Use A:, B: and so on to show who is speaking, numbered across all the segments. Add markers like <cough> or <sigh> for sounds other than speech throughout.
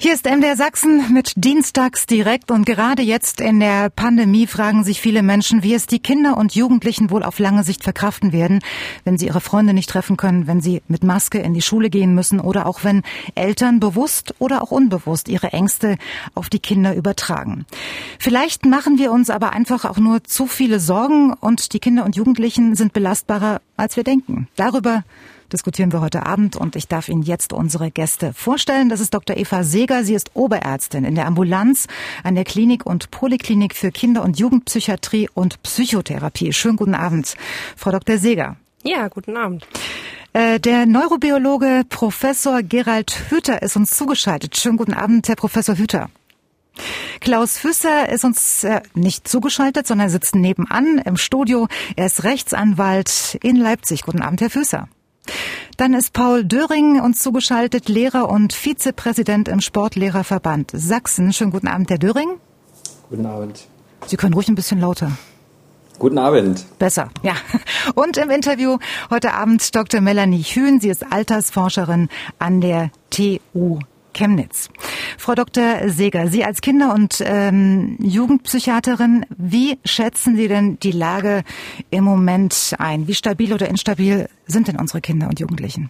A: Hier ist MDR Sachsen mit Dienstags direkt und gerade jetzt in der Pandemie fragen sich viele Menschen, wie es die Kinder und Jugendlichen wohl auf lange Sicht verkraften werden, wenn sie ihre Freunde nicht treffen können, wenn sie mit Maske in die Schule gehen müssen oder auch wenn Eltern bewusst oder auch unbewusst ihre Ängste auf die Kinder übertragen. Vielleicht machen wir uns aber einfach auch nur zu viele Sorgen und die Kinder und Jugendlichen sind belastbarer, als wir denken. Darüber diskutieren wir heute Abend und ich darf Ihnen jetzt unsere Gäste vorstellen. Das ist Dr. Eva Seeger. Sie ist Oberärztin in der Ambulanz an der Klinik und Poliklinik für Kinder- und Jugendpsychiatrie und Psychotherapie. Schönen guten Abend, Frau Dr. Seeger.
B: Ja, guten Abend.
A: Äh, der Neurobiologe Professor Gerald Hüther ist uns zugeschaltet. Schönen guten Abend, Herr Professor Hüther. Klaus Füsser ist uns äh, nicht zugeschaltet, sondern sitzt nebenan im Studio. Er ist Rechtsanwalt in Leipzig. Guten Abend, Herr Füsser. Dann ist Paul Döring uns zugeschaltet, Lehrer und Vizepräsident im Sportlehrerverband Sachsen. Schönen guten Abend, Herr Döring.
C: Guten Abend.
A: Sie können ruhig ein bisschen lauter.
C: Guten Abend.
A: Besser, ja. Und im Interview heute Abend Dr. Melanie Hühn. Sie ist Altersforscherin an der TU Chemnitz. Frau Dr. Seger, Sie als Kinder- und ähm, Jugendpsychiaterin, wie schätzen Sie denn die Lage im Moment ein? Wie stabil oder instabil sind denn unsere Kinder und Jugendlichen?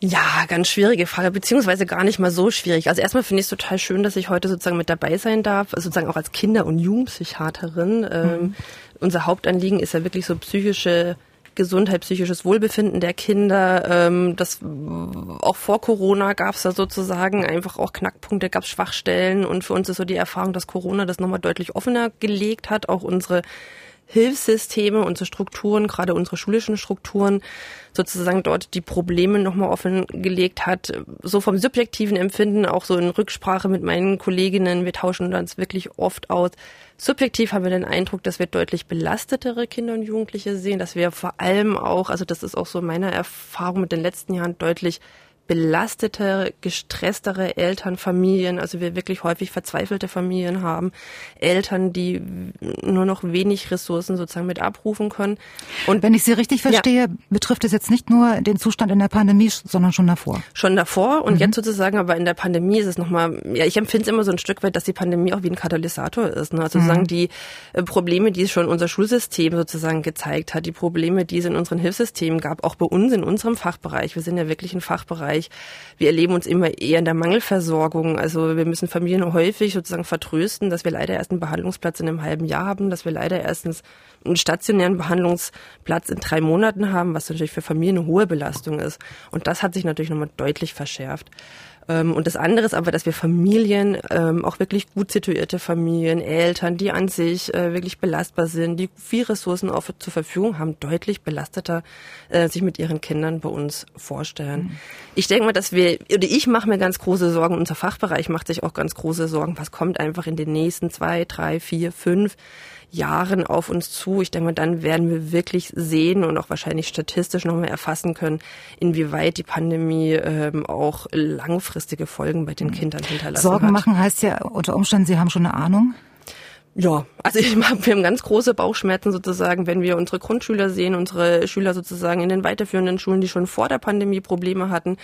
B: Ja, ganz schwierige Frage, beziehungsweise gar nicht mal so schwierig. Also erstmal finde ich es total schön, dass ich heute sozusagen mit dabei sein darf, sozusagen auch als Kinder- und Jugendpsychiaterin. Ähm, mhm. Ähm, unser Hauptanliegen ist ja wirklich so psychische Gesundheit, psychisches Wohlbefinden der Kinder. Ähm, das auch vor Corona gab es da sozusagen einfach auch Knackpunkte, gab es Schwachstellen und für uns ist so die Erfahrung, dass Corona das nochmal deutlich offener gelegt hat, auch unsere Hilfssysteme, unsere Strukturen, gerade unsere schulischen Strukturen, sozusagen dort die Probleme nochmal offengelegt hat. So vom subjektiven Empfinden, auch so in Rücksprache mit meinen Kolleginnen, wir tauschen uns wirklich oft aus. Subjektiv haben wir den Eindruck, dass wir deutlich belastetere Kinder und Jugendliche sehen, dass wir vor allem auch, also das ist auch so meine Erfahrung mit den letzten Jahren, deutlich belastete, gestresstere Eltern, Familien, also wir wirklich häufig verzweifelte Familien haben, Eltern, die nur noch wenig Ressourcen sozusagen mit abrufen können.
A: Und wenn ich Sie richtig verstehe, ja. betrifft es jetzt nicht nur den Zustand in der Pandemie, sondern schon davor.
B: Schon davor und mhm. jetzt sozusagen, aber in der Pandemie ist es nochmal, ja, ich empfinde es immer so ein Stück weit, dass die Pandemie auch wie ein Katalysator ist. Ne? Also mhm. sozusagen die äh, Probleme, die schon unser Schulsystem sozusagen gezeigt hat, die Probleme, die es in unseren Hilfssystemen gab, auch bei uns in unserem Fachbereich. Wir sind ja wirklich ein Fachbereich Bereich. Wir erleben uns immer eher in der Mangelversorgung. Also wir müssen Familien häufig sozusagen vertrösten, dass wir leider erst einen Behandlungsplatz in einem halben Jahr haben, dass wir leider erstens einen stationären Behandlungsplatz in drei Monaten haben, was natürlich für Familien eine hohe Belastung ist. Und das hat sich natürlich nochmal deutlich verschärft. Ähm, und das andere ist aber, dass wir Familien, ähm, auch wirklich gut situierte Familien, Eltern, die an sich äh, wirklich belastbar sind, die viel Ressourcen auch zur Verfügung haben, deutlich belasteter äh, sich mit ihren Kindern bei uns vorstellen. Mhm. Ich denke mal, dass wir, oder ich mache mir ganz große Sorgen, unser Fachbereich macht sich auch ganz große Sorgen, was kommt einfach in den nächsten zwei, drei, vier, fünf Jahren auf uns zu. Ich denke mal, dann werden wir wirklich sehen und auch wahrscheinlich statistisch nochmal erfassen können, inwieweit die Pandemie ähm, auch langfristige Folgen bei den Kindern hinterlassen
A: Sorgen
B: hat.
A: machen heißt ja unter Umständen, Sie haben schon eine Ahnung?
B: Ja, also ich, wir haben ganz große Bauchschmerzen sozusagen, wenn wir unsere Grundschüler sehen, unsere Schüler sozusagen in den weiterführenden Schulen, die schon vor der Pandemie Probleme hatten,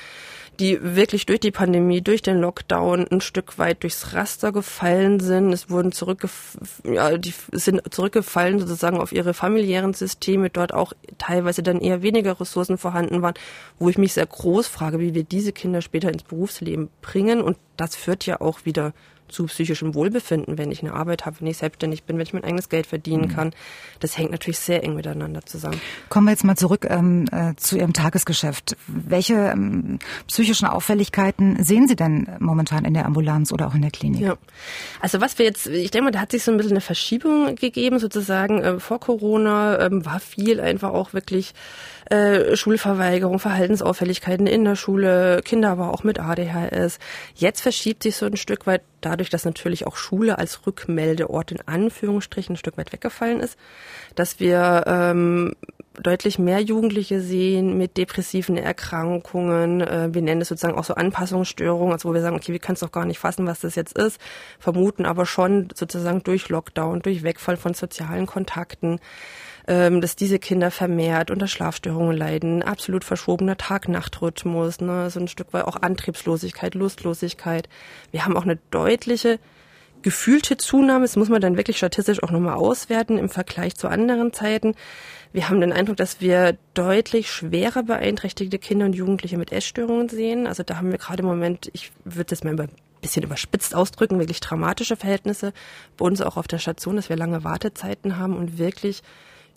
B: die wirklich durch die Pandemie, durch den Lockdown ein Stück weit durchs Raster gefallen sind. Es wurden zurückgef ja, die sind zurückgefallen sozusagen auf ihre familiären Systeme, dort auch teilweise dann eher weniger Ressourcen vorhanden waren, wo ich mich sehr groß frage, wie wir diese Kinder später ins Berufsleben bringen. Und das führt ja auch wieder zu psychischem Wohlbefinden, wenn ich eine Arbeit habe, wenn ich selbstständig bin, wenn ich mein eigenes Geld verdienen mhm. kann. Das hängt natürlich sehr eng miteinander zusammen.
A: Kommen wir jetzt mal zurück ähm, äh, zu Ihrem Tagesgeschäft. Welche ähm, psychischen Auffälligkeiten sehen Sie denn momentan in der Ambulanz oder auch in der Klinik? Ja.
B: Also was wir jetzt, ich denke mal, da hat sich so ein bisschen eine Verschiebung gegeben, sozusagen äh, vor Corona ähm, war viel einfach auch wirklich äh, Schulverweigerung, Verhaltensauffälligkeiten in der Schule, Kinder aber auch mit ADHS. Jetzt verschiebt sich so ein Stück weit dadurch, dass natürlich auch Schule als Rückmeldeort in Anführungsstrichen ein Stück weit weggefallen ist, dass wir ähm, deutlich mehr Jugendliche sehen mit depressiven Erkrankungen. Äh, wir nennen es sozusagen auch so Anpassungsstörungen, also wo wir sagen, okay, wir können es doch gar nicht fassen, was das jetzt ist, vermuten aber schon sozusagen durch Lockdown, durch Wegfall von sozialen Kontakten ähm, dass diese Kinder vermehrt unter Schlafstörungen leiden, absolut verschobener Tag-Nacht-Rhythmus, ne, so ein Stück weit auch Antriebslosigkeit, Lustlosigkeit. Wir haben auch eine deutliche gefühlte Zunahme, das muss man dann wirklich statistisch auch nochmal auswerten im Vergleich zu anderen Zeiten. Wir haben den Eindruck, dass wir deutlich schwerer beeinträchtigte Kinder und Jugendliche mit Essstörungen sehen. Also da haben wir gerade im Moment, ich würde das mal ein bisschen überspitzt ausdrücken, wirklich dramatische Verhältnisse bei uns auch auf der Station, dass wir lange Wartezeiten haben und wirklich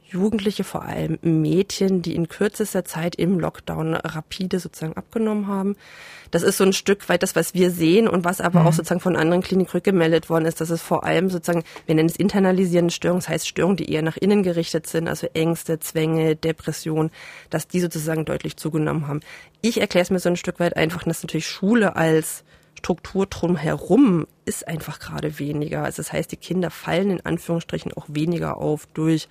B: Jugendliche, vor allem Mädchen, die in kürzester Zeit im Lockdown rapide sozusagen abgenommen haben. Das ist so ein Stück weit das, was wir sehen und was aber mhm. auch sozusagen von anderen Kliniken rückgemeldet worden ist, dass es vor allem sozusagen, wir nennen es internalisierende Störungen, das heißt Störungen, die eher nach innen gerichtet sind, also Ängste, Zwänge, Depression, dass die sozusagen deutlich zugenommen haben. Ich erkläre es mir so ein Stück weit einfach, dass natürlich Schule als Struktur drumherum ist einfach gerade weniger. Also das heißt, die Kinder fallen in Anführungsstrichen auch weniger auf durch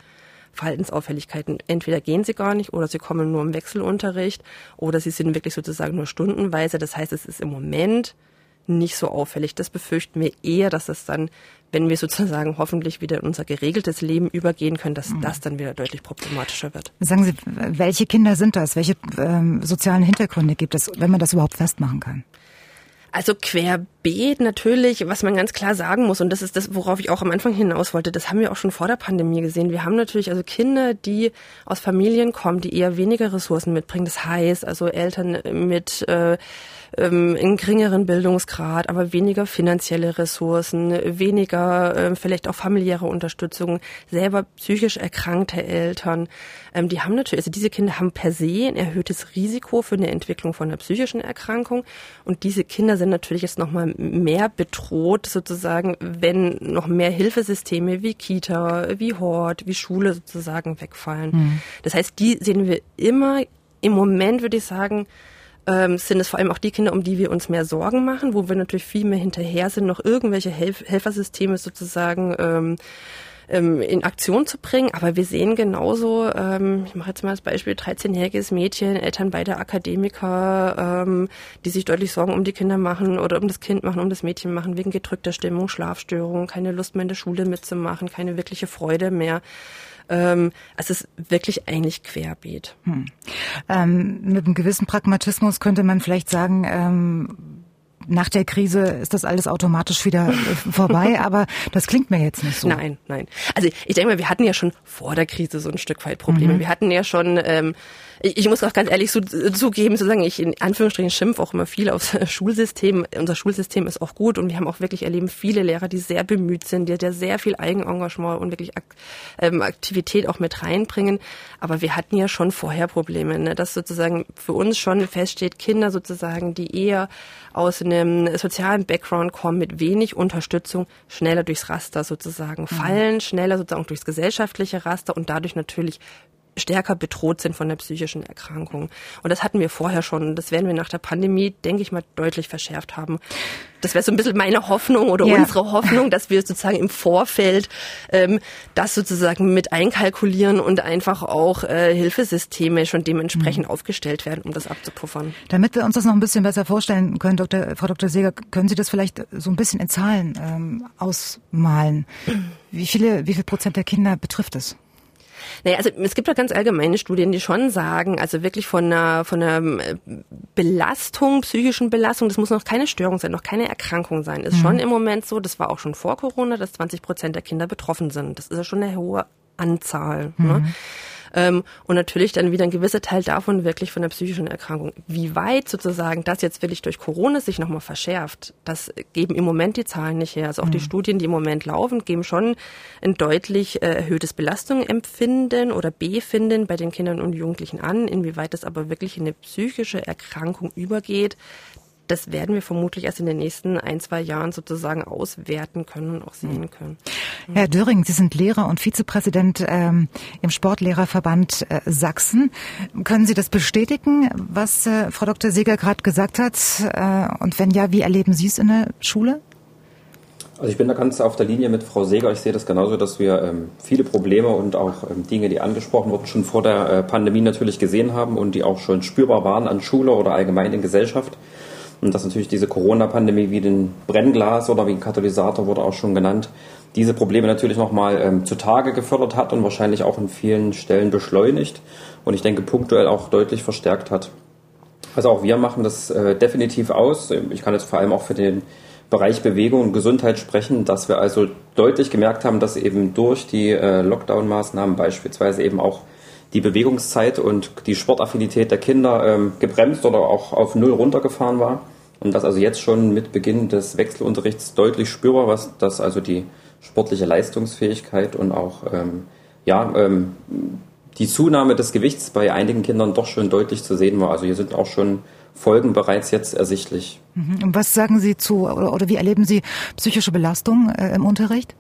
B: Verhaltensauffälligkeiten. Entweder gehen sie gar nicht oder sie kommen nur im Wechselunterricht oder sie sind wirklich sozusagen nur stundenweise. Das heißt, es ist im Moment nicht so auffällig. Das befürchten wir eher, dass es dann, wenn wir sozusagen hoffentlich wieder in unser geregeltes Leben übergehen können, dass mhm. das dann wieder deutlich problematischer wird.
A: Sagen Sie, welche Kinder sind das? Welche ähm, sozialen Hintergründe gibt es, wenn man das überhaupt festmachen kann?
B: Also querbeet natürlich, was man ganz klar sagen muss, und das ist das, worauf ich auch am Anfang hinaus wollte, das haben wir auch schon vor der Pandemie gesehen. Wir haben natürlich also Kinder, die aus Familien kommen, die eher weniger Ressourcen mitbringen. Das heißt also Eltern mit äh, ähm, einen geringeren Bildungsgrad, aber weniger finanzielle Ressourcen, weniger äh, vielleicht auch familiäre Unterstützung, selber psychisch erkrankte Eltern. Ähm, die haben natürlich, also diese Kinder haben per se ein erhöhtes Risiko für eine Entwicklung von einer psychischen Erkrankung. Und diese Kinder sind natürlich jetzt nochmal mehr bedroht, sozusagen, wenn noch mehr Hilfesysteme wie Kita, wie Hort, wie Schule sozusagen wegfallen. Mhm. Das heißt, die sehen wir immer im Moment, würde ich sagen, ähm, sind es vor allem auch die Kinder, um die wir uns mehr Sorgen machen, wo wir natürlich viel mehr hinterher sind, noch irgendwelche Helf Helfersysteme sozusagen ähm, ähm, in Aktion zu bringen. Aber wir sehen genauso, ähm, ich mache jetzt mal das Beispiel, 13-jähriges Mädchen, Eltern beider Akademiker, ähm, die sich deutlich Sorgen um die Kinder machen oder um das Kind machen, um das Mädchen machen, wegen gedrückter Stimmung, Schlafstörungen, keine Lust mehr in der Schule mitzumachen, keine wirkliche Freude mehr. Ähm, es ist wirklich eigentlich querbeet. Hm.
A: Ähm, mit einem gewissen Pragmatismus könnte man vielleicht sagen, ähm, nach der Krise ist das alles automatisch wieder äh, vorbei, <laughs> aber das klingt mir jetzt nicht so.
B: Nein, nein. Also ich denke mal, wir hatten ja schon vor der Krise so ein Stück weit Probleme. Mhm. Wir hatten ja schon ähm, ich, ich muss auch ganz ehrlich zugeben, sozusagen, ich in Anführungsstrichen schimpfe auch immer viel aufs <laughs> Schulsystem. Unser Schulsystem ist auch gut und wir haben auch wirklich erleben viele Lehrer, die sehr bemüht sind, die, die sehr viel Eigenengagement und wirklich ähm, Aktivität auch mit reinbringen. Aber wir hatten ja schon vorher Probleme, ne? dass sozusagen für uns schon feststeht, Kinder sozusagen, die eher aus einem sozialen Background kommen, mit wenig Unterstützung, schneller durchs Raster sozusagen mhm. fallen, schneller sozusagen durchs gesellschaftliche Raster und dadurch natürlich stärker bedroht sind von der psychischen Erkrankung. Und das hatten wir vorher schon. Das werden wir nach der Pandemie, denke ich mal, deutlich verschärft haben. Das wäre so ein bisschen meine Hoffnung oder ja. unsere Hoffnung, dass wir sozusagen im Vorfeld ähm, das sozusagen mit einkalkulieren und einfach auch äh, Hilfesysteme schon dementsprechend mhm. aufgestellt werden, um das abzupuffern.
A: Damit wir uns das noch ein bisschen besser vorstellen können, Dr., Frau Dr. Seger, können Sie das vielleicht so ein bisschen in Zahlen ähm, ausmalen? <clears throat> Wie viele, wie viel Prozent der Kinder betrifft es?
B: Naja, also es gibt ja ganz allgemeine Studien, die schon sagen, also wirklich von einer, von einer äh, Belastung, psychischen Belastung, das muss noch keine Störung sein, noch keine Erkrankung sein, ist mhm. schon im Moment so, das war auch schon vor Corona, dass 20 Prozent der Kinder betroffen sind. Das ist ja schon eine hohe Anzahl. Ne? Mhm. Ne? Ähm, und natürlich dann wieder ein gewisser Teil davon wirklich von der psychischen Erkrankung. Wie weit sozusagen das jetzt wirklich durch Corona sich nochmal verschärft, das geben im Moment die Zahlen nicht her. Also auch mhm. die Studien, die im Moment laufen, geben schon ein deutlich äh, erhöhtes Belastungsempfinden oder Befinden bei den Kindern und Jugendlichen an. Inwieweit das aber wirklich in eine psychische Erkrankung übergeht, das werden wir vermutlich erst in den nächsten ein, zwei Jahren sozusagen auswerten können und auch sehen mhm. können.
A: Herr Döring, Sie sind Lehrer und Vizepräsident ähm, im Sportlehrerverband äh, Sachsen. Können Sie das bestätigen, was äh, Frau Dr. Seger gerade gesagt hat? Äh, und wenn ja, wie erleben Sie es in der Schule?
C: Also ich bin da ganz auf der Linie mit Frau Seger. Ich sehe das genauso, dass wir ähm, viele Probleme und auch ähm, Dinge, die angesprochen wurden, schon vor der äh, Pandemie natürlich gesehen haben und die auch schon spürbar waren an Schule oder allgemein in Gesellschaft. Und dass natürlich diese Corona-Pandemie wie den Brennglas oder wie ein Katalysator wurde auch schon genannt, diese Probleme natürlich nochmal ähm, zutage gefördert hat und wahrscheinlich auch in vielen Stellen beschleunigt und ich denke punktuell auch deutlich verstärkt hat. Also auch wir machen das äh, definitiv aus. Ich kann jetzt vor allem auch für den Bereich Bewegung und Gesundheit sprechen, dass wir also deutlich gemerkt haben, dass eben durch die äh, Lockdown-Maßnahmen beispielsweise eben auch die Bewegungszeit und die Sportaffinität der Kinder ähm, gebremst oder auch auf Null runtergefahren war. Und das also jetzt schon mit Beginn des Wechselunterrichts deutlich spürbar, was das also die sportliche Leistungsfähigkeit und auch ähm, ja, ähm, die Zunahme des Gewichts bei einigen Kindern doch schon deutlich zu sehen war. Also hier sind auch schon Folgen bereits jetzt ersichtlich.
A: Mhm. Und was sagen Sie zu oder, oder wie erleben Sie psychische Belastung äh, im Unterricht?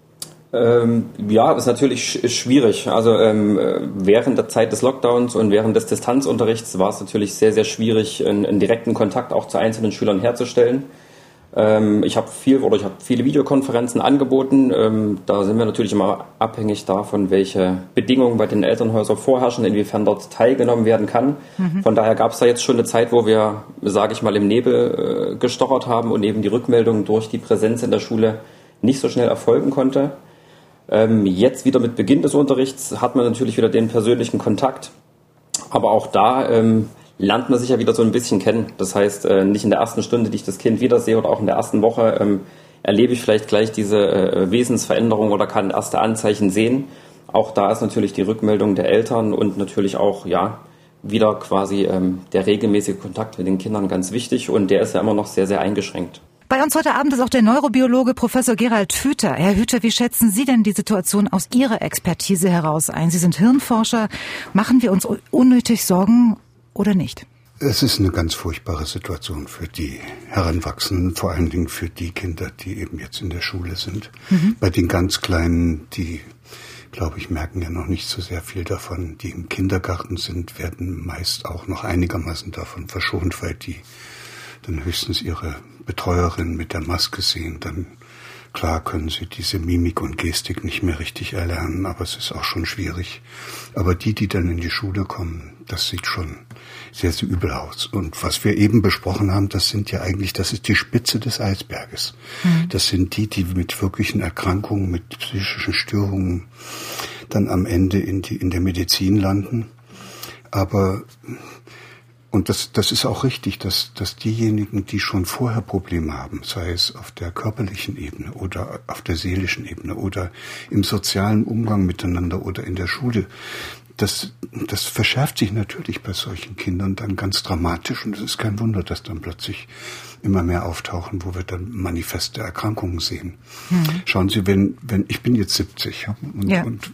C: Ähm, ja, ist natürlich sch schwierig. Also ähm, während der Zeit des Lockdowns und während des Distanzunterrichts war es natürlich sehr, sehr schwierig, einen, einen direkten Kontakt auch zu einzelnen Schülern herzustellen. Ähm, ich habe viel oder ich habe viele Videokonferenzen angeboten. Ähm, da sind wir natürlich immer abhängig davon, welche Bedingungen bei den Elternhäusern vorherrschen, inwiefern dort teilgenommen werden kann. Mhm. Von daher gab es da jetzt schon eine Zeit, wo wir, sage ich mal, im Nebel äh, gestochert haben und eben die Rückmeldung durch die Präsenz in der Schule nicht so schnell erfolgen konnte. Ähm, jetzt wieder mit Beginn des Unterrichts hat man natürlich wieder den persönlichen Kontakt. Aber auch da ähm, lernt man sich ja wieder so ein bisschen kennen. Das heißt, äh, nicht in der ersten Stunde, die ich das Kind wiedersehe oder auch in der ersten Woche, ähm, erlebe ich vielleicht gleich diese äh, Wesensveränderung oder kann erste Anzeichen sehen. Auch da ist natürlich die Rückmeldung der Eltern und natürlich auch, ja, wieder quasi ähm, der regelmäßige Kontakt mit den Kindern ganz wichtig und der ist ja immer noch sehr, sehr eingeschränkt.
A: Bei uns heute Abend ist auch der Neurobiologe Professor Gerald Hüther. Herr Hüther, wie schätzen Sie denn die Situation aus Ihrer Expertise heraus ein? Sie sind Hirnforscher. Machen wir uns unnötig Sorgen oder nicht?
D: Es ist eine ganz furchtbare Situation für die Heranwachsenden, vor allen Dingen für die Kinder, die eben jetzt in der Schule sind. Mhm. Bei den ganz Kleinen, die, glaube ich, merken ja noch nicht so sehr viel davon. Die im Kindergarten sind, werden meist auch noch einigermaßen davon verschont, weil die dann höchstens ihre Betreuerin mit der Maske sehen. Dann Klar können sie diese Mimik und Gestik nicht mehr richtig erlernen, aber es ist auch schon schwierig. Aber die, die dann in die Schule kommen, das sieht schon sehr, sehr übel aus. Und was wir eben besprochen haben, das sind ja eigentlich, das ist die Spitze des Eisberges. Mhm. Das sind die, die mit wirklichen Erkrankungen, mit psychischen Störungen dann am Ende in, die, in der Medizin landen. Aber und das, das ist auch richtig, dass, dass diejenigen, die schon vorher Probleme haben, sei es auf der körperlichen Ebene oder auf der seelischen Ebene oder im sozialen Umgang miteinander oder in der Schule, das, das verschärft sich natürlich bei solchen Kindern dann ganz dramatisch und es ist kein Wunder, dass dann plötzlich immer mehr auftauchen, wo wir dann manifeste Erkrankungen sehen. Mhm. Schauen Sie, wenn, wenn, ich bin jetzt 70 und, ja. und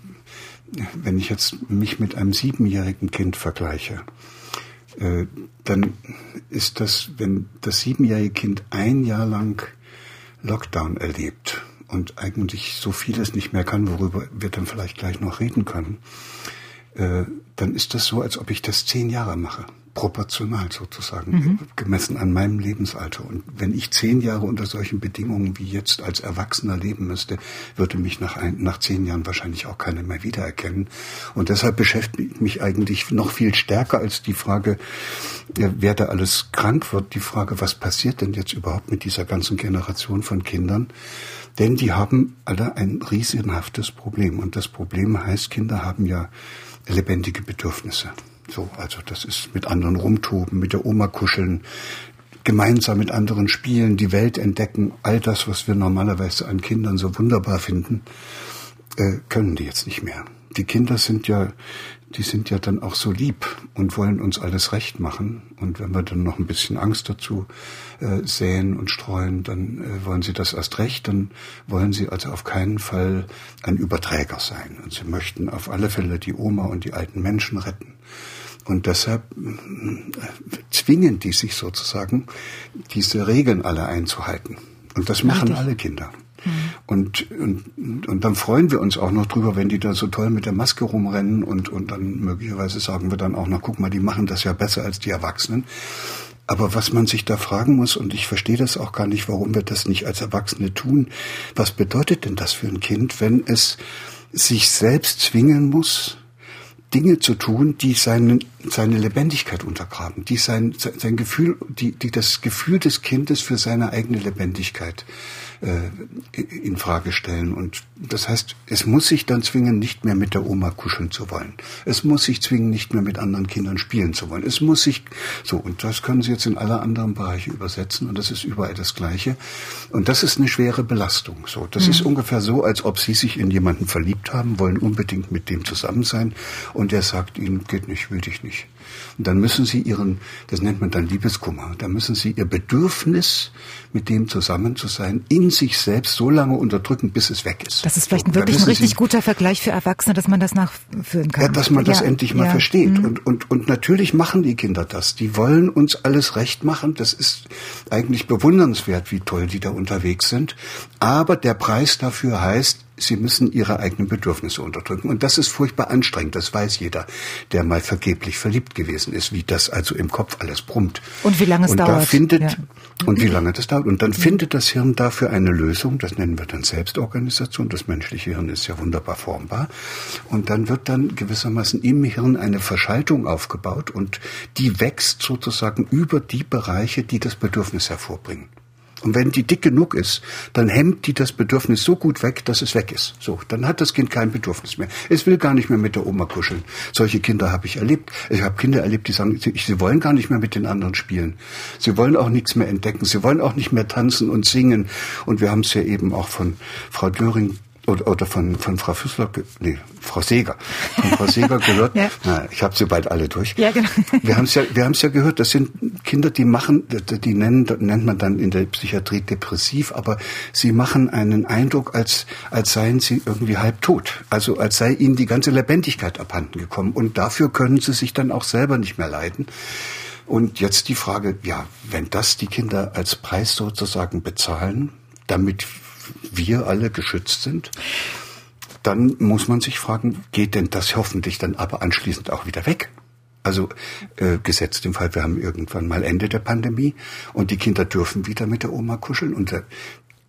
D: wenn ich jetzt mich mit einem siebenjährigen Kind vergleiche, äh, dann ist das, wenn das siebenjährige Kind ein Jahr lang Lockdown erlebt und eigentlich so vieles nicht mehr kann, worüber wir dann vielleicht gleich noch reden können, äh, dann ist das so, als ob ich das zehn Jahre mache proportional sozusagen, mhm. gemessen an meinem Lebensalter. Und wenn ich zehn Jahre unter solchen Bedingungen wie jetzt als Erwachsener leben müsste, würde mich nach, ein, nach zehn Jahren wahrscheinlich auch keiner mehr wiedererkennen. Und deshalb beschäftigt mich eigentlich noch viel stärker als die Frage, wer da alles krank wird, die Frage, was passiert denn jetzt überhaupt mit dieser ganzen Generation von Kindern? Denn die haben alle ein riesenhaftes Problem. Und das Problem heißt, Kinder haben ja lebendige Bedürfnisse. So, also das ist mit anderen rumtoben, mit der Oma kuscheln, gemeinsam mit anderen spielen, die Welt entdecken, all das, was wir normalerweise an Kindern so wunderbar finden, äh, können die jetzt nicht mehr. Die Kinder sind ja, die sind ja dann auch so lieb und wollen uns alles recht machen. Und wenn wir dann noch ein bisschen Angst dazu äh, säen und streuen, dann äh, wollen sie das erst recht. Dann wollen sie also auf keinen Fall ein Überträger sein. Und sie möchten auf alle Fälle die Oma und die alten Menschen retten. Und deshalb äh, zwingen die sich sozusagen, diese Regeln alle einzuhalten. Und das machen Richtig. alle Kinder. Mhm. Und, und, und dann freuen wir uns auch noch drüber, wenn die da so toll mit der Maske rumrennen und, und dann möglicherweise sagen wir dann auch noch, guck mal, die machen das ja besser als die Erwachsenen. Aber was man sich da fragen muss, und ich verstehe das auch gar nicht, warum wir das nicht als Erwachsene tun, was bedeutet denn das für ein Kind, wenn es sich selbst zwingen muss, Dinge zu tun, die seine, seine Lebendigkeit untergraben, die sein, sein Gefühl, die, die das Gefühl des Kindes für seine eigene Lebendigkeit äh, in Frage stellen. Und das heißt, es muss sich dann zwingen, nicht mehr mit der Oma kuscheln zu wollen. Es muss sich zwingen, nicht mehr mit anderen Kindern spielen zu wollen. Es muss sich so und das können Sie jetzt in alle anderen Bereiche übersetzen und das ist überall das Gleiche. Und das ist eine schwere Belastung. So, das mhm. ist ungefähr so, als ob Sie sich in jemanden verliebt haben, wollen unbedingt mit dem zusammen sein und der sagt Ihnen geht nicht, will dich nicht. Und dann müssen Sie Ihren, das nennt man dann Liebeskummer, dann müssen Sie Ihr Bedürfnis mit dem zusammen zu sein, in sich selbst so lange unterdrücken, bis es weg ist.
A: Das ist vielleicht so, wirklich ein richtig Sie, guter Vergleich für Erwachsene, dass man das nachführen kann.
D: Ja, dass man das endlich mal ja. versteht. Mhm. Und, und, und natürlich machen die Kinder das. Die wollen uns alles recht machen. Das ist eigentlich bewundernswert, wie toll die da unterwegs sind. Aber der Preis dafür heißt, sie müssen ihre eigenen Bedürfnisse unterdrücken. Und das ist furchtbar anstrengend, das weiß jeder, der mal vergeblich verliebt gewesen ist, wie das also im Kopf alles brummt.
A: Und wie lange es
D: und
A: dauert.
D: Da findet, ja. Und wie lange das dauert. Und dann findet das Hirn dafür eine Lösung, das nennen wir dann Selbstorganisation. Das menschliche Hirn ist ja wunderbar formbar. Und dann wird dann gewissermaßen im Hirn eine Verschaltung aufgebaut und die wächst sozusagen über die Bereiche, die das Bedürfnis hervorbringen. Und wenn die dick genug ist, dann hemmt die das Bedürfnis so gut weg, dass es weg ist. So, dann hat das Kind kein Bedürfnis mehr. Es will gar nicht mehr mit der Oma kuscheln. Solche Kinder habe ich erlebt. Ich habe Kinder erlebt, die sagen, sie, wollen gar nicht mehr mit den anderen spielen. Sie wollen auch nichts mehr entdecken. Sie wollen auch nicht mehr tanzen und singen. Und wir haben es ja eben auch von Frau Döring oder, oder von, von Frau Füssler, nee, Frau Seger, von Frau Seger gehört. <laughs> ja. Na, ich habe sie bald alle durch. Ja, genau. <laughs> Wir haben es ja, wir haben es ja gehört. Das sind Kinder, die machen, die nennen, nennt man dann in der Psychiatrie depressiv, aber sie machen einen Eindruck, als als seien sie irgendwie halb tot. Also als sei ihnen die ganze Lebendigkeit abhanden gekommen. Und dafür können sie sich dann auch selber nicht mehr leiden. Und jetzt die Frage, ja, wenn das die Kinder als Preis sozusagen bezahlen, damit wir alle geschützt sind, dann muss man sich fragen, geht denn das hoffentlich dann aber anschließend auch wieder weg? Also äh, gesetzt im Fall, wir haben irgendwann mal Ende der Pandemie und die Kinder dürfen wieder mit der Oma kuscheln und äh,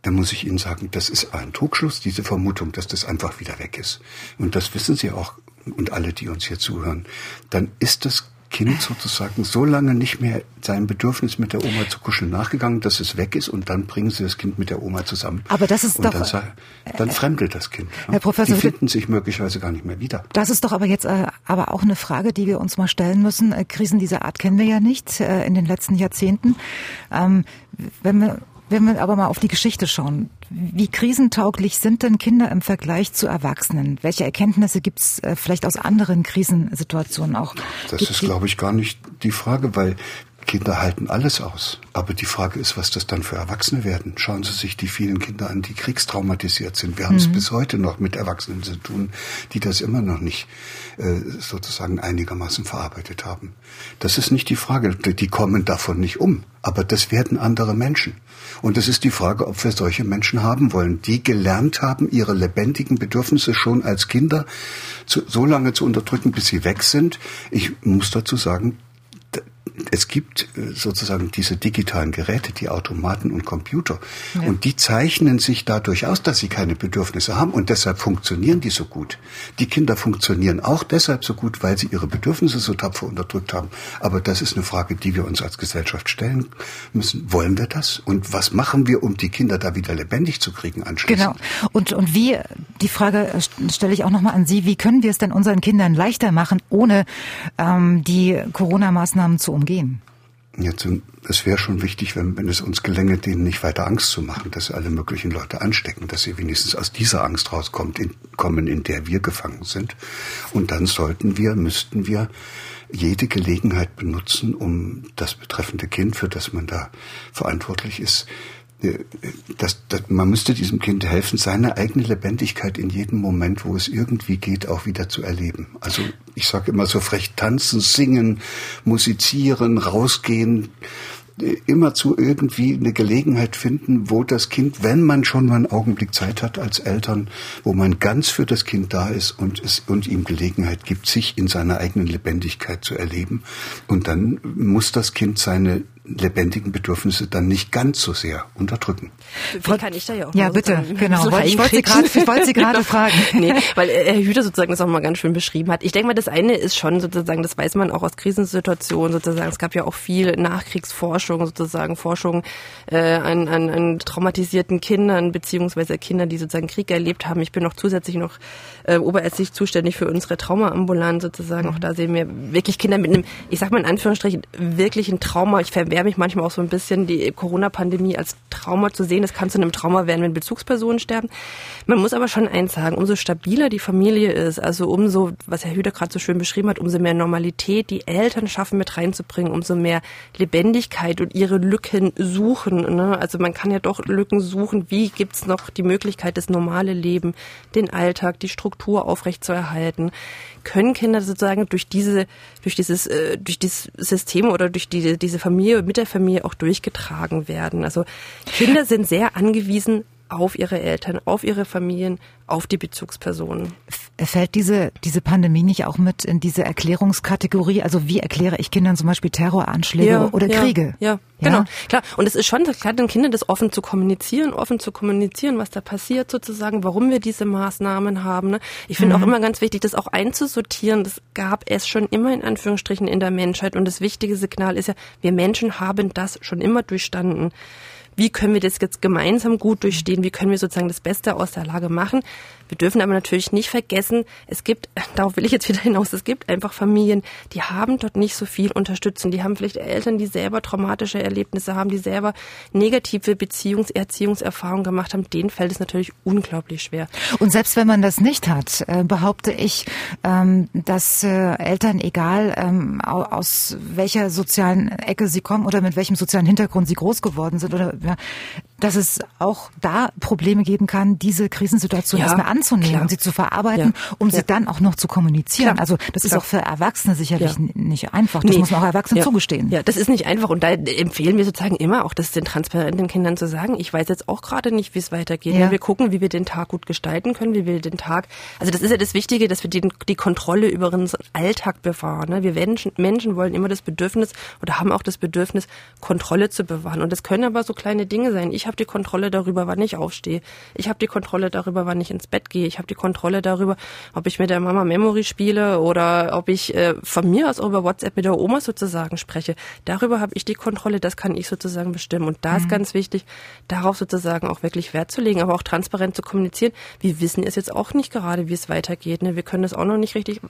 D: da muss ich Ihnen sagen, das ist ein Trugschluss, diese Vermutung, dass das einfach wieder weg ist. Und das wissen Sie auch und alle, die uns hier zuhören. Dann ist das Kind sozusagen so lange nicht mehr seinem Bedürfnis mit der Oma zu kuscheln nachgegangen, dass es weg ist und dann bringen sie das Kind mit der Oma zusammen.
A: Aber das ist
D: und
A: doch
D: dann, dann fremdelt das Kind.
A: Herr Professor,
D: die finden sich möglicherweise gar nicht mehr wieder.
A: Das ist doch aber jetzt äh, aber auch eine Frage, die wir uns mal stellen müssen. Äh, Krisen dieser Art kennen wir ja nicht äh, in den letzten Jahrzehnten. Ähm, wenn wir wenn wir aber mal auf die Geschichte schauen, wie krisentauglich sind denn Kinder im Vergleich zu Erwachsenen? Welche Erkenntnisse gibt es äh, vielleicht aus anderen Krisensituationen auch?
D: Das ist, glaube ich, gar nicht die Frage, weil Kinder halten alles aus. Aber die Frage ist, was das dann für Erwachsene werden. Schauen Sie sich die vielen Kinder an, die kriegstraumatisiert sind. Wir haben es mhm. bis heute noch mit Erwachsenen zu tun, die das immer noch nicht äh, sozusagen einigermaßen verarbeitet haben. Das ist nicht die Frage. Die kommen davon nicht um. Aber das werden andere Menschen. Und es ist die Frage, ob wir solche Menschen haben wollen, die gelernt haben, ihre lebendigen Bedürfnisse schon als Kinder zu, so lange zu unterdrücken, bis sie weg sind. Ich muss dazu sagen, es gibt äh, sozusagen diese digitalen Geräte, die Automaten und Computer. Ja. Und die zeichnen sich dadurch aus, dass sie keine Bedürfnisse haben. Und deshalb funktionieren die so gut. Die Kinder funktionieren auch deshalb so gut, weil sie ihre Bedürfnisse so tapfer unterdrückt haben. Aber das ist eine Frage, die wir uns als Gesellschaft stellen müssen. Wollen wir das? Und was machen wir, um die Kinder da wieder lebendig zu kriegen anschließend?
A: Genau. Und, und wie, die Frage stelle ich auch nochmal an Sie, wie können wir es denn unseren Kindern leichter machen, ohne ähm, die Corona-Maßnahmen zu umgehen?
D: Jetzt, es wäre schon wichtig, wenn, wenn es uns gelänge, denen nicht weiter Angst zu machen, dass sie alle möglichen Leute anstecken, dass sie wenigstens aus dieser Angst rauskommen, in, kommen, in der wir gefangen sind. Und dann sollten wir, müssten wir jede Gelegenheit benutzen, um das betreffende Kind, für das man da verantwortlich ist, das, das, man müsste diesem Kind helfen, seine eigene Lebendigkeit in jedem Moment, wo es irgendwie geht, auch wieder zu erleben. Also ich sage immer so frech, tanzen, singen, musizieren, rausgehen, immer zu irgendwie eine Gelegenheit finden, wo das Kind, wenn man schon mal einen Augenblick Zeit hat als Eltern, wo man ganz für das Kind da ist und es und ihm Gelegenheit gibt, sich in seiner eigenen Lebendigkeit zu erleben. Und dann muss das Kind seine lebendigen Bedürfnisse dann nicht ganz so sehr unterdrücken.
B: Wie kann ich da ja auch
A: Ja, bitte, genau. Ich wollte Sie gerade, ich wollte Sie gerade fragen. <laughs>
B: nee, weil Herr Hüter sozusagen das auch mal ganz schön beschrieben hat. Ich denke mal, das eine ist schon sozusagen, das weiß man auch aus Krisensituationen sozusagen. Es gab ja auch viel Nachkriegsforschung sozusagen, Forschung äh, an, an, an traumatisierten Kindern beziehungsweise Kindern, die sozusagen Krieg erlebt haben. Ich bin noch zusätzlich noch äh, oberärztlich zuständig für unsere Traumaambulanz sozusagen. Auch da sehen wir wirklich Kinder mit einem, ich sag mal in Anführungsstrichen, wirklichen Trauma. Ich verwehre mich manchmal auch so ein bisschen, die Corona-Pandemie als Trauma zu sehen. Das kann zu einem Trauma werden, wenn Bezugspersonen sterben. Man muss aber schon eins sagen, umso stabiler die Familie ist, also umso, was Herr Hüder gerade so schön beschrieben hat, umso mehr Normalität die Eltern schaffen mit reinzubringen, umso mehr Lebendigkeit und ihre Lücken suchen. Ne? Also man kann ja doch Lücken suchen. Wie gibt's noch die Möglichkeit, das normale Leben, den Alltag, die Struktur aufrechtzuerhalten? Können Kinder sozusagen durch diese, durch dieses, äh, durch dieses System oder durch die, diese Familie, mit der Familie auch durchgetragen werden? Also Kinder sind sehr angewiesen auf ihre Eltern, auf ihre Familien, auf die Bezugspersonen.
A: Fällt diese, diese Pandemie nicht auch mit in diese Erklärungskategorie? Also wie erkläre ich Kindern zum Beispiel Terroranschläge
B: Ja,
A: oder
B: ja,
A: Kriege?
B: Ja,
A: Ja?
B: genau. Klar. Und es ist schon klar, den Kindern das offen zu kommunizieren, offen zu kommunizieren, was da passiert sozusagen, warum wir diese Maßnahmen haben. Ne? Ich finde auch immer ganz wichtig, das auch einzusortieren. Das gab es schon immer in Anführungsstrichen in der Menschheit. Und das wichtige Signal ist ja, wir Menschen haben das schon immer durchstanden. Wie können wir das jetzt gemeinsam gut durchstehen? Wie können wir sozusagen das Beste aus der Lage machen? Wir dürfen aber natürlich nicht vergessen, es gibt, <laughs> darauf will ich jetzt wieder hinaus, es gibt einfach Familien, die haben dort nicht so viel Unterstützung. Die haben vielleicht Eltern, die selber traumatische Erlebnisse haben, die selber negative Beziehungs-, Erziehungserfahrungen gemacht haben. Denen fällt es natürlich unglaublich schwer.
A: Und selbst wenn man das nicht hat, äh, behaupte ich, ähm, dass äh, Eltern, egal ähm, au- aus welcher sozialen Ecke sie kommen oder mit welchem sozialen Hintergrund sie groß geworden sind, oder dass es auch da Probleme geben kann, diese Krisensituation
B: Ja,
A: erstmal anzunehmen
B: klar.
A: und sie zu verarbeiten,
B: Ja,
A: um sie
B: ja.
A: dann auch noch zu kommunizieren.
B: Klar,
A: Also das ist
B: klar.
A: auch für Erwachsene sicherlich nicht einfach. Das
B: Nee.
A: muss man auch Erwachsenen zugestehen.
B: Ja, das ist nicht einfach. Und da empfehlen wir sozusagen immer auch, das den transparenten Kindern zu sagen, ich weiß jetzt auch gerade nicht, wie es weitergeht. Wir gucken, wie wir den Tag gut gestalten können, wie wir den Tag, also das ist ja das Wichtige, dass wir die, die Kontrolle über unseren Alltag bewahren. Ne? Wir Menschen, Menschen wollen immer das Bedürfnis oder haben auch das Bedürfnis, Kontrolle zu bewahren. Und das können aber so kleine Dinge sein. Ich habe die Kontrolle darüber, wann ich aufstehe. Ich habe die Kontrolle darüber, wann ich ins Bett gehe. Ich habe die Kontrolle darüber, ob ich mit der Mama Memory spiele oder ob ich äh, von mir aus über WhatsApp mit der Oma sozusagen spreche. Darüber habe ich die Kontrolle, das kann ich sozusagen bestimmen. Und da ist ganz wichtig, darauf sozusagen auch wirklich Wert zu legen, aber auch transparent zu kommunizieren. Wir wissen es jetzt auch nicht gerade, wie es weitergeht. Ne? Wir können das auch noch nicht richtig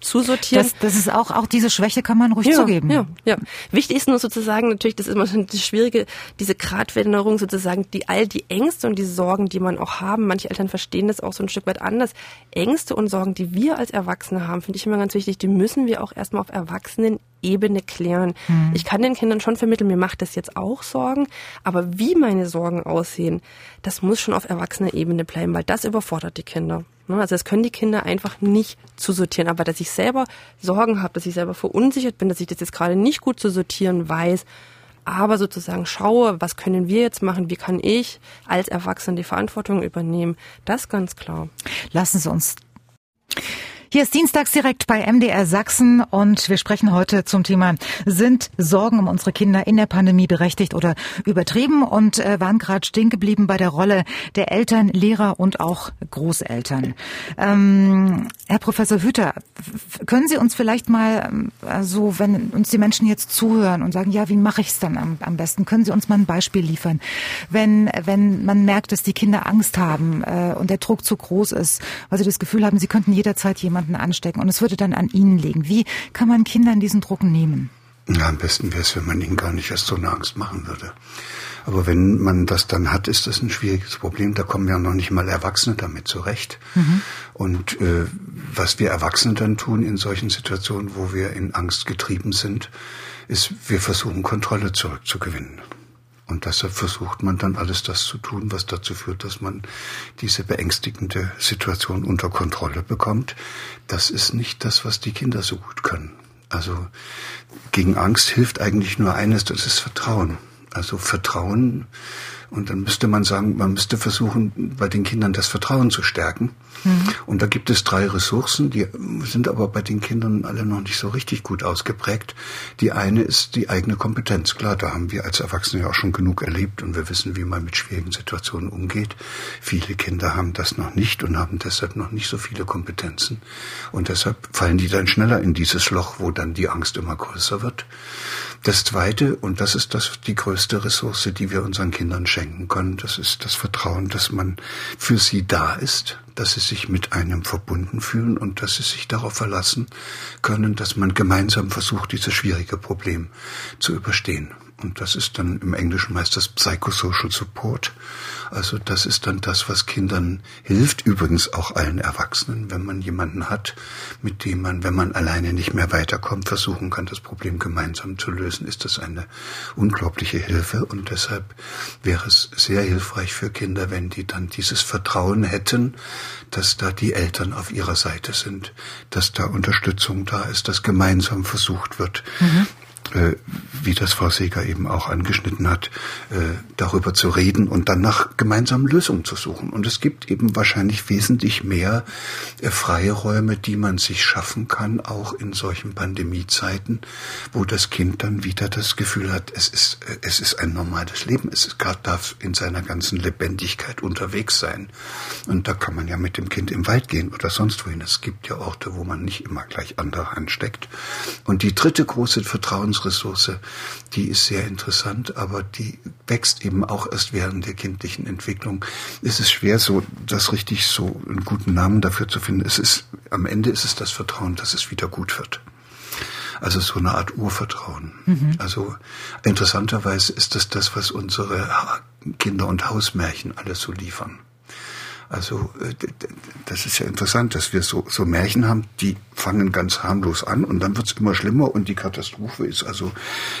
B: zusortieren.
A: Das, das ist auch, auch diese Schwäche kann man ruhig
B: Ja,
A: zugeben.
B: ja, ja. Wichtig ist nur sozusagen natürlich, das ist immer schon das Schwierige, diese Gratwanderung sozusagen, die all die Ängste und die Sorgen, die man auch haben. Manche Eltern verstehen das auch so ein Stück weit anders. Ängste und Sorgen, die wir als Erwachsene haben, finde ich immer ganz wichtig. Die müssen wir auch erstmal auf Erwachsenenebene klären. Ich kann den Kindern schon vermitteln, mir macht das jetzt auch Sorgen, aber wie meine Sorgen aussehen, das muss schon auf Erwachsener-Ebene bleiben, weil das überfordert die Kinder. Ne, Also das können die Kinder einfach nicht zu sortieren. Aber dass ich selber Sorgen habe, dass ich selber verunsichert bin, dass ich das jetzt gerade nicht gut zu sortieren weiß, aber sozusagen schaue, was können wir jetzt machen, wie kann ich als Erwachsener die Verantwortung übernehmen, das ganz klar.
A: Lassen Sie uns. Hier ist Dienstags direkt bei MDR Sachsen und wir sprechen heute zum Thema, sind Sorgen um unsere Kinder in der Pandemie berechtigt oder übertrieben? Und äh, waren gerade stehen geblieben bei der Rolle der Eltern, Lehrer und auch Großeltern. Ähm, Herr Professor Hüter, können Sie uns vielleicht mal ähm, so, wenn uns die Menschen jetzt zuhören und sagen, ja, wie mache ich es dann am, am besten, können Sie uns mal ein Beispiel liefern, wenn wenn man merkt, dass die Kinder Angst haben äh, und der Druck zu groß ist, weil sie das Gefühl haben, sie könnten jederzeit jemanden anstecken und es würde dann an ihnen liegen. Wie kann man Kindern diesen Druck nehmen?
D: Ja, am besten wäre es, wenn man ihnen gar nicht erst so eine Angst machen würde. Aber wenn man das dann hat, ist das ein schwieriges Problem. Da kommen ja noch nicht mal Erwachsene damit zurecht. Und äh, was wir Erwachsene dann tun in solchen Situationen, wo wir in Angst getrieben sind, ist, wir versuchen Kontrolle zurückzugewinnen. Und deshalb versucht man dann alles das zu tun, was dazu führt, dass man diese beängstigende Situation unter Kontrolle bekommt. Das ist nicht das, was die Kinder so gut können. Also gegen Angst hilft eigentlich nur eines, das ist Vertrauen. Also Vertrauen Und dann müsste man sagen, man müsste versuchen, bei den Kindern das Vertrauen zu stärken. Mhm. Und da gibt es drei Ressourcen, die sind aber bei den Kindern alle noch nicht so richtig gut ausgeprägt. Die eine ist die eigene Kompetenz. Klar, da haben wir als Erwachsene ja auch schon genug erlebt und wir wissen, wie man mit schwierigen Situationen umgeht. Viele Kinder haben das noch nicht und haben deshalb noch nicht so viele Kompetenzen. Und deshalb fallen die dann schneller in dieses Loch, wo dann die Angst immer größer wird. Das Zweite, und das ist das, die größte Ressource, die wir unseren Kindern schenken können, das ist das Vertrauen, dass man für sie da ist, dass sie sich mit einem verbunden fühlen und dass sie sich darauf verlassen können, dass man gemeinsam versucht, dieses schwierige Problem zu überstehen. Und das ist dann im Englischen meist das Psychosocial Support. Also das ist dann das, was Kindern hilft, übrigens auch allen Erwachsenen, wenn man jemanden hat, mit dem man, wenn man alleine nicht mehr weiterkommt, versuchen kann, das Problem gemeinsam zu lösen, ist das eine unglaubliche Hilfe. Und deshalb wäre es sehr hilfreich für Kinder, wenn die dann dieses Vertrauen hätten, dass da die Eltern auf ihrer Seite sind, dass da Unterstützung da ist, dass gemeinsam versucht wird, mhm wie das Frau Seger eben auch angeschnitten hat, äh, darüber zu reden und dann nach gemeinsamen Lösungen zu suchen. Und es gibt eben wahrscheinlich wesentlich mehr äh, freie Räume, die man sich schaffen kann, auch in solchen Pandemiezeiten, wo das Kind dann wieder das Gefühl hat, es ist, äh, es ist ein normales Leben, es darf in seiner ganzen Lebendigkeit unterwegs sein. Und da kann man ja mit dem Kind im Wald gehen oder sonst wohin. Es gibt ja Orte, wo man nicht immer gleich andere ansteckt. Und die dritte große Vertrauens Vertrauensressource, die ist sehr interessant, aber die wächst eben auch erst während der kindlichen Entwicklung. Es ist schwer, so das richtig so einen guten Namen dafür zu finden. Es ist am Ende ist es das Vertrauen, dass es wieder gut wird. Also so eine Art Urvertrauen. Mhm. Also interessanterweise ist das das, was unsere Kinder- und Hausmärchen alles so liefern. Also äh, das ist ja interessant, dass wir so, so Märchen haben, die fangen ganz harmlos an und dann wird's immer schlimmer und die Katastrophe ist also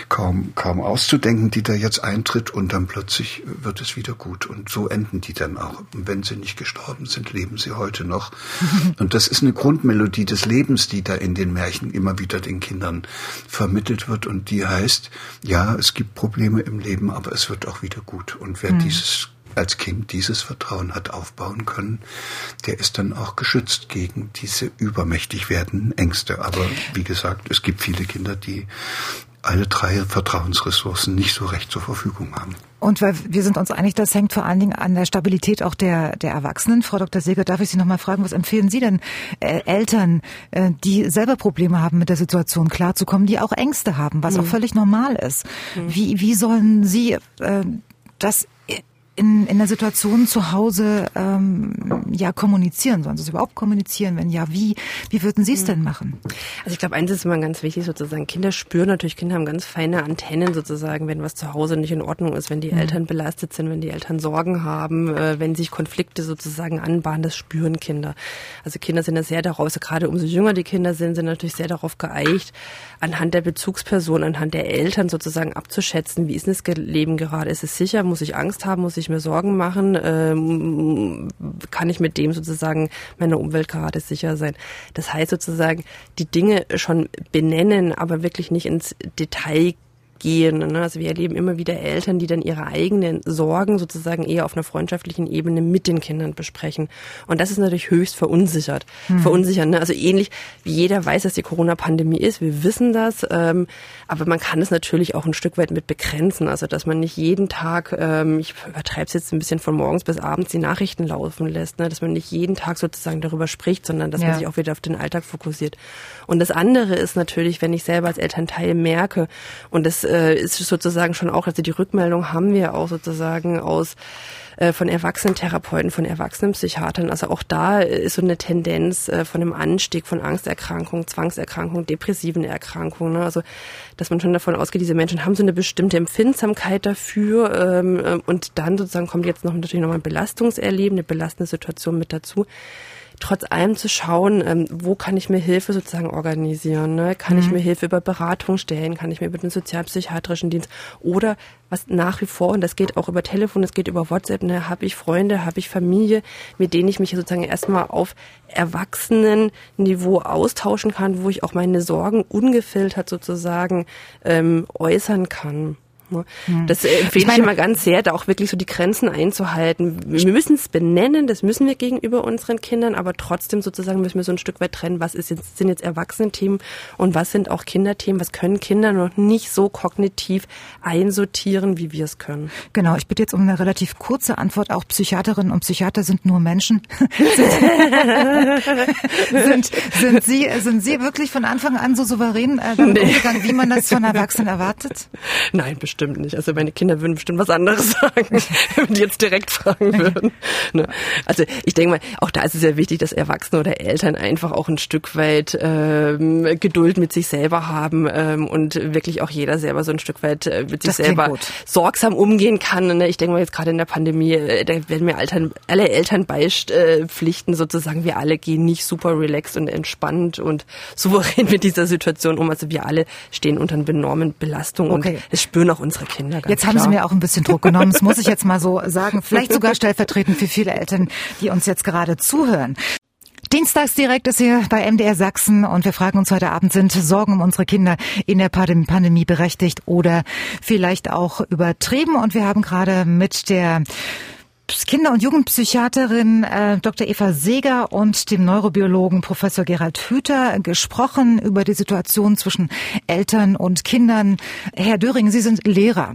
D: kaum, kaum auszudenken, die da jetzt eintritt und dann plötzlich wird es wieder gut. Und so enden die dann auch. Und wenn sie nicht gestorben sind, leben sie heute noch. <laughs> Und das ist eine Grundmelodie des Lebens, die da in den Märchen immer wieder den Kindern vermittelt wird und die heißt, ja, es gibt Probleme im Leben, aber es wird auch wieder gut. Und wer mhm. dieses als Kind dieses Vertrauen hat aufbauen können, der ist dann auch geschützt gegen diese übermächtig werdenden Ängste. Aber wie gesagt, es gibt viele Kinder, die alle drei Vertrauensressourcen nicht so recht zur Verfügung haben.
A: Und weil wir sind uns einig, das hängt vor allen Dingen an der Stabilität auch der, der Erwachsenen. Frau Dr. Seger, darf ich Sie noch mal fragen, was empfehlen Sie denn äh, Eltern, äh, die selber Probleme haben, mit der Situation klarzukommen, die auch Ängste haben, was mhm. auch völlig normal ist? Mhm. Wie, wie sollen Sie äh, das in, in der Situation zu Hause ähm, ja kommunizieren? Sollen Sie es überhaupt kommunizieren? Wenn ja, wie? Wie würden Sie es denn machen?
B: Also ich glaube, eins ist immer ganz wichtig sozusagen. Kinder spüren natürlich, Kinder haben ganz feine Antennen sozusagen, wenn was zu Hause nicht in Ordnung ist, wenn die mhm. Eltern belastet sind, wenn die Eltern Sorgen haben, äh, wenn sich Konflikte sozusagen anbahnen, das spüren Kinder. Also Kinder sind da sehr darauf, also gerade umso jünger die Kinder sind, sind natürlich sehr darauf geeicht, anhand der Bezugsperson, anhand der Eltern sozusagen abzuschätzen, wie ist das Leben gerade? Ist es sicher? Muss ich Angst haben? Muss ich mir Sorgen machen? Ähm, kann ich mit dem sozusagen meiner Umwelt gerade sicher sein? Das heißt sozusagen, die Dinge schon benennen, aber wirklich nicht ins Detail gehen. Ne? Also wir erleben immer wieder Eltern, die dann ihre eigenen Sorgen sozusagen eher auf einer freundschaftlichen Ebene mit den Kindern besprechen. Und das ist natürlich höchst verunsichert. Hm. Verunsichern. Ne? Also ähnlich wie jeder weiß, dass die Corona-Pandemie ist. Wir wissen das. Ähm, aber man kann es natürlich auch ein Stück weit mit begrenzen. Also dass man nicht jeden Tag, ähm, ich übertreibe es jetzt ein bisschen von morgens bis abends, die Nachrichten laufen lässt. Ne? Dass man nicht jeden Tag sozusagen darüber spricht, sondern dass ja. man sich auch wieder auf den Alltag fokussiert. Und das andere ist natürlich, wenn ich selber als Elternteil merke, und das äh, ist sozusagen schon auch, also die Rückmeldung haben wir auch sozusagen aus äh, von Erwachsenentherapeuten, von Erwachsenenpsychiatern. Also auch da ist so eine Tendenz äh, von einem Anstieg von Angsterkrankungen, Zwangserkrankungen, depressiven Erkrankungen. Ne? Also dass man schon davon ausgeht, diese Menschen haben so eine bestimmte Empfindsamkeit dafür ähm, äh, und dann sozusagen kommt jetzt noch natürlich nochmal ein Belastungserleben, eine belastende Situation mit dazu trotz allem zu schauen, ähm, wo kann ich mir Hilfe sozusagen organisieren? Ne? Kann mhm. ich mir Hilfe über Beratung stellen? Kann ich mir über den sozialpsychiatrischen Dienst oder was nach wie vor, und das geht auch über Telefon, das geht über WhatsApp, ne, habe ich Freunde, habe ich Familie, mit denen ich mich sozusagen erstmal auf Erwachsenenniveau austauschen kann, wo ich auch meine Sorgen ungefiltert sozusagen ähm, äußern kann. Ne? Hm. Das empfehle ich, ich immer ganz sehr, da auch wirklich so die Grenzen einzuhalten. Wir müssen es benennen, das müssen wir gegenüber unseren Kindern, aber trotzdem sozusagen müssen wir so ein Stück weit trennen, was ist jetzt, sind jetzt Erwachsenenthemen und was sind auch Kinderthemen, was können Kinder noch nicht so kognitiv einsortieren, wie wir es können.
A: Genau, ich bitte jetzt um eine relativ kurze Antwort. Auch Psychiaterinnen und Psychiater sind nur Menschen. <laughs> sind, sind, Sie, sind Sie wirklich von Anfang an so souverän äh, damit nee. umgegangen, wie man das von Erwachsenen erwartet?
B: Nein, bestimmt bestimmt nicht. Also meine Kinder würden bestimmt was anderes <laughs> sagen, wenn die jetzt direkt fragen würden. Ne? Also ich denke mal, auch da ist es ja wichtig, dass Erwachsene oder Eltern einfach auch ein Stück weit ähm, Geduld mit sich selber haben ähm, und wirklich auch jeder selber so ein Stück weit äh, mit sich das selber sorgsam umgehen kann. Ne? Ich denke mal jetzt gerade in der Pandemie, äh, da werden mir Eltern, alle Eltern beipflichten sozusagen. Wir alle gehen nicht super relaxed und entspannt und souverän mit dieser Situation um. Also wir alle stehen unter einer enormen Belastung okay. und es spüren auch unsere Kinder.
A: jetzt haben klar. Sie mir auch ein bisschen Druck genommen. Das muss ich jetzt mal so <laughs> sagen. Vielleicht sogar stellvertretend für viele Eltern, die uns jetzt gerade zuhören. Dienstags direkt ist hier bei MDR Sachsen und wir fragen uns heute Abend, sind Sorgen um unsere Kinder in der Pandemie berechtigt oder vielleicht auch übertrieben? Und wir haben gerade mit der Kinder- und Jugendpsychiaterin äh, Dr. Eva Seger und dem Neurobiologen Professor Gerald Hüther gesprochen über die Situation zwischen Eltern und Kindern. Herr Döring, Sie sind Lehrer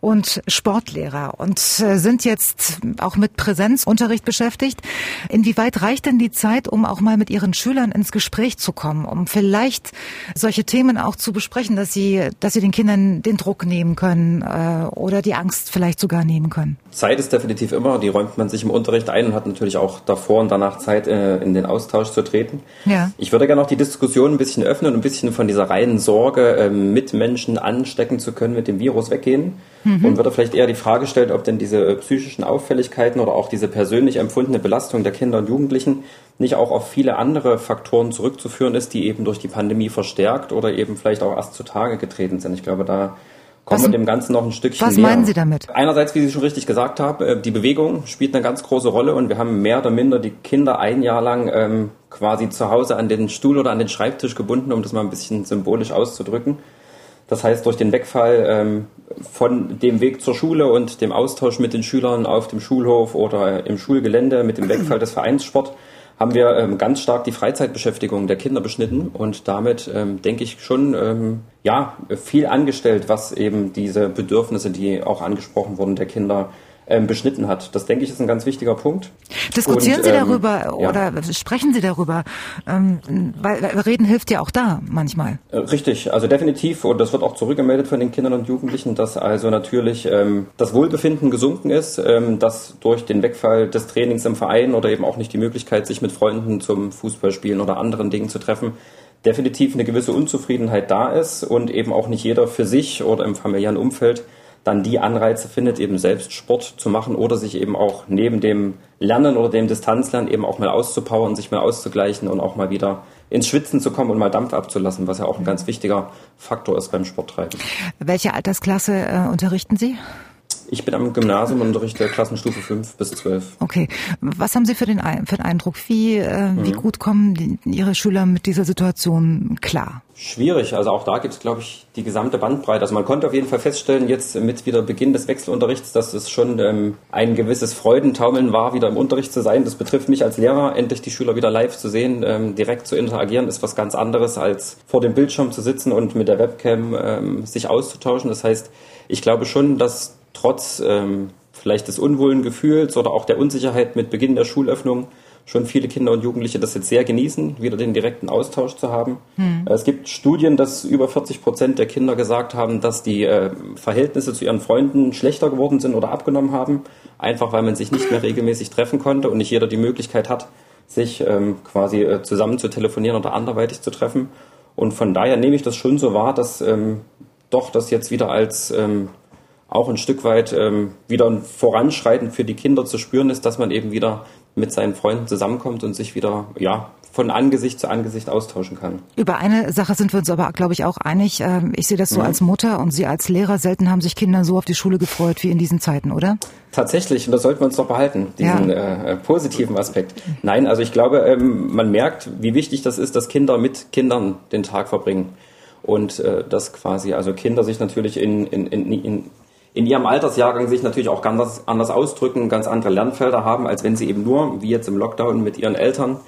A: und Sportlehrer und äh, sind jetzt auch mit Präsenzunterricht beschäftigt. Inwieweit reicht denn die Zeit, um auch mal mit Ihren Schülern ins Gespräch zu kommen, um vielleicht solche Themen auch zu besprechen, dass Sie, dass Sie den Kindern den Druck nehmen können äh, oder die Angst vielleicht sogar nehmen können?
C: Zeit ist definitiv immer die räumt man sich im Unterricht ein und hat natürlich auch davor und danach Zeit, äh, in den Austausch zu treten. Ja. Ich würde gerne noch die Diskussion ein bisschen öffnen und ein bisschen von dieser reinen Sorge, ähm, mit Menschen anstecken zu können, mit dem Virus weggehen. Mhm. Und würde vielleicht eher die Frage stellen, ob denn diese äh, psychischen Auffälligkeiten oder auch diese persönlich empfundene Belastung der Kinder und Jugendlichen nicht auch auf viele andere Faktoren zurückzuführen ist, die eben durch die Pandemie verstärkt oder eben vielleicht auch erst zutage getreten sind. Ich glaube, da kommen wir dem Ganzen noch ein Stückchen
A: Was
C: näher.
A: meinen Sie damit?
C: Einerseits, wie Sie schon richtig gesagt haben, äh, die Bewegung spielt eine ganz große Rolle und wir haben mehr oder minder die Kinder ein Jahr lang ähm, quasi zu Hause an den Stuhl oder an den Schreibtisch gebunden, um das mal ein bisschen symbolisch auszudrücken. Das heißt, durch den Wegfall ähm, von dem Weg zur Schule und dem Austausch mit den Schülern auf dem Schulhof oder im Schulgelände, mit dem Wegfall des Vereinssport, haben wir ähm, ganz stark die Freizeitbeschäftigung der Kinder beschnitten und damit, ähm, denke ich, schon ähm, ja, viel angestellt, was eben diese Bedürfnisse, die auch angesprochen wurden, der Kinder ähm, beschnitten hat. Das denke ich ist ein ganz wichtiger Punkt.
A: Diskutieren Und, Sie ähm, darüber oder ja. sprechen Sie darüber? Ähm, weil Reden hilft ja auch da manchmal.
C: Äh, richtig, also definitiv. Und das wird auch zurückgemeldet von den Kindern und Jugendlichen, dass also natürlich ähm, das Wohlbefinden gesunken ist, ähm, dass durch den Wegfall des Trainings im Verein oder eben auch nicht die Möglichkeit, sich mit Freunden zum Fußballspielen oder anderen Dingen zu treffen, definitiv eine gewisse Unzufriedenheit da ist und eben auch nicht jeder für sich oder im familiären Umfeld dann die Anreize findet, eben selbst Sport zu machen oder sich eben auch neben dem Lernen oder dem Distanzlernen eben auch mal auszupowern, sich mal auszugleichen und auch mal wieder ins Schwitzen zu kommen und mal Dampf abzulassen, was ja auch ein ganz wichtiger Faktor ist beim Sporttreiben.
A: Welche Altersklasse äh, unterrichten Sie?
C: Ich bin am Gymnasium und unterrichte Klassenstufe 5 bis 12.
A: Okay. Was haben Sie für den, für den Eindruck? Wie, äh, mhm. wie gut kommen die, Ihre Schüler mit dieser Situation klar?
C: Schwierig. Also auch da gibt es, glaube ich, die gesamte Bandbreite. Also man konnte auf jeden Fall feststellen, jetzt mit wieder Beginn des Wechselunterrichts, dass es schon ähm, ein gewisses Freudentaumeln war, wieder im Unterricht zu sein. Das betrifft mich als Lehrer, endlich die Schüler wieder live zu sehen, ähm, direkt zu interagieren, ist was ganz anderes, als vor dem Bildschirm zu sitzen und mit der Webcam ähm, sich auszutauschen. Das heißt, ich glaube schon, dass trotz ähm, vielleicht des unwohlen Gefühls oder auch der Unsicherheit mit Beginn der Schulöffnung schon viele Kinder und Jugendliche das jetzt sehr genießen, wieder den direkten Austausch zu haben. Hm. Es gibt Studien, dass über 40 Prozent der Kinder gesagt haben, dass die äh, Verhältnisse zu ihren Freunden schlechter geworden sind oder abgenommen haben, einfach weil man sich nicht mehr regelmäßig treffen konnte und nicht jeder die Möglichkeit hat, sich ähm, quasi äh, zusammen zu telefonieren oder anderweitig zu treffen. Und von daher nehme ich das schon so wahr, dass ähm, doch das jetzt wieder als ähm, auch ein Stück weit ähm, wieder ein Voranschreiten für die Kinder zu spüren ist, dass man eben wieder mit seinen Freunden zusammenkommt und sich wieder, ja, von Angesicht zu Angesicht austauschen kann.
A: Über eine Sache sind wir uns aber, glaube ich, auch einig. Ähm, ich sehe das so mhm. als Mutter und Sie als Lehrer. Selten haben sich Kinder so auf die Schule gefreut wie in diesen Zeiten, oder?
C: Tatsächlich, und das sollten wir uns doch behalten, diesen ja. äh, positiven Aspekt. Nein, also ich glaube, ähm, man merkt, wie wichtig das ist, dass Kinder mit Kindern den Tag verbringen. und äh, dass quasi also Kinder sich natürlich in, in, in, in in ihrem Altersjahrgang sich natürlich auch ganz anders ausdrücken, ganz andere Lernfelder haben, als wenn sie eben nur, wie jetzt im Lockdown, mit ihren Eltern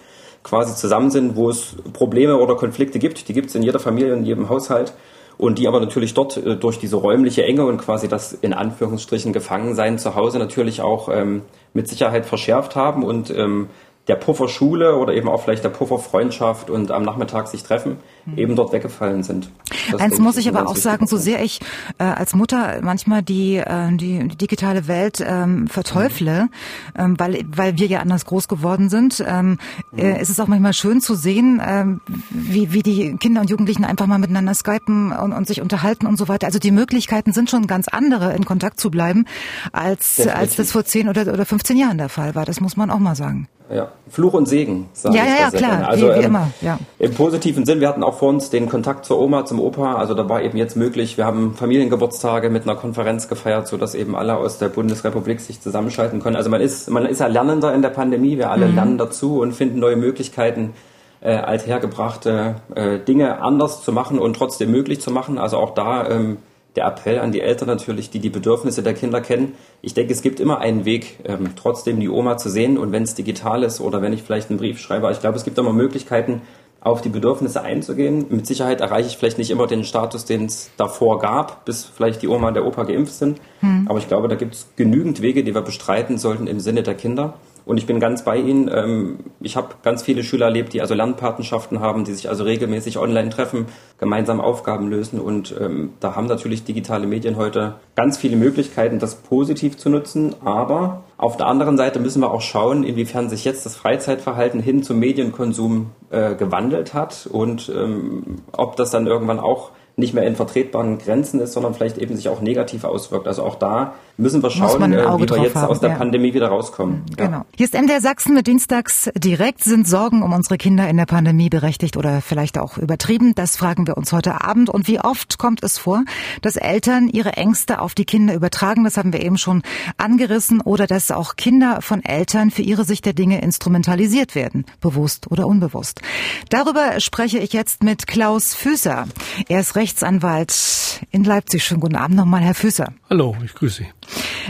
C: quasi zusammen sind, wo es Probleme oder Konflikte gibt. Die gibt es in jeder Familie, in jedem Haushalt. Und die aber natürlich dort äh, durch diese räumliche Enge und quasi das in Anführungsstrichen Gefangensein zu Hause natürlich auch ähm, mit Sicherheit verschärft haben und ähm, der Puffer Schule oder eben auch vielleicht der Puffer Freundschaft und am Nachmittag sich treffen. Eben dort weggefallen sind.
A: Das Eins muss ich aber auch sagen, so sehr ich äh, als Mutter manchmal die, äh, die, die digitale Welt ähm, verteufle, mhm. ähm, weil, weil wir ja anders groß geworden sind, ähm, äh, mhm. ist es auch manchmal schön zu sehen, ähm, wie, wie die Kinder und Jugendlichen einfach mal miteinander skypen und, und sich unterhalten und so weiter. Also die Möglichkeiten sind schon ganz andere, in Kontakt zu bleiben, als, als das vor 10 oder, oder 15 Jahren der Fall war. Das muss man auch mal sagen.
C: Ja, Fluch und Segen,
A: sage ja, ich ja, ja, klar,
C: Also
A: wie, wie
C: ähm,
A: immer, ja.
C: im positiven Sinn, wir hatten auch vor uns den Kontakt zur Oma, zum Opa, also da war eben jetzt möglich, wir haben Familiengeburtstage mit einer Konferenz gefeiert, so dass eben alle aus der Bundesrepublik sich zusammenschalten können. Also man ist, man ist ja Lernender in der Pandemie, wir alle mhm. lernen dazu und finden neue Möglichkeiten, äh, althergebrachte äh, Dinge anders zu machen und trotzdem möglich zu machen. Also auch da ähm, der Appell an die Eltern natürlich, die die Bedürfnisse der Kinder kennen. Ich denke, es gibt immer einen Weg, ähm, trotzdem die Oma zu sehen und wenn es digital ist oder wenn ich vielleicht einen Brief schreibe. Ich glaube, es gibt immer Möglichkeiten, auf die Bedürfnisse einzugehen. Mit Sicherheit erreiche ich vielleicht nicht immer den Status, den es davor gab, bis vielleicht die Oma und der Opa geimpft sind. Hm. Aber ich glaube, da gibt es genügend Wege, die wir bestreiten sollten im Sinne der Kinder. Und ich bin ganz bei Ihnen. Ähm, ich habe ganz viele Schüler erlebt, die also Lernpatenschaften haben, die sich also regelmäßig online treffen, gemeinsam Aufgaben lösen. Und ähm, da haben natürlich digitale Medien heute ganz viele Möglichkeiten, das positiv zu nutzen. Aber auf der anderen Seite müssen wir auch schauen, inwiefern sich jetzt das Freizeitverhalten hin zum Medienkonsum äh, gewandelt hat und ähm, ob das dann irgendwann auch nicht mehr in vertretbaren Grenzen ist, sondern vielleicht eben sich auch negativ auswirkt. Also auch da müssen wir schauen, äh, wie wir jetzt haben, aus der ja. Pandemie wieder rauskommen.
A: Genau. Ja. Hier ist MDR Sachsen mit Dienstags direkt. Sind Sorgen um unsere Kinder in der Pandemie berechtigt oder vielleicht auch übertrieben? Das fragen wir uns heute Abend. Und wie oft kommt es vor, dass Eltern ihre Ängste auf die Kinder übertragen? Das haben wir eben schon angerissen. Oder dass auch Kinder von Eltern für ihre Sicht der Dinge instrumentalisiert werden, bewusst oder unbewusst. Darüber spreche ich jetzt mit Klaus Füßer. Er ist Rechtsanwalt in Leipzig. Schönen guten Abend nochmal, Herr Füßer.
E: Hallo, ich grüße Sie.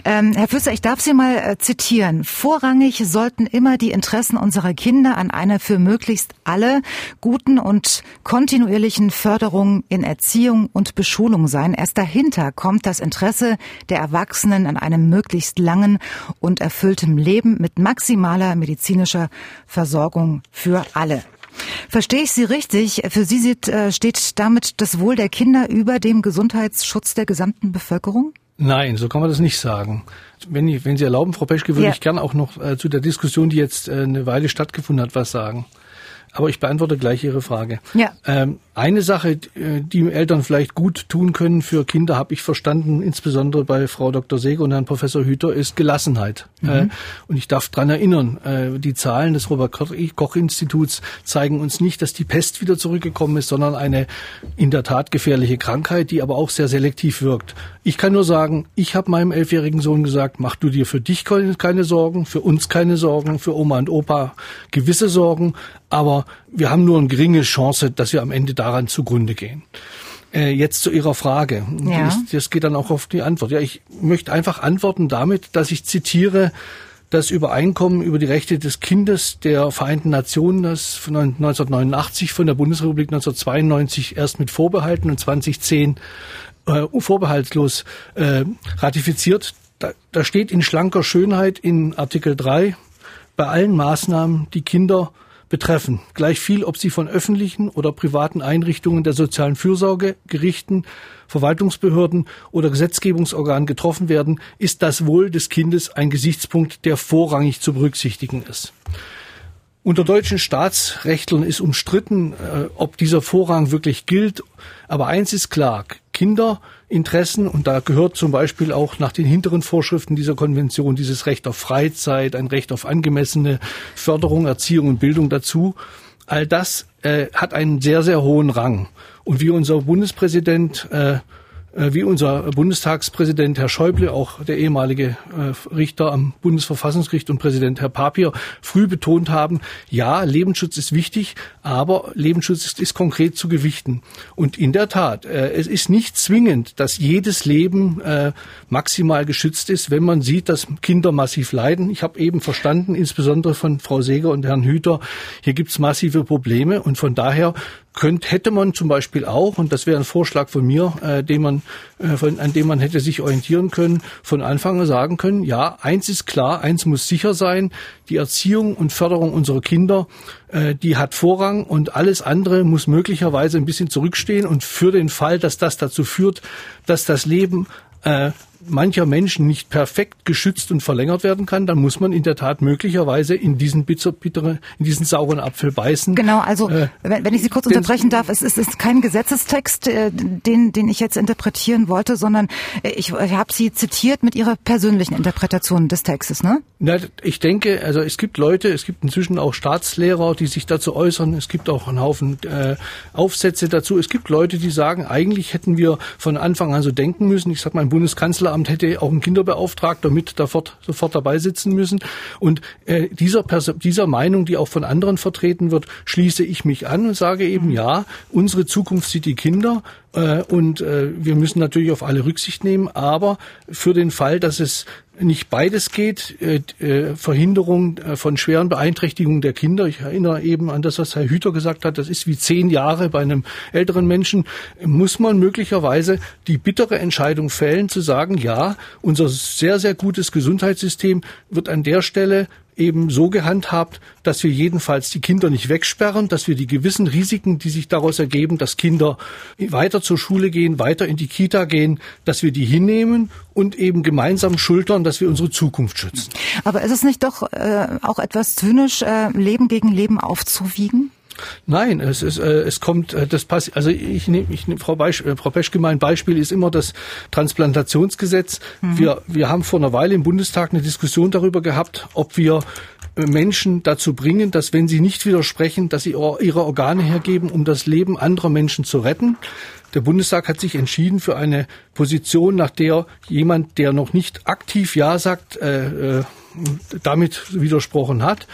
A: Ähm, Herr Füßer, ich darf Sie mal äh, zitieren. Vorrangig sollten immer die Interessen unserer Kinder an einer für möglichst alle guten und kontinuierlichen Förderung in Erziehung und Beschulung sein. Erst dahinter kommt das Interesse der Erwachsenen an einem möglichst langen und erfülltem Leben mit maximaler medizinischer Versorgung für alle. Verstehe ich Sie richtig? Für Sie äh, steht damit das Wohl der Kinder über dem Gesundheitsschutz der gesamten Bevölkerung?
E: Nein, so kann man das nicht sagen. Wenn, ich, wenn Sie erlauben, Frau Peschke, würde ja. ich gern auch noch äh, zu der Diskussion, die jetzt äh, eine Weile stattgefunden hat, was sagen. Aber ich beantworte gleich Ihre Frage. Ja. Ähm, eine Sache, äh, die Eltern vielleicht gut tun können für Kinder, habe ich verstanden, insbesondere bei Frau Dr. Seger und Herrn Professor Hüter, ist Gelassenheit. Mhm. Äh, und ich darf dran erinnern, äh, die Zahlen des Robert Koch Instituts zeigen uns nicht, dass die Pest wieder zurückgekommen ist, sondern eine in der Tat gefährliche Krankheit, die aber auch sehr selektiv wirkt. Ich kann nur sagen, ich habe meinem elfjährigen Sohn gesagt, mach du dir für dich keine Sorgen, für uns keine Sorgen, für Oma und Opa gewisse Sorgen, aber wir haben nur eine geringe Chance, dass wir am Ende daran zugrunde gehen. Äh, jetzt zu Ihrer Frage. Ja. Das, das geht dann auch auf die Antwort. Ja, ich möchte einfach antworten damit, dass ich zitiere das Übereinkommen über die Rechte des Kindes der Vereinten Nationen, das von 1989 von der Bundesrepublik 1992 erst mit Vorbehalten und 2010 äh, vorbehaltlos äh, ratifiziert. Da, da steht in schlanker Schönheit in Artikel 3, bei allen Maßnahmen, die Kinder betreffen. Gleich viel, ob sie von öffentlichen oder privaten Einrichtungen der sozialen Fürsorge, Gerichten, Verwaltungsbehörden oder Gesetzgebungsorganen getroffen werden, ist das Wohl des Kindes ein Gesichtspunkt, der vorrangig zu berücksichtigen ist. Unter deutschen Staatsrechtlern ist umstritten, äh, ob dieser Vorrang wirklich gilt. Aber eins ist klar, Kinderinteressen, und da gehört zum Beispiel auch nach den hinteren Vorschriften dieser Konvention dieses Recht auf Freizeit, ein Recht auf angemessene Förderung, Erziehung und Bildung dazu. All das äh, hat einen sehr, sehr hohen Rang. Und wie unser Bundespräsident äh, wie unser Bundestagspräsident Herr Schäuble, auch der ehemalige äh, Richter am Bundesverfassungsgericht und Präsident Herr Papier früh betont haben, ja, Lebensschutz ist wichtig, aber Lebensschutz ist, ist konkret zu gewichten. Und in der Tat, äh, es ist nicht zwingend, dass jedes Leben maximal geschützt ist, wenn man sieht, dass Kinder massiv leiden. Ich habe eben verstanden, insbesondere von Frau Seger und Herrn Hüter, hier gibt es massive Probleme und von daher könnte, hätte man zum Beispiel auch, und das wäre ein Vorschlag von mir, äh, den man, äh, von, an dem man hätte sich orientieren können, von Anfang an sagen können, ja, eins ist klar, eins muss sicher sein, die Erziehung und Förderung unserer Kinder, äh, die hat Vorrang und alles andere muss möglicherweise ein bisschen zurückstehen und für den Fall, dass das dazu führt, dass das Leben äh, mancher Menschen nicht perfekt geschützt und verlängert werden kann, dann muss man in der Tat möglicherweise in diesen bitter, bittere, in diesen sauren Apfel beißen.
A: Genau, also äh, wenn, wenn, ich Sie kurz unterbrechen darf, es ist, ist kein Gesetzestext, äh, den, den ich jetzt interpretieren wollte, sondern äh, ich, ich habe Sie zitiert mit Ihrer persönlichen Interpretation des Textes, ne?
E: Na, ich denke, also es gibt Leute, es gibt inzwischen auch Staatslehrer, die sich dazu äußern. Es gibt auch einen Haufen äh, Aufsätze dazu. Es gibt Leute, die sagen, eigentlich hätten wir von Anfang an so denken müssen. Ich sag mal, ein Bundeskanzler Kanzleramt hätte auch ein Kinderbeauftragter mit sofort, sofort dabei sitzen müssen. Und äh, dieser, dieser Meinung, die auch von anderen vertreten wird, schließe ich mich an und sage eben, ja, unsere Zukunft sieht die Kinder und äh, wir müssen natürlich auf alle Rücksicht nehmen, aber für den Fall, dass es nicht beides geht, äh, äh, Verhinderung äh, von schweren Beeinträchtigungen der Kinder. Ich erinnere eben an das, was Herr Hüter gesagt hat. Das ist wie zehn Jahre bei einem älteren Menschen. Muss man möglicherweise die bittere Entscheidung fällen, zu sagen, ja, unser sehr, sehr gutes Gesundheitssystem wird an der Stelle eben so gehandhabt, dass wir jedenfalls die Kinder nicht wegsperren, dass wir die gewissen Risiken, die sich daraus ergeben, dass Kinder weiter zur Schule gehen, weiter in die Kita gehen, dass wir die hinnehmen und eben gemeinsam schultern, dass wir unsere Zukunft schützen.
A: Aber ist es nicht doch äh, auch etwas zynisch, äh, Leben gegen Leben aufzuwiegen?
E: Nein, es ist, äh, es kommt, äh, das passt, also ich nehme, ich nehm, Frau, Beisch, äh, Frau Peschke, mein Beispiel ist immer das Transplantationsgesetz. Mhm. Wir, wir haben vor einer Weile im Bundestag eine Diskussion darüber gehabt, ob wir äh, Menschen dazu bringen, dass wenn sie nicht widersprechen, dass sie ihre Organe hergeben, um das Leben anderer Menschen zu retten. Der Bundestag hat sich entschieden für eine Position, nach der jemand, der noch nicht aktiv Ja sagt, äh, äh, damit widersprochen hat.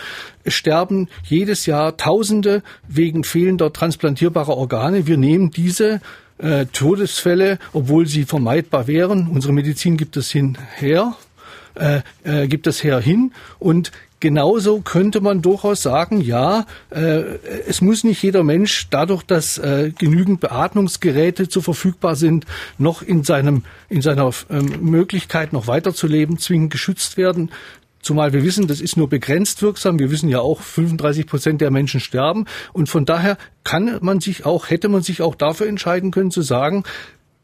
E: Es sterben jedes Jahr Tausende wegen fehlender transplantierbarer Organe. Wir nehmen diese äh, Todesfälle, obwohl sie vermeidbar wären. Unsere Medizin gibt es hinher, äh, äh, gibt es her hin und Genauso könnte man durchaus sagen, ja, äh, es muss nicht jeder Mensch dadurch, dass äh, genügend Beatmungsgeräte zur verfügbar sind, noch in seinem in seiner ähm, Möglichkeit noch weiterzuleben zwingend geschützt werden. Zumal wir wissen, das ist nur begrenzt wirksam. Wir wissen ja auch, 35 Prozent der Menschen sterben. Und von daher kann man sich auch, hätte man sich auch dafür entscheiden können zu sagen,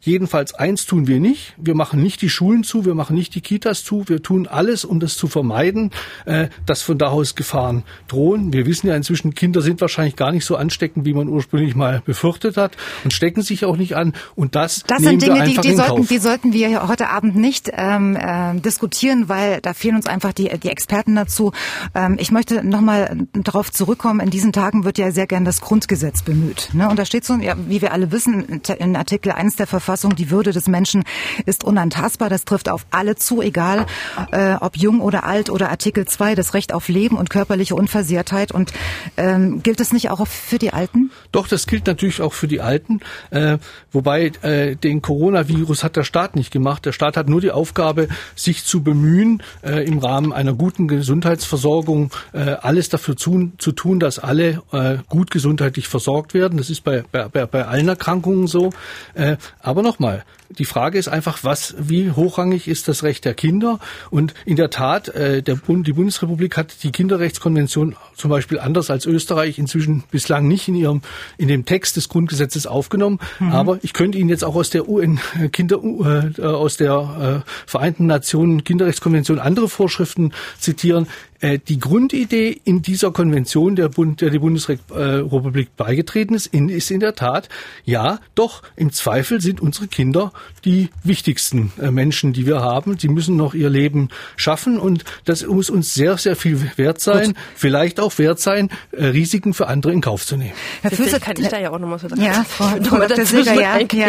E: Jedenfalls eins tun wir nicht. Wir machen nicht die Schulen zu, wir machen nicht die Kitas zu. Wir tun alles, um das zu vermeiden, äh, dass von da aus Gefahren drohen. Wir wissen ja inzwischen, Kinder sind wahrscheinlich gar nicht so ansteckend, wie man ursprünglich mal befürchtet hat und stecken sich auch nicht an. Und das,
A: das
E: sind
A: Dinge, die, die, sollten, die sollten wir heute Abend nicht ähm, äh, diskutieren, weil da fehlen uns einfach die, die Experten dazu. Ähm, ich möchte nochmal darauf zurückkommen. In diesen Tagen wird ja sehr gern das Grundgesetz bemüht. Ne? Und da steht so, ja, wie wir alle wissen, in Artikel 1 der Verfassung Verfassung, die Würde des Menschen ist unantastbar. Das trifft auf alle zu, egal äh, ob jung oder alt oder Artikel 2, das Recht auf Leben und körperliche Unversehrtheit. Und ähm, gilt das nicht auch für die Alten?
E: Doch, das gilt natürlich auch für die Alten. Äh, wobei äh, den Coronavirus hat der Staat nicht gemacht. Der Staat hat nur die Aufgabe, sich zu bemühen, äh, im Rahmen einer guten Gesundheitsversorgung äh, alles dafür zu, zu tun, dass alle äh, gut gesundheitlich versorgt werden. Das ist bei, bei, bei allen Erkrankungen so. Äh, aber nochmal, die Frage ist einfach, was, wie hochrangig ist das Recht der Kinder? Und in der Tat, äh, der Bund, die Bundesrepublik hat die Kinderrechtskonvention zum Beispiel anders als Österreich inzwischen bislang nicht in ihrem, in dem Text des Grundgesetzes aufgenommen. Mhm. Aber ich könnte Ihnen jetzt auch aus der UN Kinder, äh, aus der äh, Vereinten Nationen Kinderrechtskonvention andere Vorschriften zitieren. Äh, die Grundidee in dieser Konvention, der, Bund, der die Bundesrepublik beigetreten ist, ist in der Tat, ja, doch, im Zweifel sind unsere Kinder die wichtigsten äh, Menschen, die wir haben. Sie müssen noch ihr Leben schaffen und das muss uns sehr, sehr viel wert sein. Gut. Vielleicht auch wert sein, äh, Risiken für andere in Kauf zu nehmen.
B: Herr Füßer, kann ich da ja auch nochmal so
A: ja, <laughs> Frau, noch dazu ja, ja.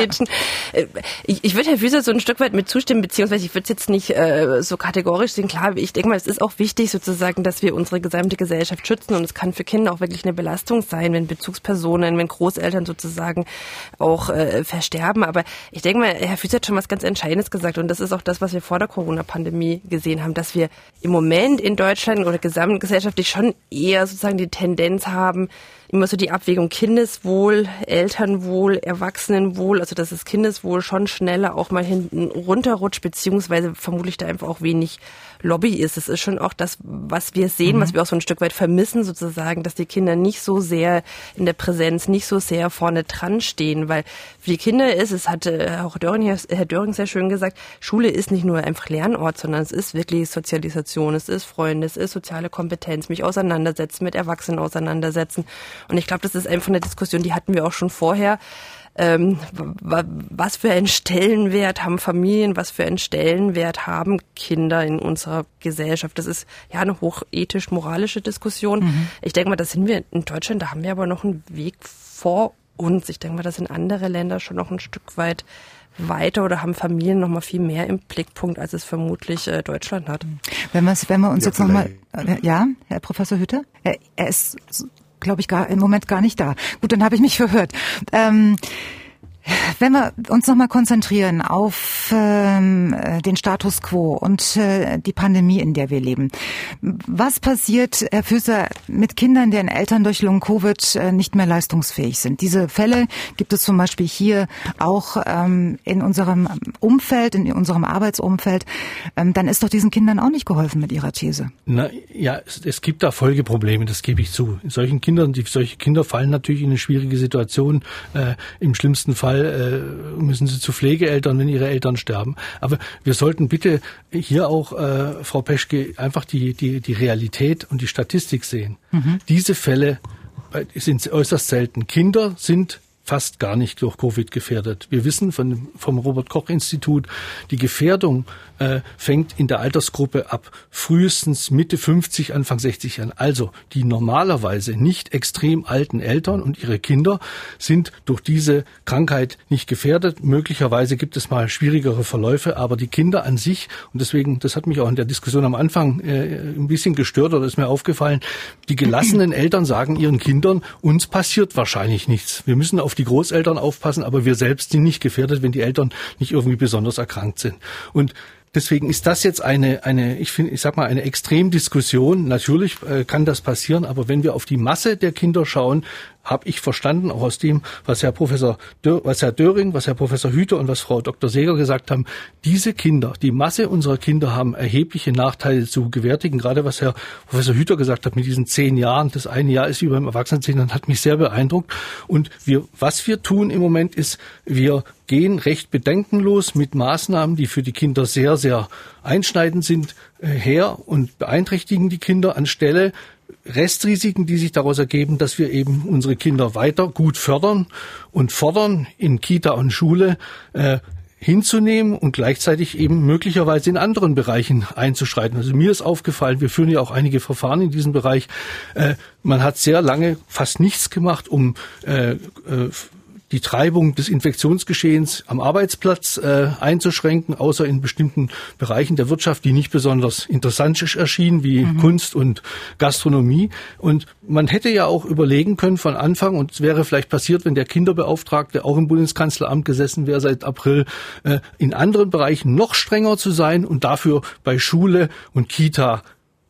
B: Äh, ich, ich würde Herr Füßer so ein Stück weit mit zustimmen, beziehungsweise ich würde es jetzt nicht äh, so kategorisch sehen. Klar, ich denke mal, es ist auch wichtig sozusagen, dass wir unsere gesamte Gesellschaft schützen und es kann für Kinder auch wirklich eine Belastung sein, wenn Bezugspersonen, wenn Großeltern sozusagen auch äh, versterben. Aber ich denke mal, Herr Füßer hat schon was ganz Entscheidendes gesagt und das ist auch das, was wir vor der Corona-Pandemie gesehen haben, dass wir im Moment in Deutschland oder gesamtgesellschaftlich schon eher sozusagen die Tendenz haben, immer so die Abwägung Kindeswohl, Elternwohl, Erwachsenenwohl, also dass das Kindeswohl schon schneller auch mal hinten runterrutscht, beziehungsweise vermutlich da einfach auch wenig Lobby ist. Es ist schon auch das, was wir sehen, mhm. was wir auch so ein Stück weit vermissen, sozusagen, dass die Kinder nicht so sehr in der Präsenz, nicht so sehr vorne dran stehen, weil für die Kinder ist, es hatte auch Döring, Herr Döring sehr schön gesagt, Schule ist nicht nur einfach Lernort, sondern es ist wirklich Sozialisation, es ist Freunde, es ist soziale Kompetenz, mich auseinandersetzen, mit Erwachsenen auseinandersetzen. Und ich glaube, das ist einfach eine Diskussion, die hatten wir auch schon vorher. Ähm, was für einen Stellenwert haben Familien, was für einen Stellenwert haben Kinder in unserer Gesellschaft? Das ist ja eine hochethisch-moralische Diskussion. Mhm. Ich denke mal, da sind wir in Deutschland, da haben wir aber noch einen Weg vor uns. Ich denke mal, da sind andere Länder schon noch ein Stück weit weiter oder haben Familien noch mal viel mehr im Blickpunkt, als es vermutlich äh, Deutschland hat.
A: Wenn, wenn wir uns ja, jetzt noch mal, äh, ja, Herr Professor Hütter, er, er ist glaube ich, gar, im Moment gar nicht da. Gut, dann habe ich mich verhört. Ähm, wenn wir uns nochmal konzentrieren auf ähm, den Status quo und äh, die Pandemie, in der wir leben. Was passiert, Herr Füßer, mit Kindern, deren Eltern durch Long-Covid äh, nicht mehr leistungsfähig sind? Diese Fälle gibt es zum Beispiel hier auch ähm, in unserem Umfeld, in unserem Arbeitsumfeld. Ähm, dann ist doch diesen Kindern auch nicht geholfen mit ihrer These.
E: Na, ja, es, es gibt da Folgeprobleme, das gebe ich zu. In solchen Kindern, die, solche Kinder fallen natürlich in eine schwierige Situation. Äh, Im schlimmsten Fall Fall äh, müssen sie zu Pflegeeltern, wenn ihre Eltern sterben. Aber wir sollten bitte hier auch, äh, Frau Peschke, einfach die, die, die Realität und die Statistik sehen. Mhm. Diese Fälle sind äußerst selten. Kinder sind fast gar nicht durch Covid gefährdet. Wir wissen von, vom Robert Koch Institut, die Gefährdung äh, fängt in der Altersgruppe ab frühestens Mitte 50, Anfang 60 an. Also die normalerweise nicht extrem alten Eltern und ihre Kinder sind durch diese Krankheit nicht gefährdet. Möglicherweise gibt es mal schwierigere Verläufe, aber die Kinder an sich, und deswegen, das hat mich auch in der Diskussion am Anfang äh, ein bisschen gestört oder ist mir aufgefallen, die gelassenen Eltern sagen ihren Kindern, uns passiert wahrscheinlich nichts. Wir müssen auf die Großeltern aufpassen, aber wir selbst sind nicht gefährdet, wenn die Eltern nicht irgendwie besonders erkrankt sind. Und Deswegen ist das jetzt eine, eine ich finde, ich sag mal, eine Extremdiskussion. Natürlich äh, kann das passieren, aber wenn wir auf die Masse der Kinder schauen, habe ich verstanden, auch aus dem, was Herr Professor, Dör, was Herr Döring, was Herr Professor Hüter und was Frau Dr. Seger gesagt haben. Diese Kinder, die Masse unserer Kinder haben erhebliche Nachteile zu gewärtigen. Gerade was Herr Professor Hüter gesagt hat mit diesen zehn Jahren. Das eine Jahr ist wie beim Erwachsenenzehn, hat mich sehr beeindruckt. Und wir, was wir tun im Moment ist, wir gehen recht bedenkenlos mit Maßnahmen, die für die Kinder sehr, sehr einschneidend sind, äh, her und beeinträchtigen die Kinder anstelle Restrisiken, die sich daraus ergeben, dass wir eben unsere Kinder weiter gut fördern und fordern in Kita und Schule äh, hinzunehmen und gleichzeitig eben möglicherweise in anderen Bereichen einzuschreiten. Also mir ist aufgefallen, wir führen ja auch einige Verfahren in diesem Bereich. Äh, man hat sehr lange fast nichts gemacht, um äh, äh, die Treibung des Infektionsgeschehens am Arbeitsplatz äh, einzuschränken, außer in bestimmten Bereichen der Wirtschaft, die nicht besonders interessant erschienen, wie mhm. Kunst und Gastronomie. Und man hätte ja auch überlegen können von Anfang, und es wäre vielleicht passiert, wenn der Kinderbeauftragte auch im Bundeskanzleramt gesessen wäre seit April, äh, in anderen Bereichen noch strenger zu sein und dafür bei Schule und Kita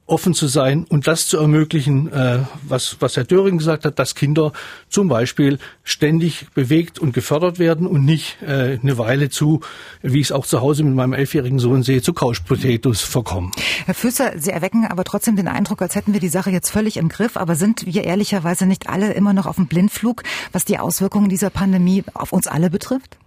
E: offen zu sein und das zu ermöglichen, äh, was, was Herr Döring gesagt hat, dass Kinder zum Beispiel ständig bewegt und gefördert werden und nicht äh, eine Weile zu, wie ich es auch zu Hause mit meinem elfjährigen Sohn sehe, zu Couch verkommen.
A: Herr Füßer, Sie erwecken aber trotzdem den Eindruck, als hätten wir die Sache jetzt völlig im Griff, aber sind wir ehrlicherweise nicht alle immer noch auf dem Blindflug, was die Auswirkungen dieser Pandemie auf uns alle betrifft?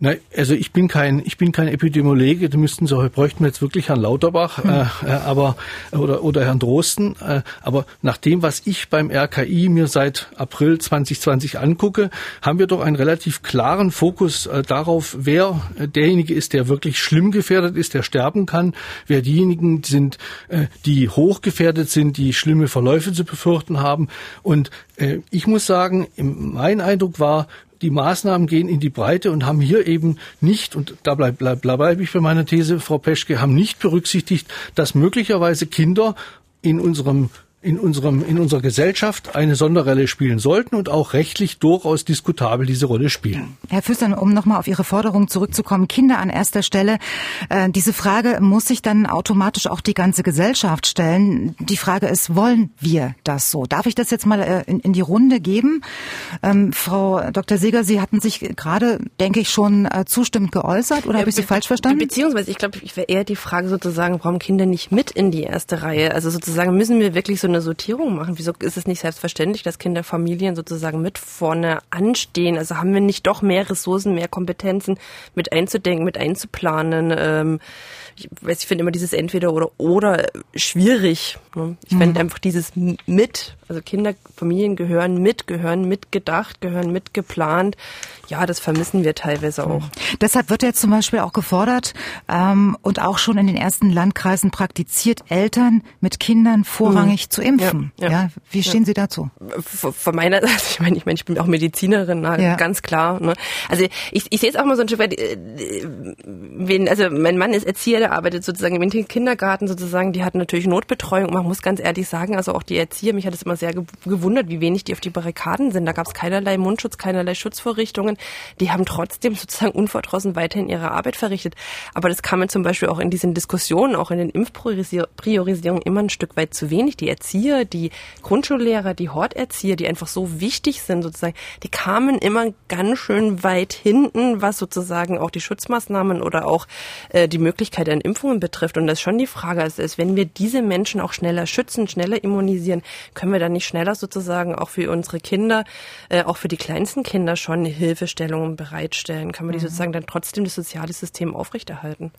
E: Nein, also ich bin kein, ich bin kein Epidemiologe. Da müssten Sie, bräuchten wir jetzt wirklich Herrn Lauterbach, hm. äh, äh, aber oder oder Herrn Drosten. Äh, aber nach dem, was ich beim RKI mir seit April 2020 angucke, haben wir doch einen relativ klaren Fokus äh, darauf, wer derjenige ist, der wirklich schlimm gefährdet ist, der sterben kann, wer diejenigen sind, äh, die hochgefährdet sind, die schlimme Verläufe zu befürchten haben. Und äh, ich muss sagen, mein Eindruck war, die Maßnahmen gehen in die Breite und haben hier eben nicht, und da bleibe bleib, bleib ich bei meiner These, Frau Peschke, haben nicht berücksichtigt, dass möglicherweise Kinder in unserem in unserem, in unserer Gesellschaft eine Sonderrolle spielen sollten und auch rechtlich durchaus diskutabel diese Rolle spielen.
A: Herr Füstern, um nochmal auf Ihre Forderung zurückzukommen, Kinder an erster Stelle. Äh, diese Frage muss sich dann automatisch auch die ganze Gesellschaft stellen. Die Frage ist, wollen wir das so? Darf ich das jetzt mal äh, in, in, die Runde geben? Ähm, Frau Dr. Seger, Sie hatten sich gerade, denke ich, schon äh, zustimmend geäußert oder ja, habe ich Sie falsch verstanden?
B: Beziehungsweise, ich glaube, ich wäre eher die Frage sozusagen, warum Kinder nicht mit in die erste Reihe? Also sozusagen müssen wir wirklich so eine Sortierung machen? Wieso ist es nicht selbstverständlich, dass Kinderfamilien sozusagen mit vorne anstehen? Also haben wir nicht doch mehr Ressourcen, mehr Kompetenzen mit einzudenken, mit einzuplanen? Ähm, ich weiß, ich finde immer dieses entweder oder oder schwierig. Ne? Ich mhm. fände einfach dieses mit, also Kinder, Familien gehören mit, gehören mitgedacht, gehören mitgeplant. Ja, das vermissen wir teilweise auch.
A: Deshalb wird ja zum Beispiel auch gefordert ähm, und auch schon in den ersten Landkreisen praktiziert, Eltern mit Kindern vorrangig mhm. zu impfen. Ja, ja, ja. Wie stehen ja. Sie dazu?
B: Von meiner <laughs> Seite, ich meine, ich, meine, ich bin auch Medizinerin, na, ganz klar. Ne? Also ich, ich sehe es auch mal so ein Stück weit, äh, also mein Mann ist Erzieher, der arbeitet sozusagen im Kindergarten sozusagen, die hat natürlich Notbetreuung. Man muss ganz ehrlich sagen, also auch die Erzieher, mich hat es immer sehr gewundert, wie wenig die auf die Barrikaden sind. Da gab es keinerlei Mundschutz, keinerlei Schutzvorrichtungen. Die haben trotzdem sozusagen unverdrossen weiterhin ihre Arbeit verrichtet. Aber das kam mir zum Beispiel auch in diesen Diskussionen, auch in den Impfpriorisierungen immer ein Stück weit zu wenig. Die Erzieher, die Grundschullehrer, die Horterzieher, die einfach so wichtig sind sozusagen, die kamen immer ganz schön weit hinten, was sozusagen auch die Schutzmaßnahmen oder auch äh, die Möglichkeit an Impfungen betrifft. Und das ist schon die Frage, ist, ist, wenn wir diese Menschen auch schneller schützen, schneller immunisieren, können wir dann nicht schneller sozusagen auch für unsere Kinder, äh, auch für die kleinsten Kinder schon Hilfestellungen bereitstellen? Können wir die mhm. sozusagen dann trotzdem das soziale System aufrechterhalten?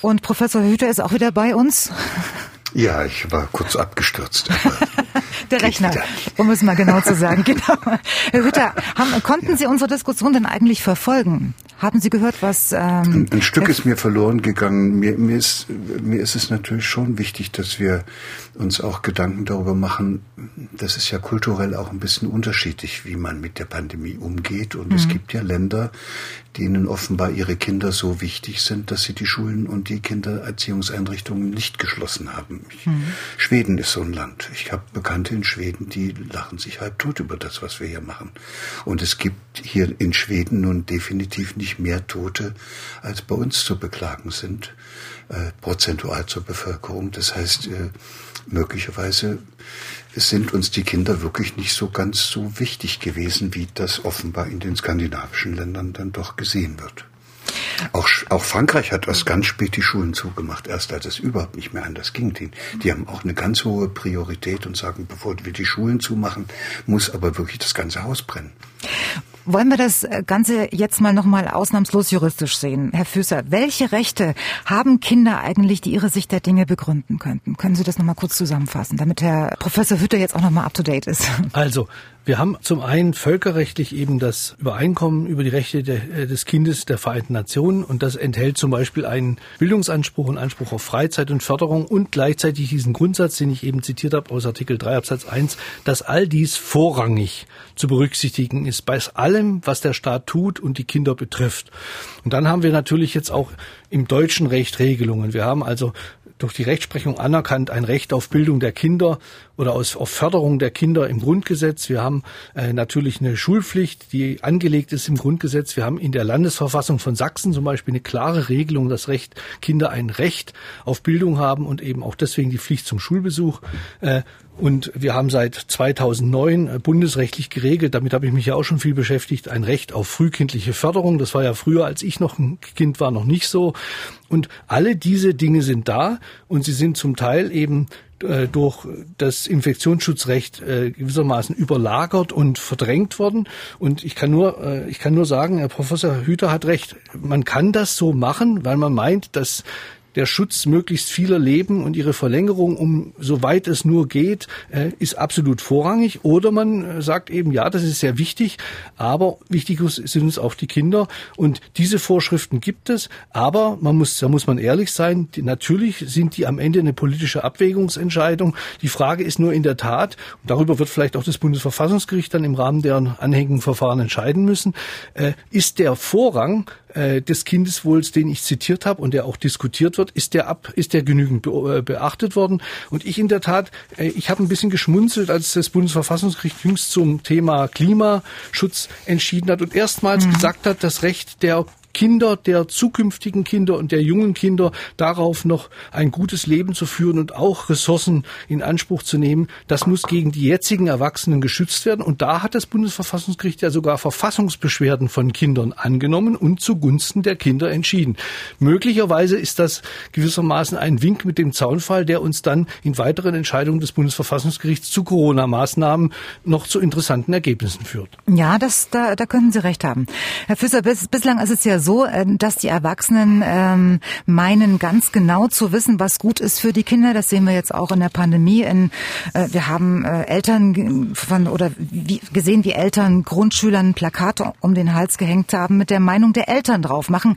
A: Und Professor Hüter ist auch wieder bei uns.
D: Ja, ich war kurz abgestürzt. <laughs>
A: Der Rechner, um es mal genau zu sagen. <laughs> Genau. Herr Hütter, haben, konnten Sie unsere Diskussion denn eigentlich verfolgen? Haben Sie gehört, was... Ähm,
D: ein, ein Stück ist mir verloren gegangen. Mir, mir, ist, mir ist es natürlich schon wichtig, dass wir uns auch Gedanken darüber machen, das ist ja kulturell auch ein bisschen unterschiedlich, wie man mit der Pandemie umgeht. Und mhm. es gibt ja Länder, denen offenbar ihre Kinder so wichtig sind, dass sie die Schulen und die Kindererziehungseinrichtungen nicht geschlossen haben. Mhm. Schweden ist so ein Land. Ich habe Bekannte in Schweden, die lachen sich halb tot über das, was wir hier machen. Und es gibt hier in Schweden nun definitiv nicht mehr Tote, als bei uns zu beklagen sind, äh, prozentual zur Bevölkerung. Das heißt, äh, möglicherweise sind uns die Kinder wirklich nicht so ganz so wichtig gewesen, wie das offenbar in den skandinavischen Ländern dann doch gesehen wird. Auch, auch Frankreich hat erst ganz spät die Schulen zugemacht, erst als es überhaupt nicht mehr anders ging. Die, die haben auch eine ganz hohe Priorität und sagen, bevor wir die Schulen zumachen, muss aber wirklich das ganze Haus brennen.
A: Wollen wir das Ganze jetzt mal nochmal ausnahmslos juristisch sehen? Herr Füßer, welche Rechte haben Kinder eigentlich, die ihre Sicht der Dinge begründen könnten? Können Sie das nochmal kurz zusammenfassen, damit Herr Professor Hütter jetzt auch nochmal up to date ist?
E: Also, wir haben zum einen völkerrechtlich eben das Übereinkommen über die Rechte äh, des Kindes der Vereinten Nationen und das enthält zum Beispiel einen Bildungsanspruch und Anspruch auf Freizeit und Förderung und gleichzeitig diesen Grundsatz, den ich eben zitiert habe aus Artikel 3 Absatz 1, dass all dies vorrangig zu berücksichtigen ist bei allem, was der Staat tut und die Kinder betrifft. Und dann haben wir natürlich jetzt auch im deutschen Recht Regelungen. Wir haben also durch die Rechtsprechung anerkannt ein Recht auf Bildung der Kinder oder aus, auf Förderung der Kinder im Grundgesetz. Wir haben äh, natürlich eine Schulpflicht, die angelegt ist im Grundgesetz. Wir haben in der Landesverfassung von Sachsen zum Beispiel eine klare Regelung, dass Recht, Kinder ein Recht auf Bildung haben und eben auch deswegen die Pflicht zum Schulbesuch. Äh, und wir haben seit 2009 äh, bundesrechtlich geregelt, damit habe ich mich ja auch schon viel beschäftigt, ein Recht auf frühkindliche Förderung. Das war ja früher, als ich noch ein Kind war, noch nicht so. Und alle diese Dinge sind da und sie sind zum Teil eben durch das Infektionsschutzrecht äh, gewissermaßen überlagert und verdrängt worden. Und ich kann nur, äh, ich kann nur sagen, Herr Professor Hüter hat recht. Man kann das so machen, weil man meint, dass der Schutz möglichst vieler Leben und ihre Verlängerung, um soweit es nur geht, äh, ist absolut vorrangig. Oder man äh, sagt eben, ja, das ist sehr wichtig, aber wichtig sind uns auch die Kinder. Und diese Vorschriften gibt es, aber man muss, da muss man ehrlich sein, die, natürlich sind die am Ende eine politische Abwägungsentscheidung. Die Frage ist nur in der Tat, und darüber wird vielleicht auch das Bundesverfassungsgericht dann im Rahmen der anhängigen Verfahren entscheiden müssen, äh, ist der Vorrang äh, des Kindeswohls, den ich zitiert habe und der auch diskutiert wird, ist der ab, ist der genügend äh, beachtet worden? Und ich in der Tat, äh, ich habe ein bisschen geschmunzelt, als das Bundesverfassungsgericht jüngst zum Thema Klimaschutz entschieden hat und erstmals mhm. gesagt hat, das Recht der Kinder, der zukünftigen Kinder und der jungen Kinder darauf noch ein gutes Leben zu führen und auch Ressourcen in Anspruch zu nehmen, das muss gegen die jetzigen Erwachsenen geschützt werden. Und da hat das Bundesverfassungsgericht ja sogar Verfassungsbeschwerden von Kindern angenommen und zugunsten der Kinder entschieden. Möglicherweise ist das gewissermaßen ein Wink mit dem Zaunfall, der uns dann in weiteren Entscheidungen des Bundesverfassungsgerichts zu Corona-Maßnahmen noch zu interessanten Ergebnissen führt.
A: Ja, das, da, da können Sie recht haben. Herr Füsser, bis, bislang ist es ja so, äh, dass die Erwachsenen ähm, meinen ganz genau zu wissen, was gut ist für die Kinder. Das sehen wir jetzt auch in der Pandemie. In, äh, wir haben äh, Eltern von oder wie, gesehen, wie Eltern Grundschülern Plakate um den Hals gehängt haben mit der Meinung der Eltern drauf. Machen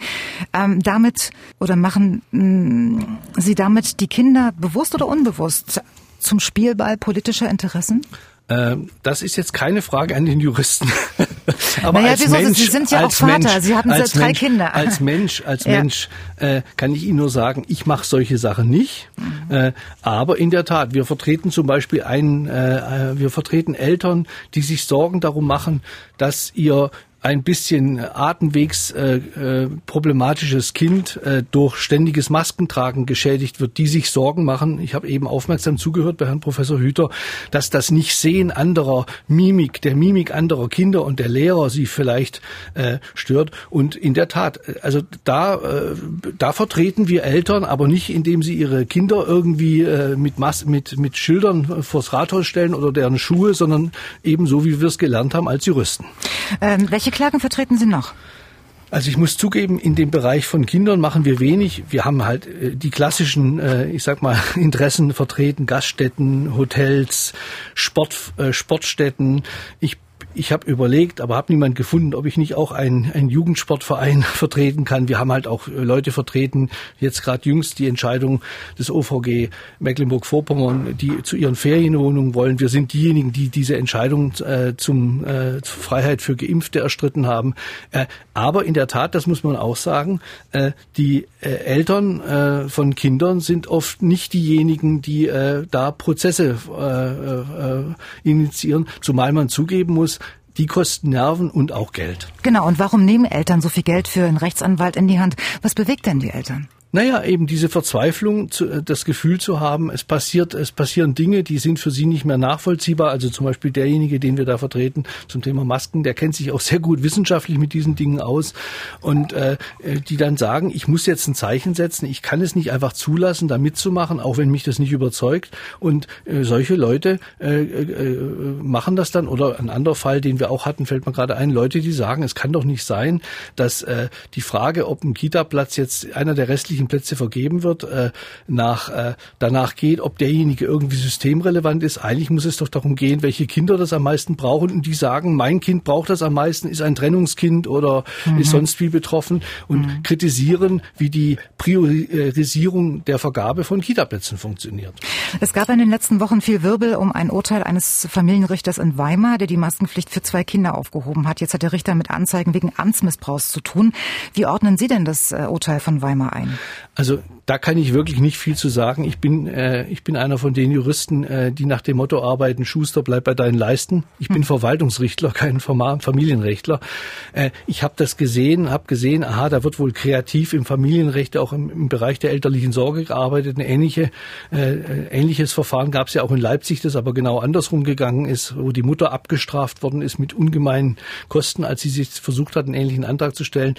A: ähm, damit oder machen mh, mm, sie damit die Kinder bewusst oder unbewusst zum Spielball politischer Interessen?
E: Ähm, das ist jetzt keine Frage an den Juristen. <laughs> Aber
A: naja,
E: als
A: wieso?
E: Mensch,
A: Sie sind ja auch Vater.
E: Mensch,
A: Sie haben
E: als
A: drei
E: Mensch,
A: Kinder.
E: Als <laughs> Mensch, als ja. Mensch äh, kann ich Ihnen nur sagen, ich mache solche Sachen nicht. Mhm. Äh, aber in der Tat, wir vertreten zum Beispiel einen, äh, äh wir vertreten Eltern, die sich Sorgen darum machen, dass ihr ein bisschen atemwegs äh, äh, problematisches Kind äh, durch ständiges Maskentragen geschädigt wird, die sich Sorgen machen. Ich habe eben aufmerksam zugehört bei Herrn Professor Hüter, dass das Nicht-Sehen anderer Mimik, der Mimik anderer Kinder und der Lehrer sie vielleicht äh, stört. Und in der Tat, also da, äh, da vertreten wir Eltern, aber nicht, indem sie ihre Kinder irgendwie äh, mit, Mas mit, mit Schildern vors Rathaus stellen oder deren Schuhe, sondern eben so, wie wir es gelernt haben als Juristen.
A: Ähm, welche Klagen vertreten Sie noch?
E: Also ich muss zugeben, in dem Bereich von Kindern machen wir wenig. Wir haben halt äh, die klassischen, äh, ich sag mal, <laughs> Interessen vertreten, Gaststätten, Hotels, Sport, äh, Sportstätten. Ich ich habe überlegt, aber habe niemand gefunden, ob ich nicht auch einen, einen Jugendsportverein <laughs> vertreten kann. Wir haben halt auch äh, Leute vertreten, jetzt gerade jüngst die Entscheidung des OVG Mecklenburg-Vorpommern, die zu ihren Ferienwohnungen wollen. Wir sind diejenigen, die diese Entscheidung äh, zum äh, Freiheit für Geimpfte erstritten haben. Äh, aber in der Tat, das muss man auch sagen, äh, die äh, Eltern äh, von Kindern sind oft nicht diejenigen, die äh, da Prozesse äh, äh, initiieren, zumal man zugeben muss, die kosten Nerven und auch Geld.
A: Genau, und warum nehmen Eltern so viel Geld für einen Rechtsanwalt in die Hand? Was bewegt denn die Eltern?
E: Naja, eben diese Verzweiflung, äh, das Gefühl zu haben, es passiert, es passieren Dinge, die sind für sie nicht mehr nachvollziehbar. Also zum Beispiel derjenige, den wir da vertreten zum Thema Masken, der kennt sich auch sehr gut wissenschaftlich mit diesen Dingen aus und äh, die dann sagen, ich muss jetzt ein Zeichen setzen, ich kann es nicht einfach zulassen, da mitzumachen, auch wenn mich das nicht überzeugt. Und äh, solche Leute äh, äh, machen das dann. Oder ein anderer Fall, den wir auch hatten, fällt mir gerade ein, Leute, die sagen, es kann doch nicht sein, dass äh, die Frage, ob ein Kita-Platz jetzt einer der restlichen restlichen Plätze vergeben wird, äh, nach, äh, danach geht, ob derjenige irgendwie systemrelevant ist. Eigentlich muss es doch darum gehen, welche Kinder das am meisten brauchen und die sagen, mein Kind braucht das am meisten, ist ein Trennungskind oder mhm. ist sonst wie betroffen und mhm. kritisieren, wie die Priorisierung der Vergabe von Kitaplätzen funktioniert.
A: Es gab in den letzten Wochen viel Wirbel um ein Urteil eines Familienrichters in Weimar, der die Maskenpflicht für zwei Kinder aufgehoben hat. Jetzt hat der Richter mit Anzeigen wegen Amtsmissbrauchs zu tun. Wie ordnen Sie denn das äh, Urteil von Weimar ein?
E: Also da kann ich wirklich nicht viel zu sagen. Ich bin, äh, ich bin einer von den Juristen, äh, die nach dem Motto arbeiten, Schuster, bleib bei deinen Leisten. Ich bin hm. Verwaltungsrichtler, kein Familienrechtler. Äh, ich habe das gesehen, habe gesehen, aha, da wird wohl kreativ im Familienrecht, auch im, im Bereich der elterlichen Sorge gearbeitet. Ein ähnliche, äh, äh, ähnliches Verfahren gab es ja auch in Leipzig, das aber genau andersrum gegangen ist, wo die Mutter abgestraft worden ist mit ungemeinen Kosten, als sie sich versucht hat, einen ähnlichen Antrag zu stellen.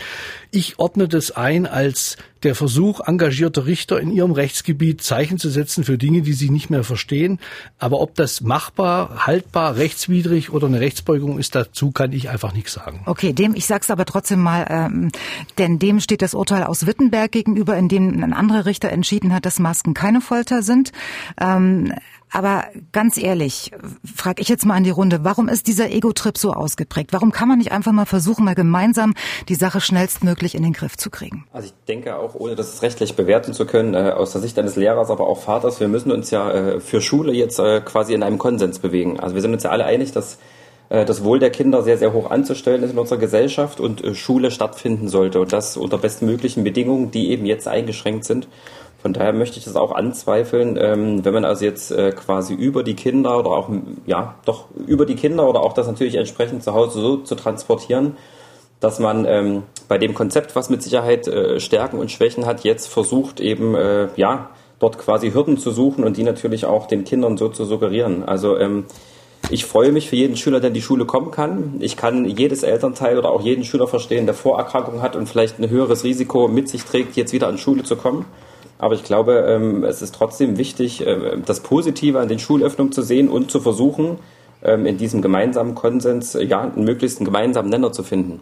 E: Ich ordne das ein als der Versuch engagierter Richter in ihrem Rechtsgebiet Zeichen zu setzen für Dinge, die sie nicht mehr verstehen. Aber ob das machbar, haltbar, rechtswidrig oder eine Rechtsbeugung ist, dazu kann ich einfach nichts sagen.
A: Okay, dem, ich sag's aber trotzdem mal, ähm, denn dem steht das Urteil aus Wittenberg gegenüber, in dem ein anderer Richter entschieden hat, dass Masken keine Folter sind. Ähm, aber ganz ehrlich, frage ich jetzt mal an die Runde, warum ist dieser Ego-Trip so ausgeprägt? Warum kann man nicht einfach mal versuchen, mal gemeinsam die Sache schnellstmöglich in den Griff zu kriegen?
C: Also ich denke auch, ohne das rechtlich bewerten zu können, äh, aus der Sicht eines Lehrers, aber auch Vaters, wir müssen uns ja äh, für Schule jetzt äh, quasi in einem Konsens bewegen. Also wir sind uns ja alle einig, dass das Wohl der Kinder sehr, sehr hoch anzustellen ist in unserer Gesellschaft und Schule stattfinden sollte und das unter bestmöglichen Bedingungen, die eben jetzt eingeschränkt sind. Von daher möchte ich das auch anzweifeln, ähm, wenn man also jetzt äh, quasi über die Kinder oder auch, ja, doch über die Kinder oder auch das natürlich entsprechend zu Hause so zu transportieren, dass man ähm, bei dem Konzept, was mit Sicherheit äh, Stärken und Schwächen hat, jetzt versucht eben, äh, ja, dort quasi Hürden zu suchen und die natürlich auch den Kindern so zu suggerieren. Also ähm, ich freue mich für jeden Schüler, der in die Schule kommen kann. Ich kann jedes Elternteil oder auch jeden Schüler verstehen, der Vorerkrankungen hat und vielleicht ein höheres Risiko mit sich trägt, jetzt wieder an Schule zu kommen. Aber ich glaube, ähm, es ist trotzdem wichtig, äh, das Positive an den Schulöffnungen zu sehen und zu versuchen, in diesem gemeinsamen Konsens ja einen möglichst gemeinsamen Nenner zu finden.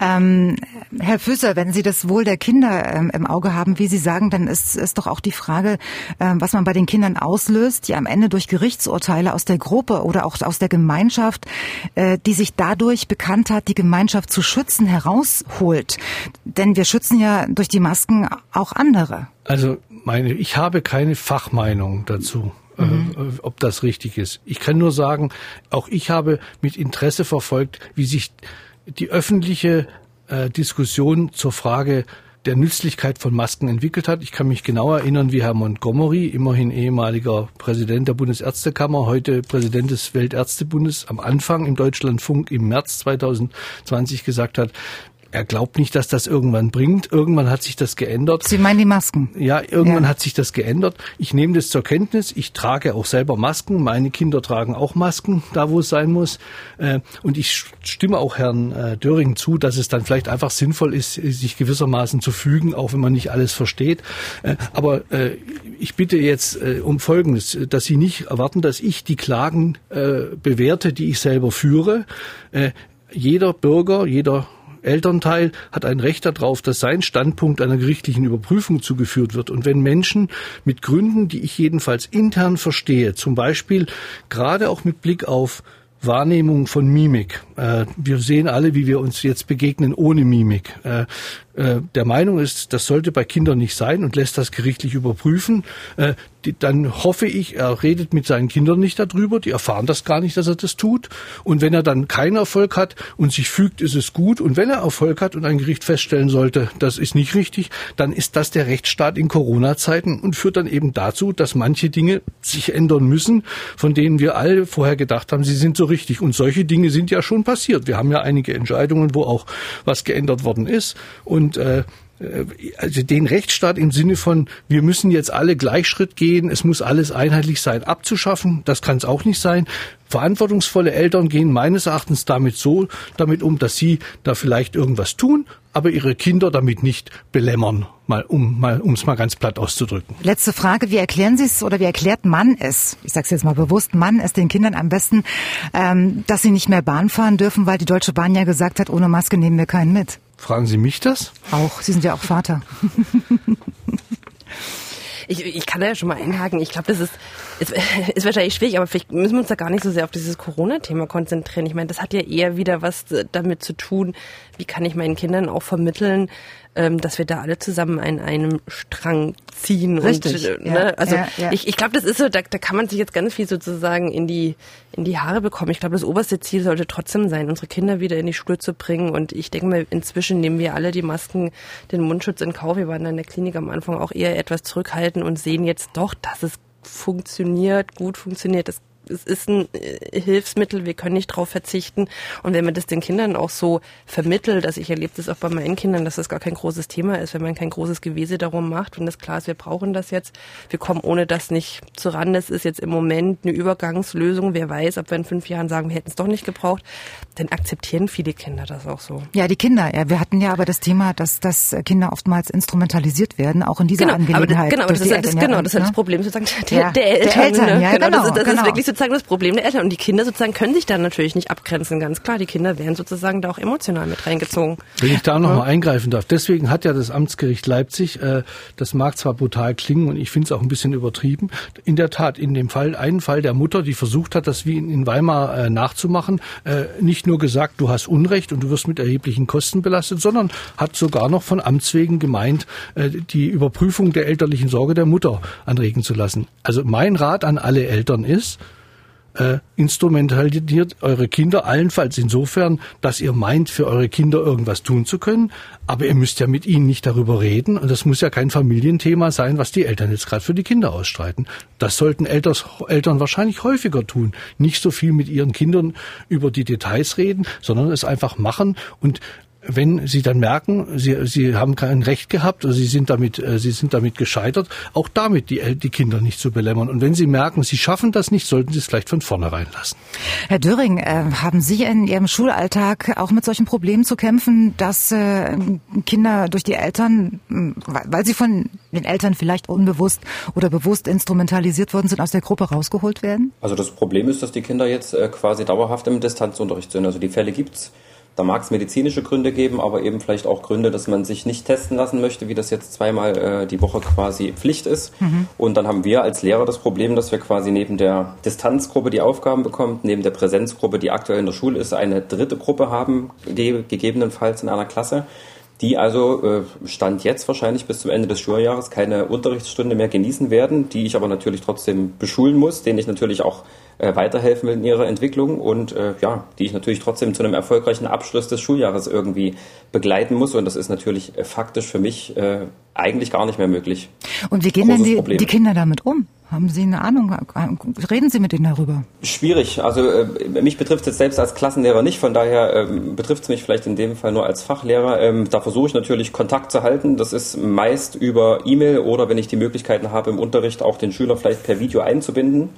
A: Ähm, Herr Füßer, wenn Sie das Wohl der Kinder ähm, im Auge haben, wie Sie sagen, dann ist, ist doch auch die Frage, ähm, was man bei den Kindern auslöst, die am Ende durch Gerichtsurteile aus der Gruppe oder auch aus der Gemeinschaft, äh, die sich dadurch bekannt hat, die Gemeinschaft zu schützen, herausholt. Denn wir schützen ja durch die Masken auch andere.
E: Also meine, ich habe keine Fachmeinung dazu. Äh, mhm. ob das richtig ist. Ich kann nur sagen, auch ich habe mit Interesse verfolgt, wie sich die öffentliche äh, Diskussion zur Frage der Nützlichkeit von Masken entwickelt hat. Ich kann mich genau erinnern, wie Herr Montgomery, immerhin ehemaliger Präsident der Bundesärztekammer, heute Präsident des Weltärztebundes, am Anfang im Deutschlandfunk im März 2020 gesagt hat, er glaubt nicht, dass das irgendwann bringt. Irgendwann hat sich das geändert.
A: Sie meinen die Masken?
E: Ja, irgendwann ja. hat sich das geändert. Ich nehme das zur Kenntnis. Ich trage auch selber Masken. Meine Kinder tragen auch Masken, da wo es sein muss. Äh, und ich stimme auch Herrn äh, Döring zu, dass es dann vielleicht einfach sinnvoll ist, sich gewissermaßen zu fügen, auch wenn man nicht alles versteht. Äh, aber ich bitte jetzt um Folgendes, dass Sie nicht erwarten, dass ich die Klagen bewerte, die ich selber führe. Jeder Bürger, jeder Elternteil hat ein Recht darauf, dass sein Standpunkt einer gerichtlichen Überprüfung zugeführt wird. Und wenn Menschen mit Gründen, die ich jedenfalls intern verstehe, zum Beispiel gerade auch mit Blick auf Wahrnehmung von Mimik. Äh, wir sehen alle, wie wir uns jetzt begegnen ohne Mimik. Äh, der Meinung ist, das sollte bei Kindern nicht sein und lässt das gerichtlich überprüfen, äh, die, dann hoffe ich, er redet mit seinen Kindern nicht darüber, die erfahren das gar nicht, dass er das tut. Und wenn er dann keinen Erfolg hat und sich fügt, ist es gut. Und wenn er Erfolg hat und ein Gericht feststellen sollte, das ist nicht richtig, dann ist das der Rechtsstaat in Corona-Zeiten und führt dann eben dazu, dass manche Dinge sich ändern müssen, von denen wir alle vorher gedacht haben, sie sind so richtig. Und solche Dinge sind ja schon passiert. Wir haben ja einige Entscheidungen, wo auch was geändert worden ist. Und und äh, also den Rechtsstaat im Sinne von, wir müssen jetzt alle Gleichschritt gehen, es muss alles einheitlich sein, abzuschaffen, das kann es auch nicht sein. Verantwortungsvolle Eltern gehen meines Erachtens damit so damit um, dass sie da vielleicht irgendwas tun, aber ihre Kinder damit nicht belämmern, mal um mal um es mal ganz platt auszudrücken.
A: Letzte Frage: Wie erklären Sie es oder wie erklärt man es? Ich sage es jetzt mal bewusst: Man es den Kindern am besten, ähm, dass sie nicht mehr Bahn fahren dürfen, weil die Deutsche Bahn ja gesagt hat, ohne Maske nehmen wir keinen mit.
E: Fragen Sie mich das?
A: Auch. Sie sind ja auch Vater. <laughs>
B: Ich, ich kann da ja schon mal einhaken. Ich glaube, das ist, ist, <laughs> ist wahrscheinlich schwierig, aber vielleicht müssen wir uns da gar nicht so sehr auf dieses Corona-Thema konzentrieren. Ich meine, das hat ja eher wieder was damit zu tun, wie kann ich meinen Kindern auch vermitteln, ähm, dass wir da alle zusammen an einem Strang ziehen.
A: Richtig.
B: Und, äh, ne? ja, also ja, ja. ich, ich glaube, das ist so, da, da kann man sich jetzt ganz viel sozusagen in die in die Haare bekommen. Ich glaube, das oberste Ziel sollte trotzdem sein, unsere Kinder wieder in die Schule zu bringen. Und ich denke mal, inzwischen nehmen wir alle die Masken, den Mundschutz in Kauf. Wir waren in der Klinik am Anfang auch eher etwas zurückhaltend und sehen jetzt doch, dass es funktioniert, gut funktioniert. Das es ist ein äh, Hilfsmittel, wir können nicht darauf verzichten. Und wenn man das den Kindern auch so vermittelt, also ich erlebe das auch bei meinen Kindern, dass das gar kein großes Thema ist, wenn man kein großes Gewese darum macht und das klar ist, wir brauchen das jetzt, wir kommen ohne das nicht zuran. Das ist jetzt im Moment eine Übergangslösung. Wer weiß, ob wir in fünf Jahren sagen, wir hätten es doch nicht gebraucht, dann akzeptieren viele Kinder das auch so.
A: Ja, die Kinder, ja. Wir hatten ja aber das Thema, dass, dass Kinder oftmals instrumentalisiert werden, auch in dieser
B: genau,
A: Angelegenheit.
B: Aber das, genau, das, ist, das, genau, das ist das Problem sozusagen der, ja, der Eltern. Der Eltern
A: ne? ja, genau,
B: genau, das, ist, das
A: genau.
B: ist wirklich sozusagen das Problem der Eltern. Und die Kinder sozusagen können sich dann natürlich nicht abgrenzen, ganz klar. Die Kinder werden sozusagen da auch emotional mit reingezogen.
E: Wenn ich da noch ja. mal eingreifen darf. Deswegen hat ja das Amtsgericht Leipzig, äh, das mag zwar brutal klingen und ich finde es auch ein bisschen übertrieben, in der Tat in dem Fall, einen Fall der Mutter, die versucht hat, das wie in Weimar äh, nachzumachen, äh, nicht nur gesagt, du hast Unrecht und du wirst mit erheblichen Kosten belastet, sondern hat sogar noch von Amts wegen gemeint, äh, die Überprüfung der elterlichen Sorge der Mutter anregen zu lassen. Also mein Rat an alle Eltern ist, äh, instrumentalisiert eure Kinder allenfalls insofern, dass ihr meint, für eure Kinder irgendwas tun zu können, aber ihr müsst ja mit ihnen nicht darüber reden und das muss ja kein Familienthema sein, was die Eltern jetzt gerade für die Kinder ausstreiten. Das sollten Elters, Eltern wahrscheinlich häufiger tun. Nicht so viel mit ihren Kindern über die Details reden, sondern es einfach machen und wenn Sie dann merken, Sie, Sie haben kein Recht gehabt oder Sie sind damit, äh, Sie sind damit gescheitert, auch damit die, die Kinder nicht zu belämmern. Und wenn Sie merken, Sie schaffen das nicht, sollten Sie es vielleicht von vornherein lassen.
A: Herr Döring, äh, haben Sie in Ihrem Schulalltag auch mit solchen Problemen zu kämpfen, dass äh, Kinder durch die Eltern, weil sie von den Eltern vielleicht unbewusst oder bewusst instrumentalisiert worden sind, aus der Gruppe rausgeholt werden?
C: Also das Problem ist, dass die Kinder jetzt quasi dauerhaft im Distanzunterricht sind. Also die Fälle gibt's. Da mag es medizinische Gründe geben, aber eben vielleicht auch Gründe, dass man sich nicht testen lassen möchte, wie das jetzt zweimal äh, die Woche quasi Pflicht ist. Mhm. Und dann haben wir als Lehrer das Problem, dass wir quasi neben der Distanzgruppe die Aufgaben bekommt, neben der Präsenzgruppe, die aktuell in der Schule ist, eine dritte Gruppe haben, die gegebenenfalls in einer Klasse die also äh, Stand jetzt wahrscheinlich bis zum Ende des Schuljahres keine Unterrichtsstunde mehr genießen werden, die ich aber natürlich trotzdem beschulen muss, denen ich natürlich auch äh, weiterhelfen will in ihrer Entwicklung und äh, ja, die ich natürlich trotzdem zu einem erfolgreichen Abschluss des Schuljahres irgendwie begleiten muss und das ist natürlich faktisch für mich eigentlich gar nicht mehr möglich.
A: Und wie gehen Großes denn die, die Kinder damit um? Haben Sie eine Ahnung? Reden Sie mit denen darüber?
C: Schwierig. Also äh, mich betrifft es jetzt selbst als Klassenlehrer nicht, von daher äh, betrifft es mich vielleicht in dem Fall nur als Fachlehrer. Ähm, da versuche ich natürlich Kontakt zu halten. Das ist meist über E-Mail oder wenn ich die Möglichkeiten habe, im Unterricht auch den Schüler vielleicht per Video einzubinden.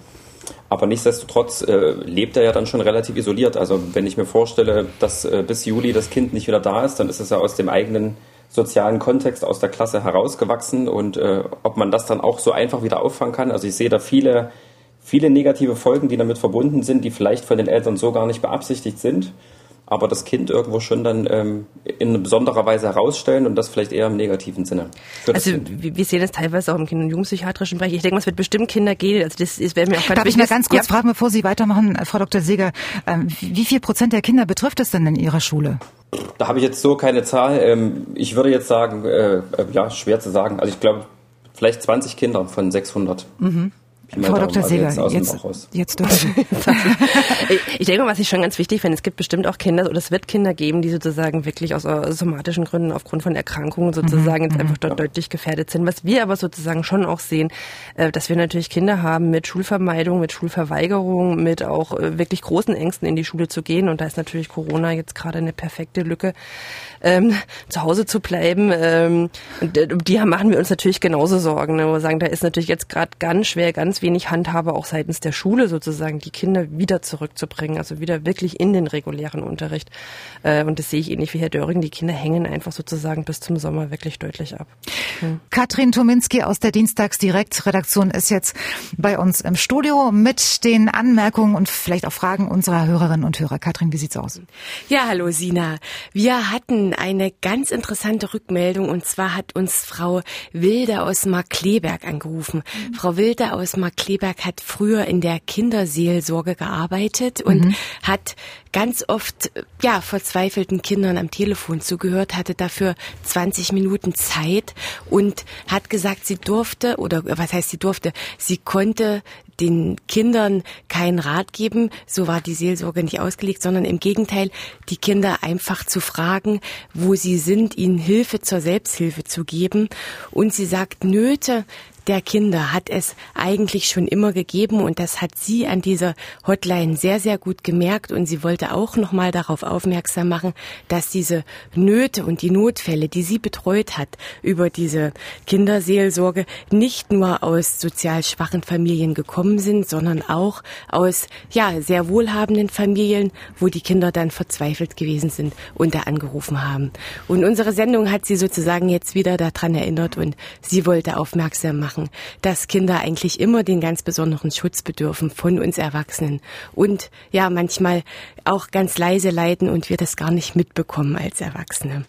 C: Aber nichtsdestotrotz äh, lebt er ja dann schon relativ isoliert. Also wenn ich mir vorstelle, dass äh, bis Juli das Kind nicht wieder da ist, dann ist es ja aus dem eigenen sozialen Kontext aus der Klasse herausgewachsen und äh, ob man das dann auch so einfach wieder auffangen kann. Also ich sehe da viele, viele negative Folgen, die damit verbunden sind, die vielleicht von den Eltern so gar nicht beabsichtigt sind aber das Kind irgendwo schon dann ähm, in besonderer Weise herausstellen und das vielleicht eher im negativen Sinne.
B: Also wir sehen das teilweise auch im Kinder- und Jugendpsychiatrischen Bereich. Ich denke, es wird bestimmt Kinder gehen. Also das, das wäre mir auch
A: ganz Darf ich mal ganz kurz ja. fragen, bevor Sie weitermachen, äh, Frau Dr. Seeger, ähm, wie viel Prozent der Kinder betrifft es denn in Ihrer Schule?
C: Da habe ich jetzt so keine Zahl. Ähm, ich würde jetzt sagen, äh, äh, ja, schwer zu sagen. Also ich glaube, vielleicht 20 Kinder von 600. Mhm.
A: Frau Dr. Also Seeger, jetzt, jetzt, jetzt dürfen <laughs>
B: Ich denke, was ich schon ganz wichtig finde, es gibt bestimmt auch Kinder oder es wird Kinder geben, die sozusagen wirklich aus somatischen Gründen aufgrund von Erkrankungen sozusagen mhm, jetzt einfach dort ja. deutlich gefährdet sind. Was wir aber sozusagen schon auch sehen, äh, dass wir natürlich Kinder haben mit Schulvermeidung, mit Schulverweigerung, mit auch äh, wirklich großen Ängsten in die Schule zu gehen. Und da ist natürlich Corona jetzt gerade eine perfekte Lücke, ähm, zu Hause zu bleiben. Ähm, äh, die machen wir uns natürlich genauso Sorgen. Ne? Wo wir sagen, da ist natürlich jetzt gerade ganz schwer, ganz wenig Handhabe auch seitens der Schule sozusagen, die Kinder wieder zurückzubringen, also wieder wirklich in den regulären Unterricht. Äh, und das sehe ich ähnlich wie Herr Döring. Die Kinder hängen einfach sozusagen bis zum Sommer wirklich deutlich ab.
A: Hm. Katrin Tominski aus der Dienstagsdirektredaktion ist jetzt bei uns im Studio mit den Anmerkungen und vielleicht auch Fragen unserer Hörerinnen und Hörer. Katrin, wie sieht's aus?
F: Ja, hallo Sina. Wir hatten eine ganz interessante Rückmeldung und zwar hat uns Frau Wilde aus Markleberg angerufen. Mhm. Frau Wilde aus Markleberg Dagmar Kleberg hat früher in der Kinderseelsorge gearbeitet und mhm. hat ganz oft ja verzweifelten Kindern am Telefon zugehört, hatte dafür 20 Minuten Zeit und hat gesagt, sie durfte oder was heißt sie durfte, sie konnte den Kindern keinen Rat geben, so war die Seelsorge nicht ausgelegt, sondern im Gegenteil, die Kinder einfach zu fragen, wo sie sind, ihnen Hilfe zur Selbsthilfe zu geben. Und sie sagt, Nöte der Kinder hat es eigentlich schon immer gegeben und das hat sie an dieser Hotline sehr, sehr gut gemerkt und sie wollte auch nochmal darauf aufmerksam machen, dass diese Nöte und die Notfälle, die sie betreut hat über diese Kinderseelsorge, nicht nur aus sozial schwachen Familien gekommen sind, sondern auch aus, ja, sehr wohlhabenden Familien, wo die Kinder dann verzweifelt gewesen sind und da angerufen haben. Und unsere Sendung hat sie sozusagen jetzt wieder daran erinnert und sie wollte aufmerksam machen, machen, dass Kinder eigentlich immer den ganz besonderen Schutz bedürfen von uns Erwachsenen und ja manchmal auch ganz leise leiden und wir das gar nicht mitbekommen als Erwachsene.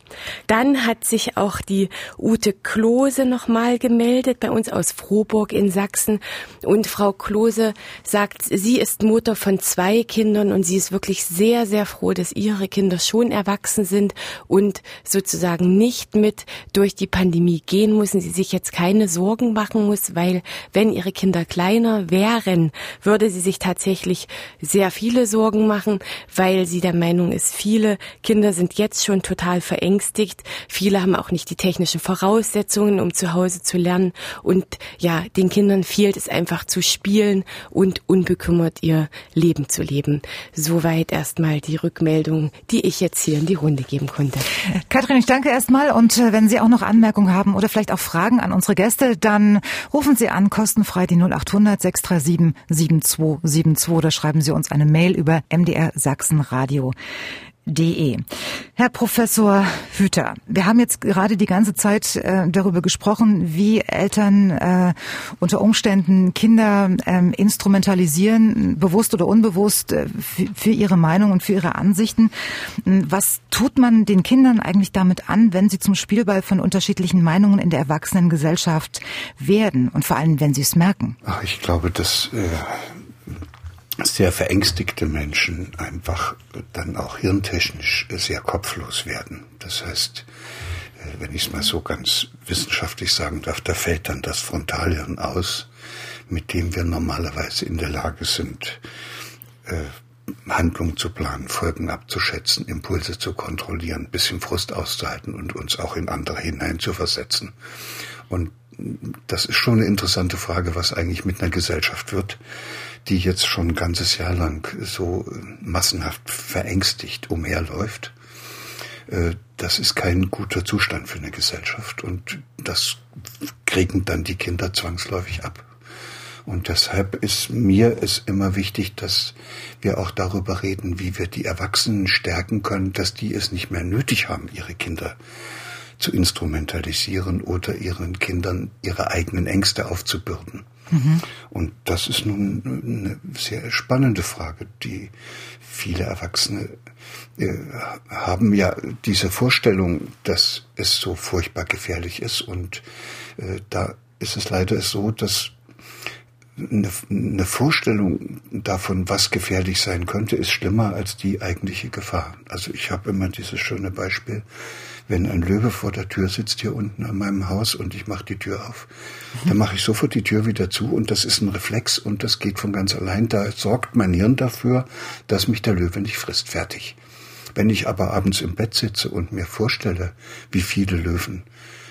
F: Dann hat sich auch die Ute Klose nochmal gemeldet bei uns aus Frohburg in Sachsen und Frau Klose sagt, sie ist Mutter von zwei Kindern und sie ist wirklich sehr, sehr froh, dass ihre Kinder schon erwachsen sind und sozusagen nicht mit durch die Pandemie gehen müssen, sie sich jetzt keine Sorgen machen machen muss, weil wenn ihre Kinder kleiner wären, würde sie sich tatsächlich sehr viele Sorgen machen, weil sie der Meinung ist, viele Kinder sind jetzt schon total verängstigt. Viele haben auch nicht die technischen Voraussetzungen, um zu Hause zu lernen. Und ja, den Kindern fehlt es einfach zu spielen und unbekümmert ihr Leben zu leben. Soweit erstmal die Rückmeldung, die ich jetzt hier in die Runde geben konnte.
A: Katrin, ich danke erstmal und äh, wenn Sie auch noch Anmerkungen haben oder vielleicht auch Fragen an unsere Gäste, dann Rufen Sie an, kostenfrei die 0800 637 7272 oder schreiben Sie uns eine Mail über MDR Sachsen Radio De. Herr Professor Hüter, wir haben jetzt gerade die ganze Zeit äh, darüber gesprochen, wie Eltern äh, unter Umständen Kinder äh, instrumentalisieren, bewusst oder unbewusst, äh, für ihre Meinung und für ihre Ansichten. Was tut man den Kindern eigentlich damit an, wenn sie zum Spielball von unterschiedlichen Meinungen in der Erwachsenengesellschaft werden und vor allem, wenn sie es merken?
D: Ach, ich glaube, dass äh, sehr verängstigte Menschen einfach dann auch hirntechnisch sehr kopflos werden. Das heißt, äh, wenn ich es mal so ganz wissenschaftlich sagen darf, da fällt dann das Frontalhirn aus, mit dem wir normalerweise in der Lage sind, äh, Handlungen zu planen, Folgen abzuschätzen, Impulse zu kontrollieren, bisschen Frust auszuhalten und uns auch in andere hineinzuversetzen. Und das ist schon eine interessante Frage, was eigentlich mit einer Gesellschaft wird, die jetzt schon ein ganzes Jahr lang so äh, massenhaft verängstigt umherläuft, äh, das ist kein guter Zustand für eine Gesellschaft und das kriegen dann die Kinder zwangsläufig ab. Und deshalb ist mir es immer wichtig, dass wir auch darüber reden, wie wir die Erwachsenen stärken können, dass die es nicht mehr nötig haben, ihre Kinder zu instrumentalisieren oder ihren Kindern ihre eigenen Ängste aufzubürden. Und das ist nun eine sehr spannende Frage, die viele Erwachsene äh, haben ja diese Vorstellung, dass es so furchtbar gefährlich ist. Und äh, da ist es leider so, dass eine, eine Vorstellung davon, was gefährlich sein könnte, ist schlimmer als die eigentliche Gefahr. Also ich habe immer dieses schöne Beispiel, wenn ein Löwe vor der Tür sitzt hier unten an meinem Haus und ich mache die Tür auf, mhm. dann mache ich sofort die Tür wieder zu und das ist ein Reflex und das geht von ganz allein. Da sorgt mein Hirn dafür, dass mich der Löwe nicht frisst. Fertig. Wenn ich aber abends im Bett sitze und mir vorstelle, wie viele Löwen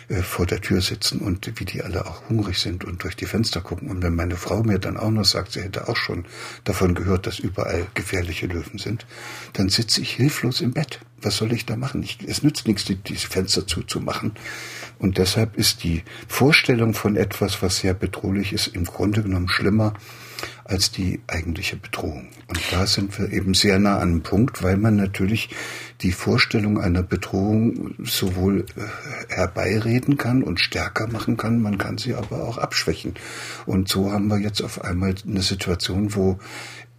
D: äh, vor der Tür sitzen und wie die alle auch hungrig sind und durch die Fenster gucken. Und wenn meine Frau mir dann auch noch sagt, sie hätte auch schon davon gehört, dass überall gefährliche Löwen sind, dann sitze ich hilflos im Bett. Was soll ich da machen? Ich, es nützt nichts, die, diese Fenster zuzumachen. Und deshalb ist die Vorstellung von etwas, was sehr bedrohlich ist, im Grunde genommen schlimmer als die eigentliche Bedrohung. Und da sind wir eben sehr nah an einem Punkt, weil man natürlich die Vorstellung einer Bedrohung sowohl äh, herbeireden kann und stärker machen kann, man kann sie aber auch abschwächen. Und so haben wir jetzt auf einmal eine Situation, wo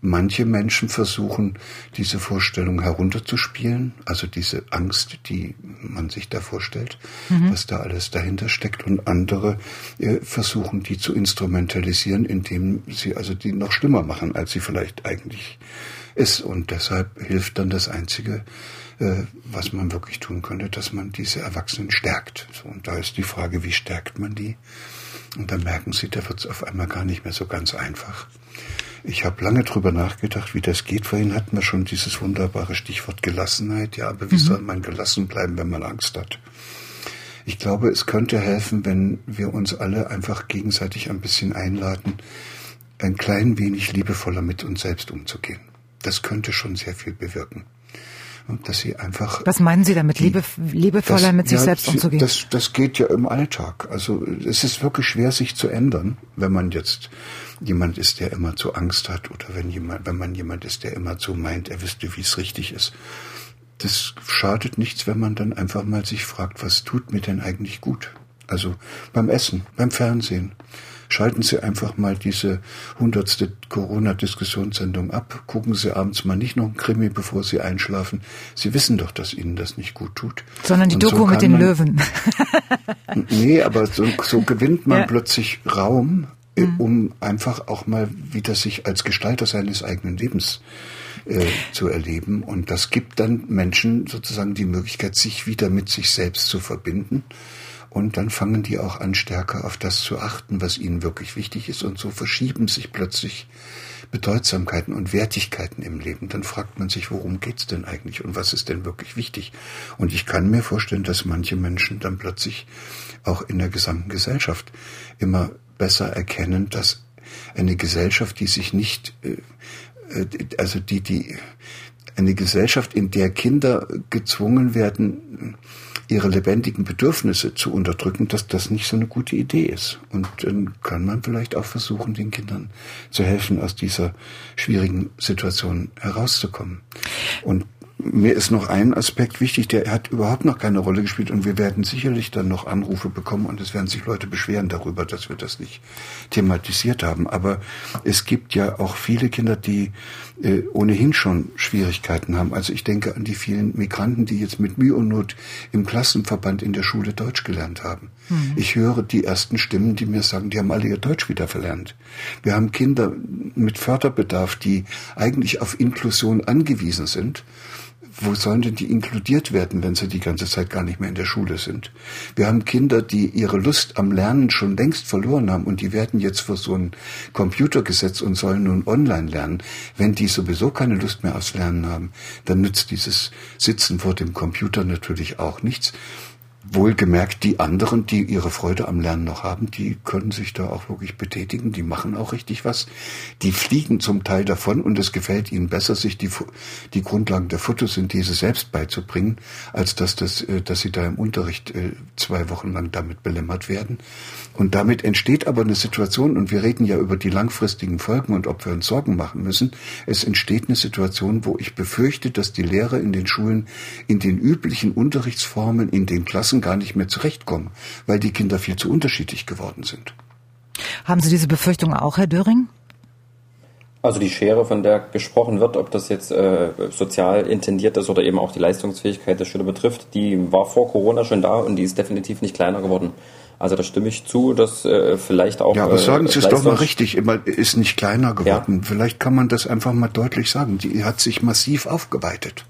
D: Manche Menschen versuchen, diese Vorstellung herunterzuspielen, also diese Angst, die man sich da vorstellt, mhm. was da alles dahinter steckt, und andere äh, versuchen, die zu instrumentalisieren, indem sie also die noch schlimmer machen, als sie vielleicht eigentlich ist. Und deshalb hilft dann das Einzige, äh, was man wirklich tun könnte, dass man diese Erwachsenen stärkt. So, und da ist die Frage, wie stärkt man die? Und dann merken sie, da wird es auf einmal gar nicht mehr so ganz einfach. Ich habe lange drüber nachgedacht, wie das geht. Vorhin hatten wir schon dieses wunderbare Stichwort Gelassenheit. Ja, aber wie mhm. soll man gelassen bleiben, wenn man Angst hat? Ich glaube, es könnte helfen, wenn wir uns alle einfach gegenseitig ein bisschen einladen, ein klein wenig liebevoller mit uns selbst umzugehen. Das könnte schon sehr viel bewirken dass sie einfach.
A: Was meinen Sie damit, liebe, liebevoller das, mit sich ja, selbst umzugehen?
D: Das, das geht ja im Alltag. Also es ist wirklich schwer, sich zu ändern, wenn man jetzt jemand ist, der immer zu Angst hat oder wenn jemand, wenn man jemand ist, der immer zu meint, er wüsste, wie es richtig ist. Das schadet nichts, wenn man dann einfach mal sich fragt, was tut mir denn eigentlich gut? Also beim Essen, beim Fernsehen, Schalten Sie einfach mal diese hundertste Corona-Diskussionssendung ab. Gucken Sie abends mal nicht noch ein Krimi, bevor Sie einschlafen. Sie wissen doch, dass Ihnen das nicht gut tut.
A: Sondern die Und Doku so mit den man, Löwen.
D: nee, aber so, so gewinnt man ja. plötzlich Raum, äh, mhm. um einfach auch mal wieder sich als Gestalter seines eigenen Lebens äh, zu erleben. Und das gibt dann Menschen sozusagen die Möglichkeit, sich wieder mit sich selbst zu verbinden und dann fangen die auch an, stärker auf das zu achten, was ihnen wirklich wichtig ist. Und so verschieben sich plötzlich Bedeutsamkeiten und Wertigkeiten im Leben. Dann fragt man sich, worum geht's denn eigentlich und was ist denn wirklich wichtig? Und ich kann mir vorstellen, dass manche Menschen dann plötzlich auch in der gesamten Gesellschaft immer besser erkennen, dass eine Gesellschaft, die sich nicht, äh, äh, also die, die, eine Gesellschaft, in der Kinder gezwungen werden, ihre lebendigen Bedürfnisse zu unterdrücken, dass das nicht so eine gute Idee ist. Und dann kann man vielleicht auch versuchen, den Kindern zu helfen, aus dieser schwierigen Situation herauszukommen. Und mir ist noch ein Aspekt wichtig, der hat überhaupt noch keine Rolle gespielt und wir werden sicherlich dann noch Anrufe bekommen und es werden sich Leute beschweren darüber, dass wir das nicht thematisiert haben. Aber es gibt ja auch viele Kinder, die äh, ohnehin schon Schwierigkeiten haben. Also ich denke an die vielen Migranten, die jetzt mit Mühe und Not im Klassenverband in der Schule Deutsch gelernt haben. Mhm. Ich höre die ersten Stimmen, die mir sagen, die haben alle ihr Deutsch wieder verlernt. Wir haben Kinder mit Förderbedarf, die eigentlich auf Inklusion angewiesen sind wo sollen denn die inkludiert werden, wenn sie die ganze Zeit gar nicht mehr in der Schule sind? Wir haben Kinder, die ihre Lust am Lernen schon längst verloren haben und die werden jetzt vor so ein Computer gesetzt und sollen nun online lernen. Wenn die sowieso keine Lust mehr aufs Lernen haben, dann nützt dieses Sitzen vor dem Computer natürlich auch nichts. Wohlgemerkt, die anderen, die ihre Freude am Lernen noch haben, die können sich da auch wirklich betätigen, die machen auch richtig was. Die fliegen zum Teil davon und es gefällt ihnen besser, sich die, die Grundlagen der Photosynthese selbst beizubringen, als dass, das, äh, dass sie da im Unterricht äh, zwei Wochen lang damit belämmert werden. Und damit entsteht aber eine Situation, und wir reden ja über die langfristigen Folgen und ob wir uns Sorgen machen müssen, es entsteht eine Situation, wo ich befürchte, dass die Lehrer in den Schulen in den üblichen Unterrichtsformen, in den Klassen Klassen gar nicht mehr zurechtkommen, weil die Kinder viel zu unterschiedlich geworden sind.
A: Haben Sie diese Befürchtung auch, Herr Döring?
C: Also die Schere, von der gesprochen wird, ob das jetzt äh, sozial intendiert ist oder eben auch die Leistungsfähigkeit der Schüler betrifft, die war vor Corona schon da und die ist definitiv nicht kleiner geworden. Also da stimme ich zu, dass äh, vielleicht auch.
D: Ja, aber sagen Sie es doch mal richtig, immer ist nicht kleiner geworden. Ja. Vielleicht kann man das einfach mal deutlich sagen. Die hat sich massiv aufgeweitet.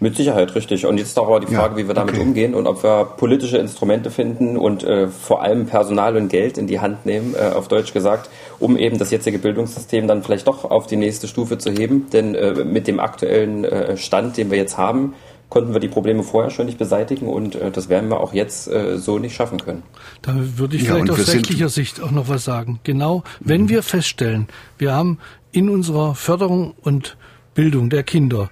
C: Mit Sicherheit, richtig. Und jetzt aber die Frage, ja, wie wir damit okay. umgehen und ob wir politische Instrumente finden und äh, vor allem Personal und Geld in die Hand nehmen, äh, auf Deutsch gesagt, um eben das jetzige Bildungssystem dann vielleicht doch auf die nächste Stufe zu heben. Denn äh, mit dem aktuellen äh, Stand, den wir jetzt haben, konnten wir die Probleme vorher schon nicht beseitigen und äh, das werden wir auch jetzt äh, so nicht schaffen können.
E: Da würde ich vielleicht aus rechtlicher Sicht auch noch was sagen. Genau, wenn mhm. wir feststellen, wir haben in unserer Förderung und Bildung der Kinder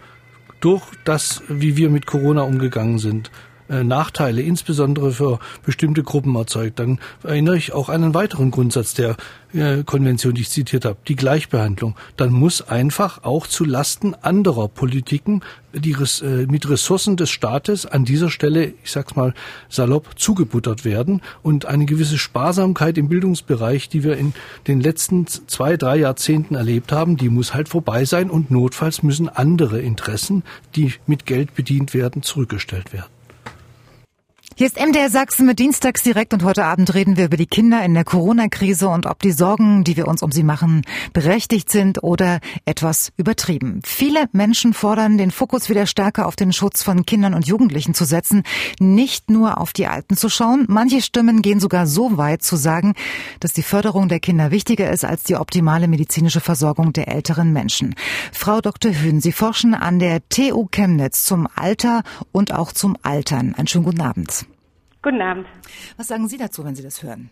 E: durch das, wie wir mit Corona umgegangen sind, äh, Nachteile, insbesondere für bestimmte Gruppen erzeugt, dann erinnere ich auch an einen weiteren Grundsatz der äh, Konvention, die ich zitiert habe, die Gleichbehandlung. Dann muss einfach auch zu Lasten anderer Politiken die äh, mit Ressourcen des Staates an dieser Stelle, ich sag's mal salopp, zugebuttert werden und eine gewisse Sparsamkeit im Bildungsbereich, die wir in den letzten zwei, drei Jahrzehnten erlebt haben, die muss halt vorbei sein und notfalls müssen andere Interessen, die mit Geld bedient werden, zurückgestellt werden.
A: Hier ist MDR Sachsen mit Dienstags direkt und heute Abend reden wir über die Kinder in der Corona-Krise und ob die Sorgen, die wir uns um sie machen, berechtigt sind oder etwas übertrieben. Viele Menschen fordern, den Fokus wieder stärker auf den Schutz von Kindern und Jugendlichen zu setzen, nicht nur auf die Alten zu schauen. Manche Stimmen gehen sogar so weit zu sagen, dass die Förderung der Kinder wichtiger ist als die optimale medizinische Versorgung der älteren Menschen. Frau Dr. Hühn, Sie forschen an der TU Chemnitz zum Alter und auch zum Altern. Einen schönen guten Abend.
G: Guten Abend.
A: Was sagen Sie dazu, wenn Sie das hören?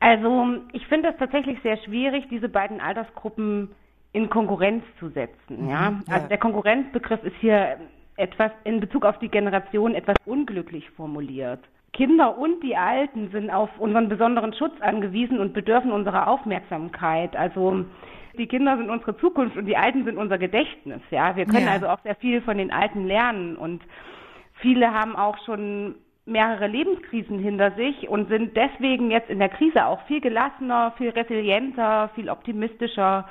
G: Also ich finde es tatsächlich sehr schwierig, diese beiden Altersgruppen in Konkurrenz zu setzen. Mhm, ja? Also ja. der Konkurrenzbegriff ist hier etwas in Bezug auf die Generation etwas unglücklich formuliert. Kinder und die Alten sind auf unseren besonderen Schutz angewiesen und bedürfen unserer Aufmerksamkeit. Also die Kinder sind unsere Zukunft und die Alten sind unser Gedächtnis. Ja, wir können ja. also auch sehr viel von den Alten lernen und viele haben auch schon mehrere Lebenskrisen hinter sich und sind deswegen jetzt in der Krise auch viel gelassener, viel resilienter, viel optimistischer.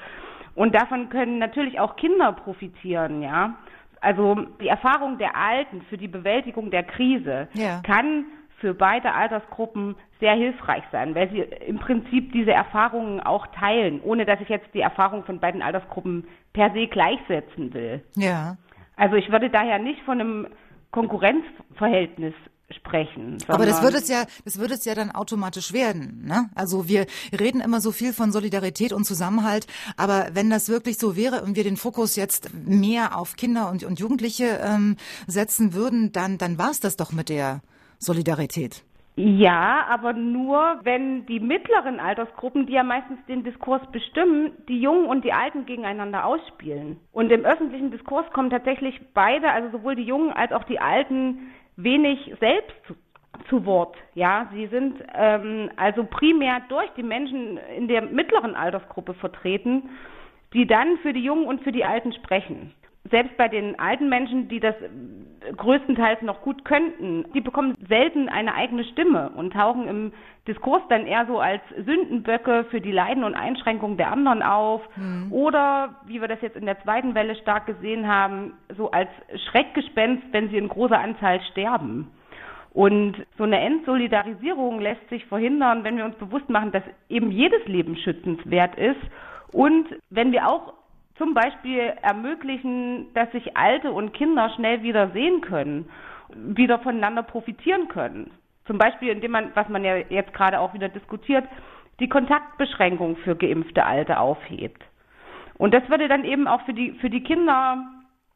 G: Und davon können natürlich auch Kinder profitieren, ja. Also die Erfahrung der Alten für die Bewältigung der Krise ja. kann für beide Altersgruppen sehr hilfreich sein, weil sie im Prinzip diese Erfahrungen auch teilen, ohne dass ich jetzt die Erfahrung von beiden Altersgruppen per se gleichsetzen will. Ja. Also ich würde daher nicht von einem Konkurrenzverhältnis sprechen.
A: Aber das würde es ja, das würde es ja dann automatisch werden. Ne? Also wir reden immer so viel von Solidarität und Zusammenhalt, aber wenn das wirklich so wäre und wir den Fokus jetzt mehr auf Kinder und, und Jugendliche ähm, setzen würden, dann, dann war es das doch mit der Solidarität.
G: Ja, aber nur, wenn die mittleren Altersgruppen, die ja meistens den Diskurs bestimmen, die Jungen und die Alten gegeneinander ausspielen. Und im öffentlichen Diskurs kommen tatsächlich beide, also sowohl die Jungen als auch die Alten, wenig selbst zu, zu Wort. Ja, sie sind ähm, also primär durch die Menschen in der mittleren Altersgruppe vertreten, die dann für die Jungen und für die Alten sprechen. Selbst bei den alten Menschen, die das größtenteils noch gut könnten, die bekommen selten eine eigene Stimme und tauchen im Diskurs dann eher so als Sündenböcke für die Leiden und Einschränkungen der anderen auf mhm. oder, wie wir das jetzt in der zweiten Welle stark gesehen haben, so als Schreckgespenst, wenn sie in großer Anzahl sterben. Und so eine Entsolidarisierung lässt sich verhindern, wenn wir uns bewusst machen, dass eben jedes Leben schützenswert ist und wenn wir auch zum Beispiel ermöglichen, dass sich Alte und Kinder schnell wieder sehen können, wieder voneinander profitieren können. Zum Beispiel, indem man, was man ja jetzt gerade auch wieder diskutiert, die Kontaktbeschränkung für geimpfte Alte aufhebt. Und das würde dann eben auch für die, für die Kinder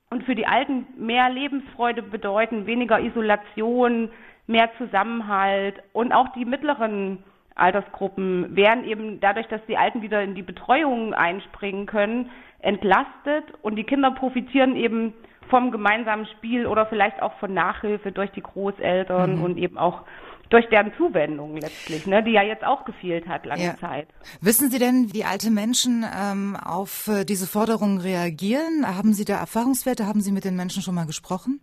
G: und für die Alten mehr Lebensfreude bedeuten, weniger Isolation, mehr Zusammenhalt und auch die mittleren Altersgruppen werden eben dadurch, dass die Alten wieder in die Betreuung einspringen können, entlastet und die Kinder profitieren eben vom gemeinsamen Spiel oder vielleicht auch von Nachhilfe durch die Großeltern mhm. und eben auch durch deren Zuwendung letztlich, ne, die ja jetzt auch gefehlt hat lange ja. Zeit.
A: Wissen Sie denn, wie alte Menschen ähm, auf äh, diese Forderungen reagieren? Haben Sie da Erfahrungswerte? Haben Sie mit den Menschen schon mal gesprochen?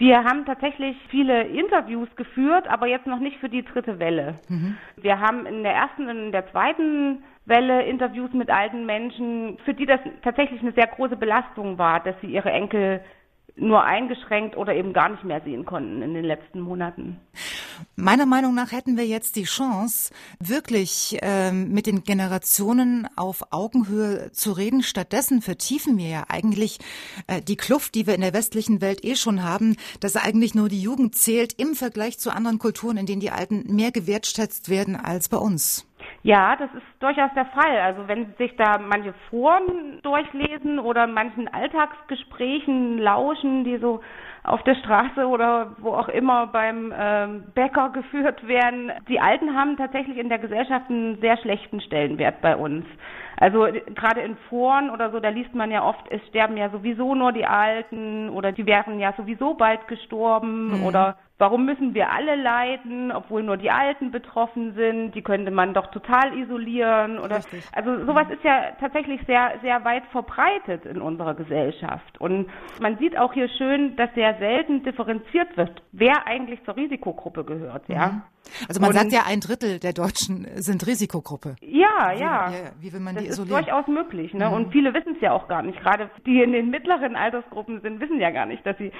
G: Wir haben tatsächlich viele Interviews geführt, aber jetzt noch nicht für die dritte Welle. Mhm. Wir haben in der ersten und in der zweiten Welle Interviews mit alten Menschen, für die das tatsächlich eine sehr große Belastung war, dass sie ihre Enkel nur eingeschränkt oder eben gar nicht mehr sehen konnten in den letzten Monaten.
A: Meiner Meinung nach hätten wir jetzt die Chance, wirklich ähm, mit den Generationen auf Augenhöhe zu reden. Stattdessen vertiefen wir ja eigentlich äh, die Kluft, die wir in der westlichen Welt eh schon haben, dass eigentlich nur die Jugend zählt im Vergleich zu anderen Kulturen, in denen die Alten mehr gewertschätzt werden als bei uns.
G: Ja, das ist durchaus der Fall. Also wenn Sie sich da manche Foren durchlesen oder manchen Alltagsgesprächen lauschen, die so auf der Straße oder wo auch immer beim ähm, Bäcker geführt werden. Die Alten haben tatsächlich in der Gesellschaft einen sehr schlechten Stellenwert bei uns. Also gerade in Foren oder so, da liest man ja oft, es sterben ja sowieso nur die Alten oder die wären ja sowieso bald gestorben mhm. oder Warum müssen wir alle leiden, obwohl nur die Alten betroffen sind? Die könnte man doch total isolieren oder Richtig. also sowas ist ja tatsächlich sehr sehr weit verbreitet in unserer Gesellschaft und man sieht auch hier schön, dass sehr selten differenziert wird, wer eigentlich zur Risikogruppe gehört, ja.
A: Mhm. Also man und, sagt ja, ein Drittel der Deutschen sind Risikogruppe.
G: Ja, ja. Wie, wie will man das die isolieren? Das ist durchaus möglich. Ne? Mhm. Und viele wissen es ja auch gar nicht. Gerade die in den mittleren Altersgruppen sind, wissen ja gar nicht, dass sie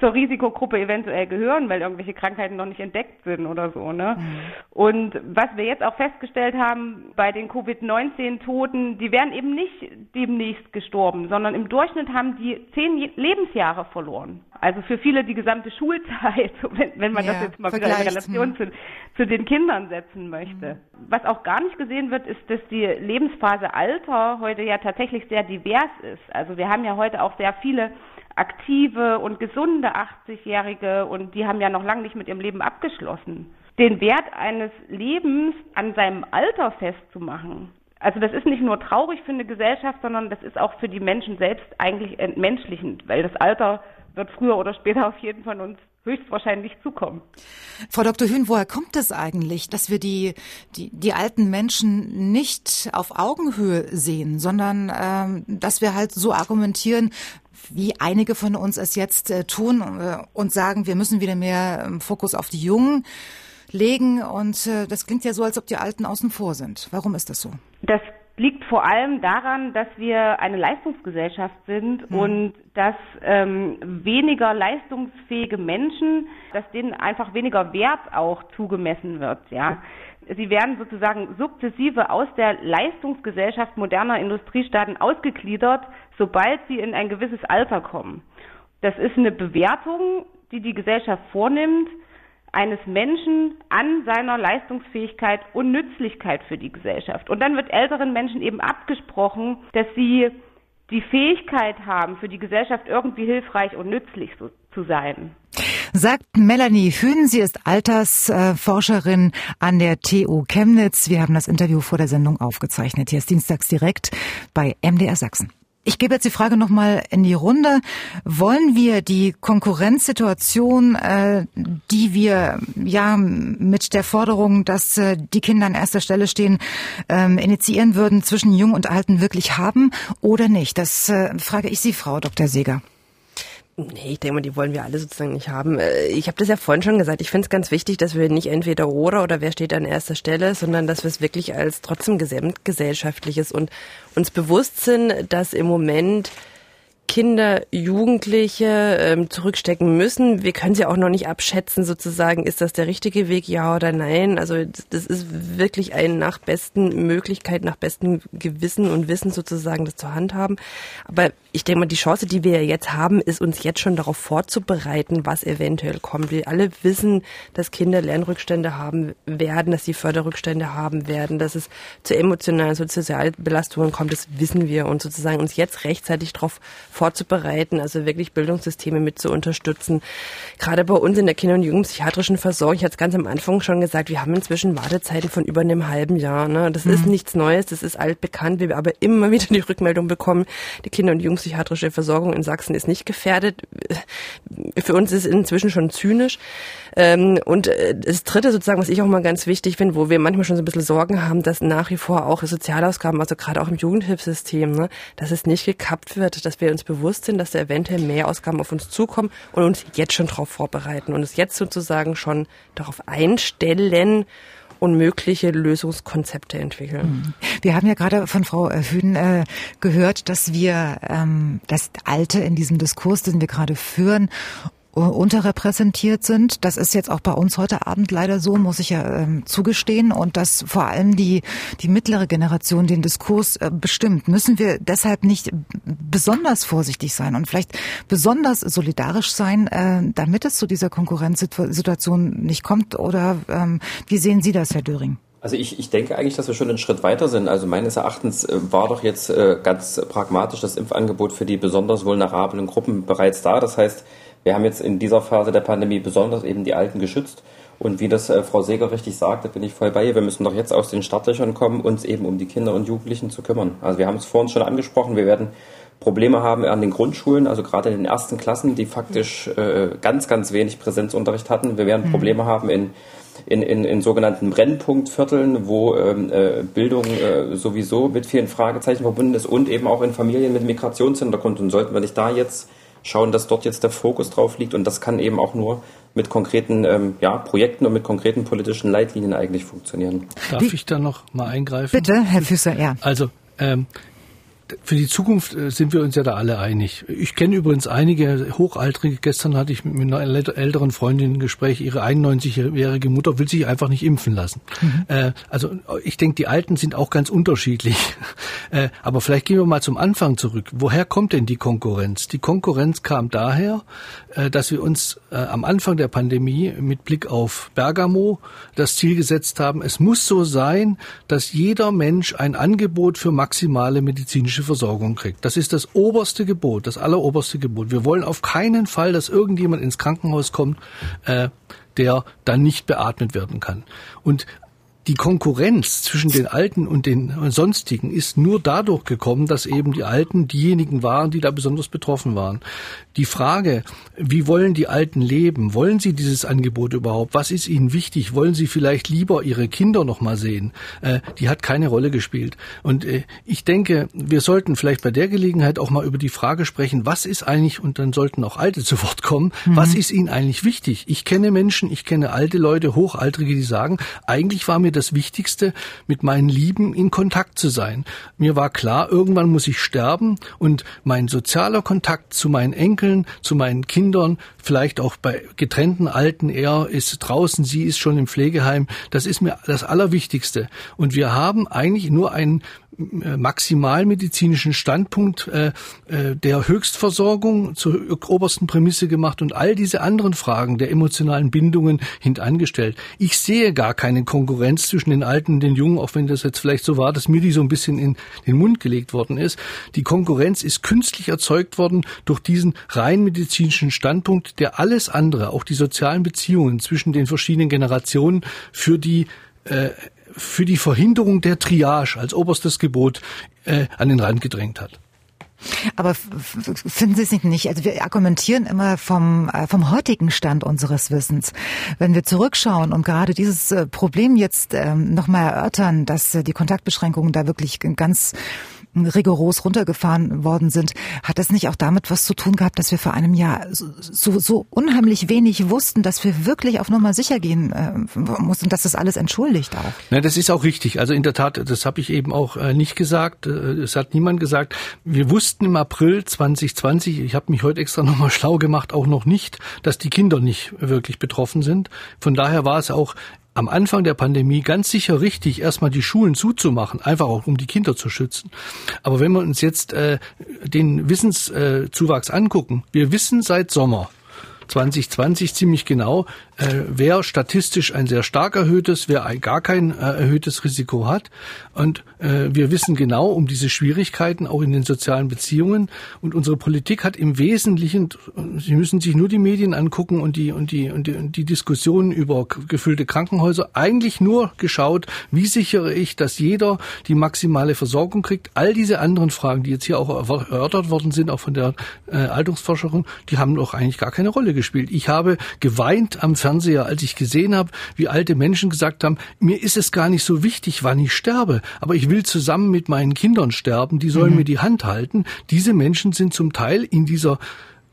G: zur Risikogruppe eventuell gehören, weil irgendwelche Krankheiten noch nicht entdeckt sind oder so. Ne? Mhm. Und was wir jetzt auch festgestellt haben bei den Covid-19-Toten, die werden eben nicht demnächst gestorben, sondern im Durchschnitt haben die zehn Lebensjahre verloren. Also für viele die gesamte Schulzeit, <laughs> wenn, wenn man ja, das jetzt mal wieder in Relation zu, zu den Kindern setzen möchte. Mhm. Was auch gar nicht gesehen wird, ist, dass die Lebensphase Alter heute ja tatsächlich sehr divers ist. Also wir haben ja heute auch sehr viele aktive und gesunde 80-Jährige und die haben ja noch lange nicht mit ihrem Leben abgeschlossen. Den Wert eines Lebens an seinem Alter festzumachen, also das ist nicht nur traurig für eine Gesellschaft, sondern das ist auch für die Menschen selbst eigentlich entmenschlichend, weil das Alter wird früher oder später auf jeden von uns höchstwahrscheinlich zukommen.
A: Frau Dr. Hühn, woher kommt es eigentlich, dass wir die, die, die alten Menschen nicht auf Augenhöhe sehen, sondern ähm, dass wir halt so argumentieren, wie einige von uns es jetzt äh, tun äh, und sagen, wir müssen wieder mehr ähm, Fokus auf die Jungen legen. Und äh, das klingt ja so, als ob die Alten außen vor sind. Warum ist das so?
G: Das liegt vor allem daran, dass wir eine Leistungsgesellschaft sind mhm. und dass ähm, weniger leistungsfähige Menschen, dass denen einfach weniger Wert auch zugemessen wird. Ja, sie werden sozusagen sukzessive aus der Leistungsgesellschaft moderner Industriestaaten ausgegliedert, sobald sie in ein gewisses Alter kommen. Das ist eine Bewertung, die die Gesellschaft vornimmt eines Menschen an seiner Leistungsfähigkeit und Nützlichkeit für die Gesellschaft. Und dann wird älteren Menschen eben abgesprochen, dass sie die Fähigkeit haben, für die Gesellschaft irgendwie hilfreich und nützlich zu sein.
A: Sagt Melanie Hühn, sie ist Altersforscherin an der TU Chemnitz. Wir haben das Interview vor der Sendung aufgezeichnet. Hier ist Dienstags direkt bei MDR Sachsen. Ich gebe jetzt die Frage nochmal in die Runde. Wollen wir die Konkurrenzsituation, äh, die wir ja mit der Forderung, dass äh, die Kinder an erster Stelle stehen, ähm, initiieren würden, zwischen Jung und Alten wirklich haben oder nicht? Das äh, frage ich Sie, Frau Dr. Seeger.
B: Nee, ich denke mal, die wollen wir alle sozusagen nicht haben. Äh, ich habe das ja vorhin schon gesagt. Ich finde es ganz wichtig, dass wir nicht entweder oder oder wer steht an erster Stelle, sondern dass wir es wirklich als trotzdem gesamtgesellschaftliches und uns bewusst sind, dass im Moment Kinder, Jugendliche ähm, zurückstecken müssen. Wir können sie auch noch nicht abschätzen, sozusagen, ist das der richtige Weg, ja oder nein. Also das ist wirklich ein nach besten Möglichkeit, nach bestem Gewissen und Wissen sozusagen das zur Hand haben. Aber ich denke mal, die Chance, die wir jetzt haben, ist uns jetzt schon darauf vorzubereiten, was eventuell kommt. Wir alle wissen, dass Kinder Lernrückstände haben werden, dass sie Förderrückstände haben werden, dass es zu emotionalen, Sozialbelastungen kommt. Das wissen wir und sozusagen uns jetzt rechtzeitig darauf vorzubereiten, also wirklich Bildungssysteme mit zu unterstützen. Gerade bei uns in der Kinder- und Jugendpsychiatrischen Versorgung, ich hatte es ganz am Anfang schon gesagt, wir haben inzwischen Wartezeiten von über einem halben Jahr. Ne? Das mhm. ist nichts Neues, das ist altbekannt, wir aber immer <laughs> wieder die Rückmeldung bekommen, die Kinder- und Jugendpsychiatrische Versorgung in Sachsen ist nicht gefährdet. Für uns ist es inzwischen schon zynisch. Ähm, und äh, das Dritte sozusagen, was ich auch mal ganz wichtig finde, wo wir manchmal schon so ein bisschen Sorgen haben, dass nach wie vor auch Sozialausgaben, also gerade auch im Jugendhilfsystem, ne, dass es nicht gekappt wird, dass wir uns bewusst sind, dass da eventuell mehr Ausgaben auf uns zukommen und uns jetzt schon darauf vorbereiten und es jetzt sozusagen schon darauf einstellen und mögliche Lösungskonzepte entwickeln.
A: Mhm. Wir haben ja gerade von Frau Hühn äh, gehört, dass wir ähm, das Alte in diesem Diskurs, den wir gerade führen, unterrepräsentiert sind. Das ist jetzt auch bei uns heute Abend leider so, muss ich ja ähm, zugestehen. Und dass vor allem die, die mittlere Generation den Diskurs äh, bestimmt. Müssen wir deshalb nicht besonders vorsichtig sein und vielleicht besonders solidarisch sein, äh, damit es zu dieser Konkurrenzsituation nicht kommt? Oder ähm, wie sehen Sie das, Herr Döring?
C: Also ich, ich denke eigentlich, dass wir schon einen Schritt weiter sind. Also meines Erachtens äh, war doch jetzt äh, ganz pragmatisch das Impfangebot für die besonders vulnerablen Gruppen bereits da. Das heißt, wir haben jetzt in dieser Phase der Pandemie besonders eben die Alten geschützt. Und wie das äh, Frau Seger richtig sagte, bin ich voll bei ihr. Wir müssen doch jetzt aus den Startlöchern kommen, uns eben um die Kinder und Jugendlichen zu kümmern. Also wir haben es vorhin schon angesprochen, wir werden Probleme haben an den Grundschulen, also gerade in den ersten Klassen, die faktisch äh, ganz, ganz wenig Präsenzunterricht hatten. Wir werden mhm. Probleme haben in, in, in, in sogenannten Brennpunktvierteln, wo ähm, äh, Bildung äh, sowieso mit vielen Fragezeichen verbunden ist und eben auch in Familien mit Migrationshintergrund. Und sollten wir nicht da jetzt schauen, dass dort jetzt der Fokus drauf liegt und das kann eben auch nur mit konkreten ähm, ja, Projekten und mit konkreten politischen Leitlinien eigentlich funktionieren.
E: Darf Wie? ich da noch mal eingreifen?
A: Bitte, Herr Füßer, ja.
E: Also ähm, für die Zukunft äh, sind wir uns ja da alle einig. Ich kenne übrigens einige Hochaltrige. Gestern hatte ich mit einer älteren Freundin ein Gespräch. Ihre 91-jährige Mutter will sich einfach nicht impfen lassen. Mhm. Äh, also ich denke, die Alten sind auch ganz unterschiedlich. <laughs> Äh, aber vielleicht gehen wir mal zum Anfang zurück. Woher kommt denn die Konkurrenz? Die Konkurrenz kam daher, dass wir uns am Anfang der Pandemie mit Blick auf Bergamo das Ziel gesetzt haben, es muss so sein, dass jeder Mensch ein Angebot für maximale medizinische medizinische Versorgung kriegt. Das ist das oberste Gebot, das alleroberste Gebot. Wir wollen auf keinen Fall, dass irgendjemand ins Krankenhaus kommt, äh, der dann nicht beatmet werden kann. Und die Konkurrenz zwischen den Alten und den Sonstigen ist nur dadurch gekommen, dass eben die Alten diejenigen waren, die da besonders betroffen waren. Die Frage, wie wollen die Alten leben? Wollen sie dieses Angebot überhaupt? Was ist ihnen wichtig? Wollen sie vielleicht lieber ihre Kinder noch mal sehen? Äh, die hat keine Rolle gespielt. Und äh, ich denke, wir sollten vielleicht bei der Gelegenheit auch mal über die Frage sprechen, was ist eigentlich, und dann sollten auch Alte zu Wort kommen, mhm. was ist ihnen eigentlich wichtig? Ich kenne Menschen, ich kenne alte Leute, Hochaltrige, die sagen, eigentlich war mir das Wichtigste, mit meinen Lieben in Kontakt zu sein. Mir war klar, irgendwann muss ich sterben und mein sozialer Kontakt zu meinen Enkeln, zu meinen Kindern, vielleicht auch bei getrennten Alten, er ist draußen, sie ist schon im Pflegeheim, das ist mir das Allerwichtigste. Und wir haben eigentlich nur einen maximalmedizinischen Standpunkt äh, äh, der Höchstversorgung zur obersten Prämisse gemacht und all diese anderen Fragen der emotionalen Bindungen hintangestellt. Ich sehe gar keine Konkurrenz zwischen den Alten und den Jungen, auch wenn das jetzt vielleicht so war, dass mir die so ein bisschen in den Mund gelegt worden ist. Die Konkurrenz ist künstlich erzeugt worden durch diesen rein medizinischen Standpunkt, der alles andere, auch die sozialen Beziehungen zwischen den verschiedenen Generationen für die äh, für die Verhinderung der Triage als oberstes Gebot äh, an den Rand gedrängt hat.
A: Aber finden Sie es nicht? Also wir argumentieren immer vom, äh, vom heutigen Stand unseres Wissens. Wenn wir zurückschauen und gerade dieses äh, Problem jetzt ähm, nochmal erörtern, dass äh, die Kontaktbeschränkungen da wirklich ganz rigoros runtergefahren worden sind, hat das nicht auch damit was zu tun gehabt, dass wir vor einem Jahr so, so unheimlich wenig wussten, dass wir wirklich auf Nummer sicher gehen äh, mussten, dass das alles entschuldigt auch?
E: Ja, das ist auch richtig. Also in der Tat, das habe ich eben auch äh, nicht gesagt. Äh, es hat niemand gesagt. Wir wussten im April 2020, ich habe mich heute extra <laughs> nochmal schlau gemacht, auch noch nicht, dass die Kinder nicht wirklich betroffen sind. Von daher war es auch am Anfang der Pandemie ganz sicher richtig, erstmal die Schulen zuzumachen, einfach auch um die Kinder zu schützen. Aber wenn wir uns jetzt äh, den Wissenszuwachs angucken, wir wissen seit Sommer, 2020 ziemlich genau, äh, wer statistisch ein sehr stark erhöhtes, wer ein, gar kein äh, erhöhtes Risiko hat. Und äh, wir wissen genau um diese Schwierigkeiten auch in den sozialen Beziehungen. Und unsere Politik hat im Wesentlichen, Sie müssen sich nur die Medien angucken und die, und die, und die, und die Diskussionen über gefüllte Krankenhäuser, eigentlich nur geschaut, wie sichere ich, dass jeder die maximale Versorgung kriegt. All diese anderen Fragen, die jetzt hier auch erörtert worden sind, auch von der äh, Altersforscherin, die haben doch eigentlich gar keine Rolle gespielt. Ich habe geweint am Fernseher, als ich gesehen habe, wie alte Menschen gesagt haben, mir ist es gar nicht so wichtig, wann ich sterbe, aber ich will zusammen mit meinen Kindern sterben, die sollen mhm. mir die Hand halten. Diese Menschen sind zum Teil in dieser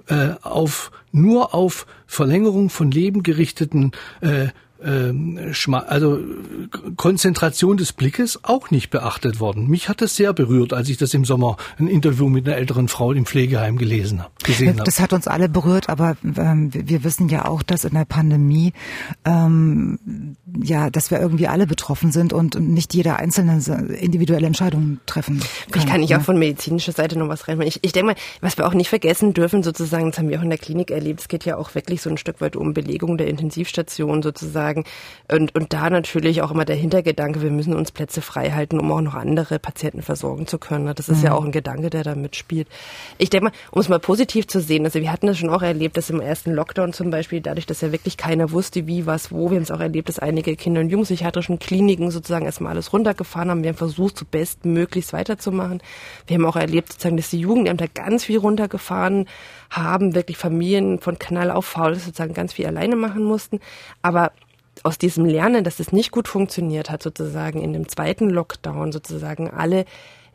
E: äh, auf nur auf Verlängerung von Leben gerichteten äh, ähm, also Konzentration des Blickes auch nicht beachtet worden. Mich hat das sehr berührt, als ich das im Sommer ein Interview mit einer älteren Frau im Pflegeheim gelesen habe, gesehen
A: Das hat uns alle berührt, aber ähm, wir wissen ja auch, dass in der Pandemie ähm, ja, dass wir irgendwie alle betroffen sind und nicht jeder einzelne individuelle Entscheidungen treffen
B: kann. Ich kann nicht ne? auch von medizinischer Seite noch was rein. Ich, ich denke mal, was wir auch nicht vergessen dürfen, sozusagen, das haben wir auch in der Klinik erlebt, es geht ja auch wirklich so ein Stück weit um Belegung der Intensivstation sozusagen sozusagen. Und, und da natürlich auch immer der Hintergedanke, wir müssen uns Plätze frei halten, um auch noch andere Patienten versorgen zu können. Das ist mhm. ja auch ein Gedanke, der da mitspielt. Ich denke mal, um es mal positiv zu sehen, also wir hatten das schon auch erlebt, dass im ersten Lockdown zum Beispiel, dadurch, dass ja wirklich keiner wusste, wie, was, wo, wir haben es auch erlebt, dass einige Kinder- und Jugendpsychiatrischen Kliniken sozusagen erstmal alles runtergefahren haben. Wir haben versucht, so bestmöglichst weiterzumachen. Wir haben auch erlebt, sozusagen, dass die Jugendämter ganz viel runtergefahren haben, wirklich Familien von Knall auf Faul sozusagen ganz viel alleine machen mussten. Aber aus diesem Lernen, dass es nicht gut funktioniert hat, sozusagen in dem zweiten Lockdown sozusagen alle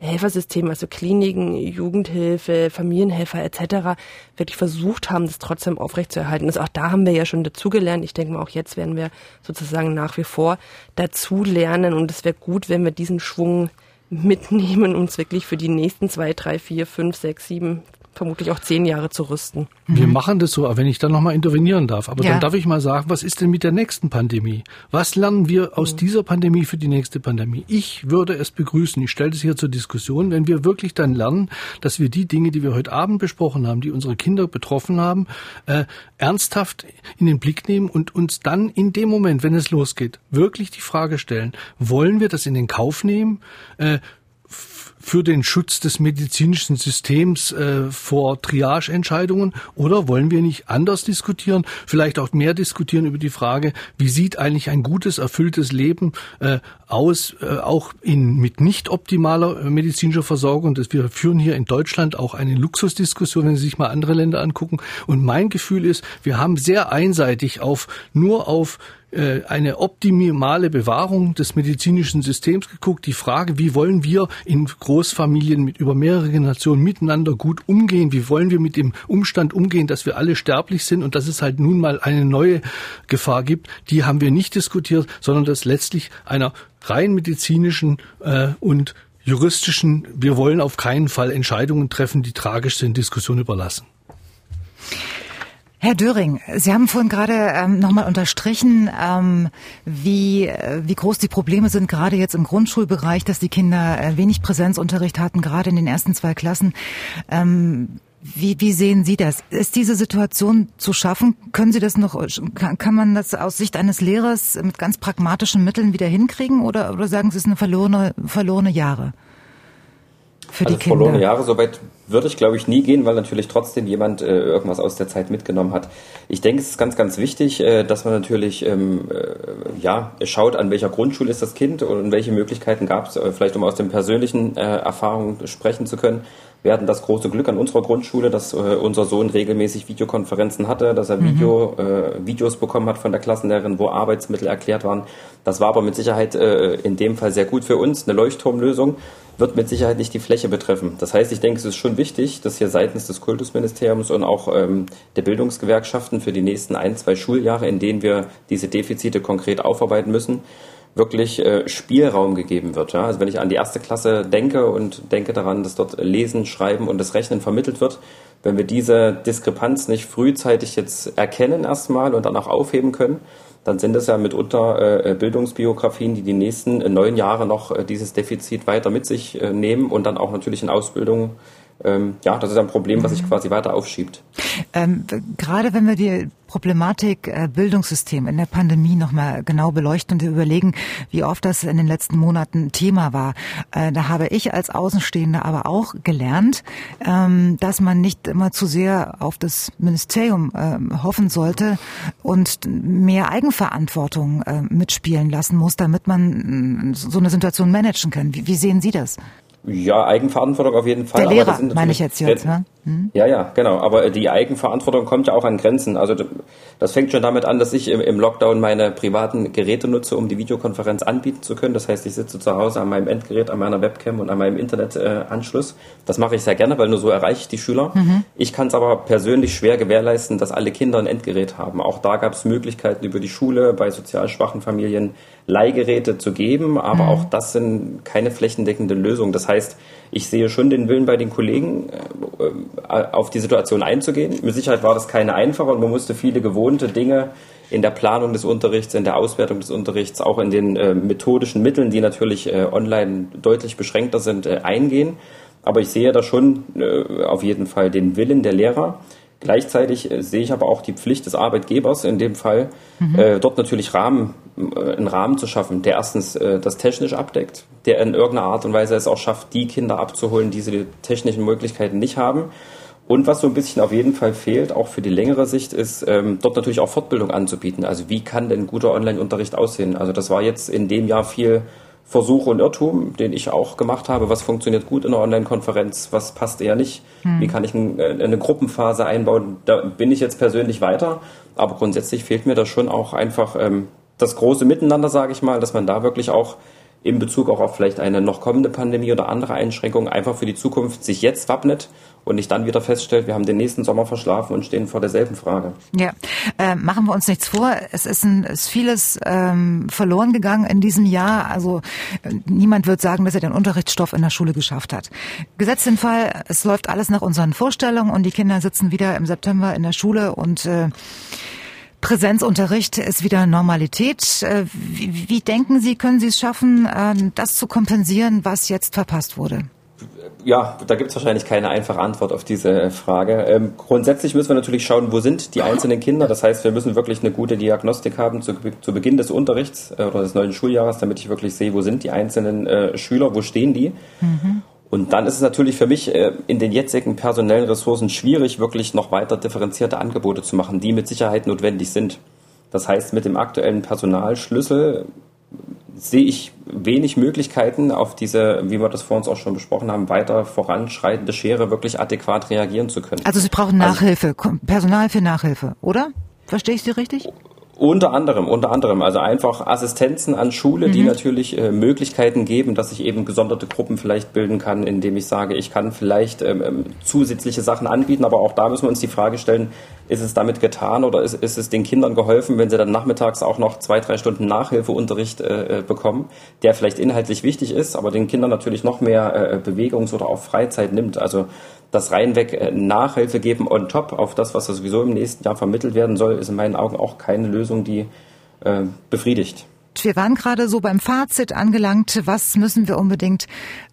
B: Helfersysteme, also Kliniken, Jugendhilfe, Familienhelfer etc. wirklich versucht haben, das trotzdem aufrechtzuerhalten. Also auch da haben wir ja schon dazugelernt. Ich denke mal, auch jetzt werden wir sozusagen nach wie vor dazulernen und es wäre gut, wenn wir diesen Schwung mitnehmen, uns wirklich für die nächsten zwei, drei, vier, fünf, sechs, sieben, vermutlich auch zehn Jahre zu rüsten.
E: Wir machen das so, wenn ich dann nochmal intervenieren darf. Aber ja. dann darf ich mal sagen, was ist denn mit der nächsten Pandemie? Was lernen wir aus mhm. dieser Pandemie für die nächste Pandemie? Ich würde es begrüßen, ich stelle das hier zur Diskussion, wenn wir wirklich dann lernen, dass wir die Dinge, die wir heute Abend besprochen haben, die unsere Kinder betroffen haben, äh, ernsthaft in den Blick nehmen und uns dann in dem Moment, wenn es losgeht, wirklich die Frage stellen, wollen wir das in den Kauf nehmen? Äh, für den Schutz des medizinischen Systems äh, vor Triageentscheidungen oder wollen wir nicht anders diskutieren, vielleicht auch mehr diskutieren über die Frage, wie sieht eigentlich ein gutes, erfülltes Leben äh, aus, äh, auch in, mit nicht optimaler äh, medizinischer Versorgung. Das, wir führen hier in Deutschland auch eine Luxusdiskussion, wenn Sie sich mal andere Länder angucken. Und mein Gefühl ist, wir haben sehr einseitig auf, nur auf äh, eine optimale Bewahrung des medizinischen Systems geguckt. Die Frage, wie wollen wir in Großfamilien mit über mehrere Generationen miteinander gut umgehen? Wie wollen wir mit dem Umstand umgehen, dass wir alle sterblich sind und dass es halt nun mal eine neue Gefahr gibt? Die haben wir nicht diskutiert, sondern das letztlich einer rein medizinischen äh, und juristischen, wir wollen auf keinen Fall Entscheidungen treffen, die tragisch sind, Diskussion überlassen.
A: Herr Döring, Sie haben vorhin gerade ähm, nochmal unterstrichen, ähm, wie, äh, wie groß die Probleme sind, gerade jetzt im Grundschulbereich, dass die Kinder äh, wenig Präsenzunterricht hatten, gerade in den ersten zwei Klassen. Ähm, wie, wie sehen Sie das? Ist diese Situation zu schaffen? Können Sie das noch, kann, kann man das aus Sicht eines Lehrers mit ganz pragmatischen Mitteln wieder hinkriegen oder, oder sagen Sie, es ist eine verlorene, verlorene Jahre?
C: Für also die Kinder? verlorene Jahre, soweit würde ich, glaube ich, nie gehen, weil natürlich trotzdem jemand äh, irgendwas aus der Zeit mitgenommen hat. Ich denke, es ist ganz, ganz wichtig, äh, dass man natürlich ähm, äh, ja, schaut, an welcher Grundschule ist das Kind und welche Möglichkeiten gab es, äh, vielleicht um aus den persönlichen äh, Erfahrungen sprechen zu können. Wir hatten das große Glück an unserer Grundschule, dass äh, unser Sohn regelmäßig Videokonferenzen hatte, dass er mhm. Video, äh, Videos bekommen hat von der Klassenlehrerin, wo Arbeitsmittel erklärt waren. Das war aber mit Sicherheit äh, in dem Fall sehr gut für uns, eine Leuchtturmlösung wird mit Sicherheit nicht die Fläche betreffen. Das heißt, ich denke, es ist schon wichtig, dass hier seitens des Kultusministeriums und auch ähm, der Bildungsgewerkschaften für die nächsten ein, zwei Schuljahre, in denen wir diese Defizite konkret aufarbeiten müssen, wirklich äh, Spielraum gegeben wird. Ja? Also wenn ich an die erste Klasse denke und denke daran, dass dort Lesen, Schreiben und das Rechnen vermittelt wird, wenn wir diese Diskrepanz nicht frühzeitig jetzt erkennen erstmal und dann auch aufheben können, dann sind es ja mitunter äh, Bildungsbiografien, die die nächsten äh, neun Jahre noch äh, dieses Defizit weiter mit sich äh, nehmen und dann auch natürlich in Ausbildung ähm, ja, das ist ein Problem, was sich mhm. quasi weiter aufschiebt.
A: Ähm, gerade wenn wir die Problematik äh, Bildungssystem in der Pandemie nochmal genau beleuchten und überlegen, wie oft das in den letzten Monaten Thema war, äh, da habe ich als Außenstehende aber auch gelernt, ähm, dass man nicht immer zu sehr auf das Ministerium äh, hoffen sollte und mehr Eigenverantwortung äh, mitspielen lassen muss, damit man so eine Situation managen kann. Wie, wie sehen Sie das?
C: Ja, Eigenverantwortung auf jeden Fall.
A: Der Lehrer, meine ich jetzt jetzt,
C: ne? Hm? Ja, ja, genau. Aber die Eigenverantwortung kommt ja auch an Grenzen. Also das fängt schon damit an, dass ich im Lockdown meine privaten Geräte nutze, um die Videokonferenz anbieten zu können. Das heißt, ich sitze zu Hause an meinem Endgerät, an meiner Webcam und an meinem Internetanschluss. das mache ich sehr gerne, weil nur so erreiche ich die Schüler. Mhm. Ich kann es aber persönlich schwer gewährleisten, dass alle Kinder ein Endgerät haben. Auch da gab es Möglichkeiten über die Schule bei sozial schwachen Familien Leihgeräte zu geben, aber mhm. auch das sind keine flächendeckende Lösung. Das heißt, ich sehe schon den Willen bei den Kollegen, äh, auf die Situation einzugehen. Mit Sicherheit war das keine einfache und man musste viele gewohnte Dinge in der Planung des Unterrichts, in der Auswertung des Unterrichts, auch in den äh, methodischen Mitteln, die natürlich online deutlich beschränkter sind, eingehen. Aber ich sehe da schon auf jeden Fall den Willen der Lehrer, Gleichzeitig äh, sehe ich aber auch die Pflicht des Arbeitgebers in dem Fall, mhm. äh, dort natürlich Rahmen, äh, einen Rahmen zu schaffen, der erstens äh, das technisch abdeckt, der in irgendeiner Art und Weise es auch schafft, die Kinder abzuholen, die sie die technischen Möglichkeiten nicht haben. Und was so ein bisschen auf jeden Fall fehlt, auch für die längere Sicht, ist ähm, dort natürlich auch Fortbildung anzubieten. Also wie kann denn guter Online-Unterricht aussehen? Also das war jetzt in dem Jahr viel Versuch und Irrtum, den ich auch gemacht habe. Was funktioniert gut in einer Online-Konferenz? Was passt eher nicht? Hm. Wie kann ich äh, eine Gruppenphase einbauen? Da bin ich jetzt persönlich weiter. Aber grundsätzlich fehlt mir da schon auch einfach ähm, das große Miteinander, sage ich mal, dass man da wirklich auch in Bezug auch auf vielleicht eine noch kommende Pandemie oder andere Einschränkungen einfach für die Zukunft sich jetzt wappnet und nicht dann wieder feststellt, wir haben den nächsten Sommer verschlafen und stehen vor derselben Frage.
A: Ja, äh, machen wir uns nichts vor. Es ist, ein, ist vieles ähm, verloren gegangen in diesem Jahr. Also äh, niemand wird sagen, dass er den Unterrichtsstoff in der Schule geschafft hat. Gesetzt den Fall, es läuft alles nach unseren Vorstellungen und die Kinder sitzen wieder im September in der Schule und äh, Präsenzunterricht ist wieder Normalität. Äh, wie, wie denken Sie, können Sie es schaffen, ähm, das zu kompensieren, was jetzt verpasst wurde?
C: Ja, da gibt es wahrscheinlich keine einfache Antwort auf diese Frage. Ähm, grundsätzlich müssen wir natürlich schauen, wo sind die einzelnen Kinder. Das heißt, wir müssen wirklich eine gute Diagnostik haben zu, zu Beginn des Unterrichts äh, oder des neuen Schuljahres, damit ich wirklich sehe, wo sind die einzelnen äh, Schüler, wo stehen die. Mhm. Und dann ist es natürlich für mich äh, in den jetzigen personellen Ressourcen schwierig, wirklich noch weiter differenzierte Angebote zu machen, die mit Sicherheit notwendig sind. Das heißt, mit dem aktuellen Personalschlüssel sehe ich wenig Möglichkeiten, auf diese, wie wir das vor uns auch schon besprochen haben, weiter voranschreitende Schere wirklich adäquat reagieren zu können.
A: Also Sie brauchen also Nachhilfe, also, Personal für Nachhilfe, oder? Verstehe ich Sie richtig?
C: Unter anderem, unter anderem. Also einfach Assistenzen an Schule, mhm. die natürlich äh, Möglichkeiten geben, dass ich eben gesonderte Gruppen vielleicht bilden kann, indem ich sage, ich kann vielleicht ähm, ähm, zusätzliche Sachen anbieten, aber auch da müssen wir uns die Frage stellen, ist es damit getan oder ist, ist es den Kindern geholfen, wenn sie dann nachmittags auch noch zwei, drei Stunden Nachhilfeunterricht äh, äh bekommen, der vielleicht inhaltlich wichtig ist, aber den Kindern natürlich noch mehr äh, Bewegungs- oder auch Freizeit nimmt. Also das reinweg äh, Nachhilfe geben on top auf das, was sowieso im nächsten Jahr vermittelt werden soll, ist in meinen Augen auch keine Lösung, die äh, befriedigt.
A: Wir waren gerade so beim Fazit angelangt. Was müssen wir unbedingt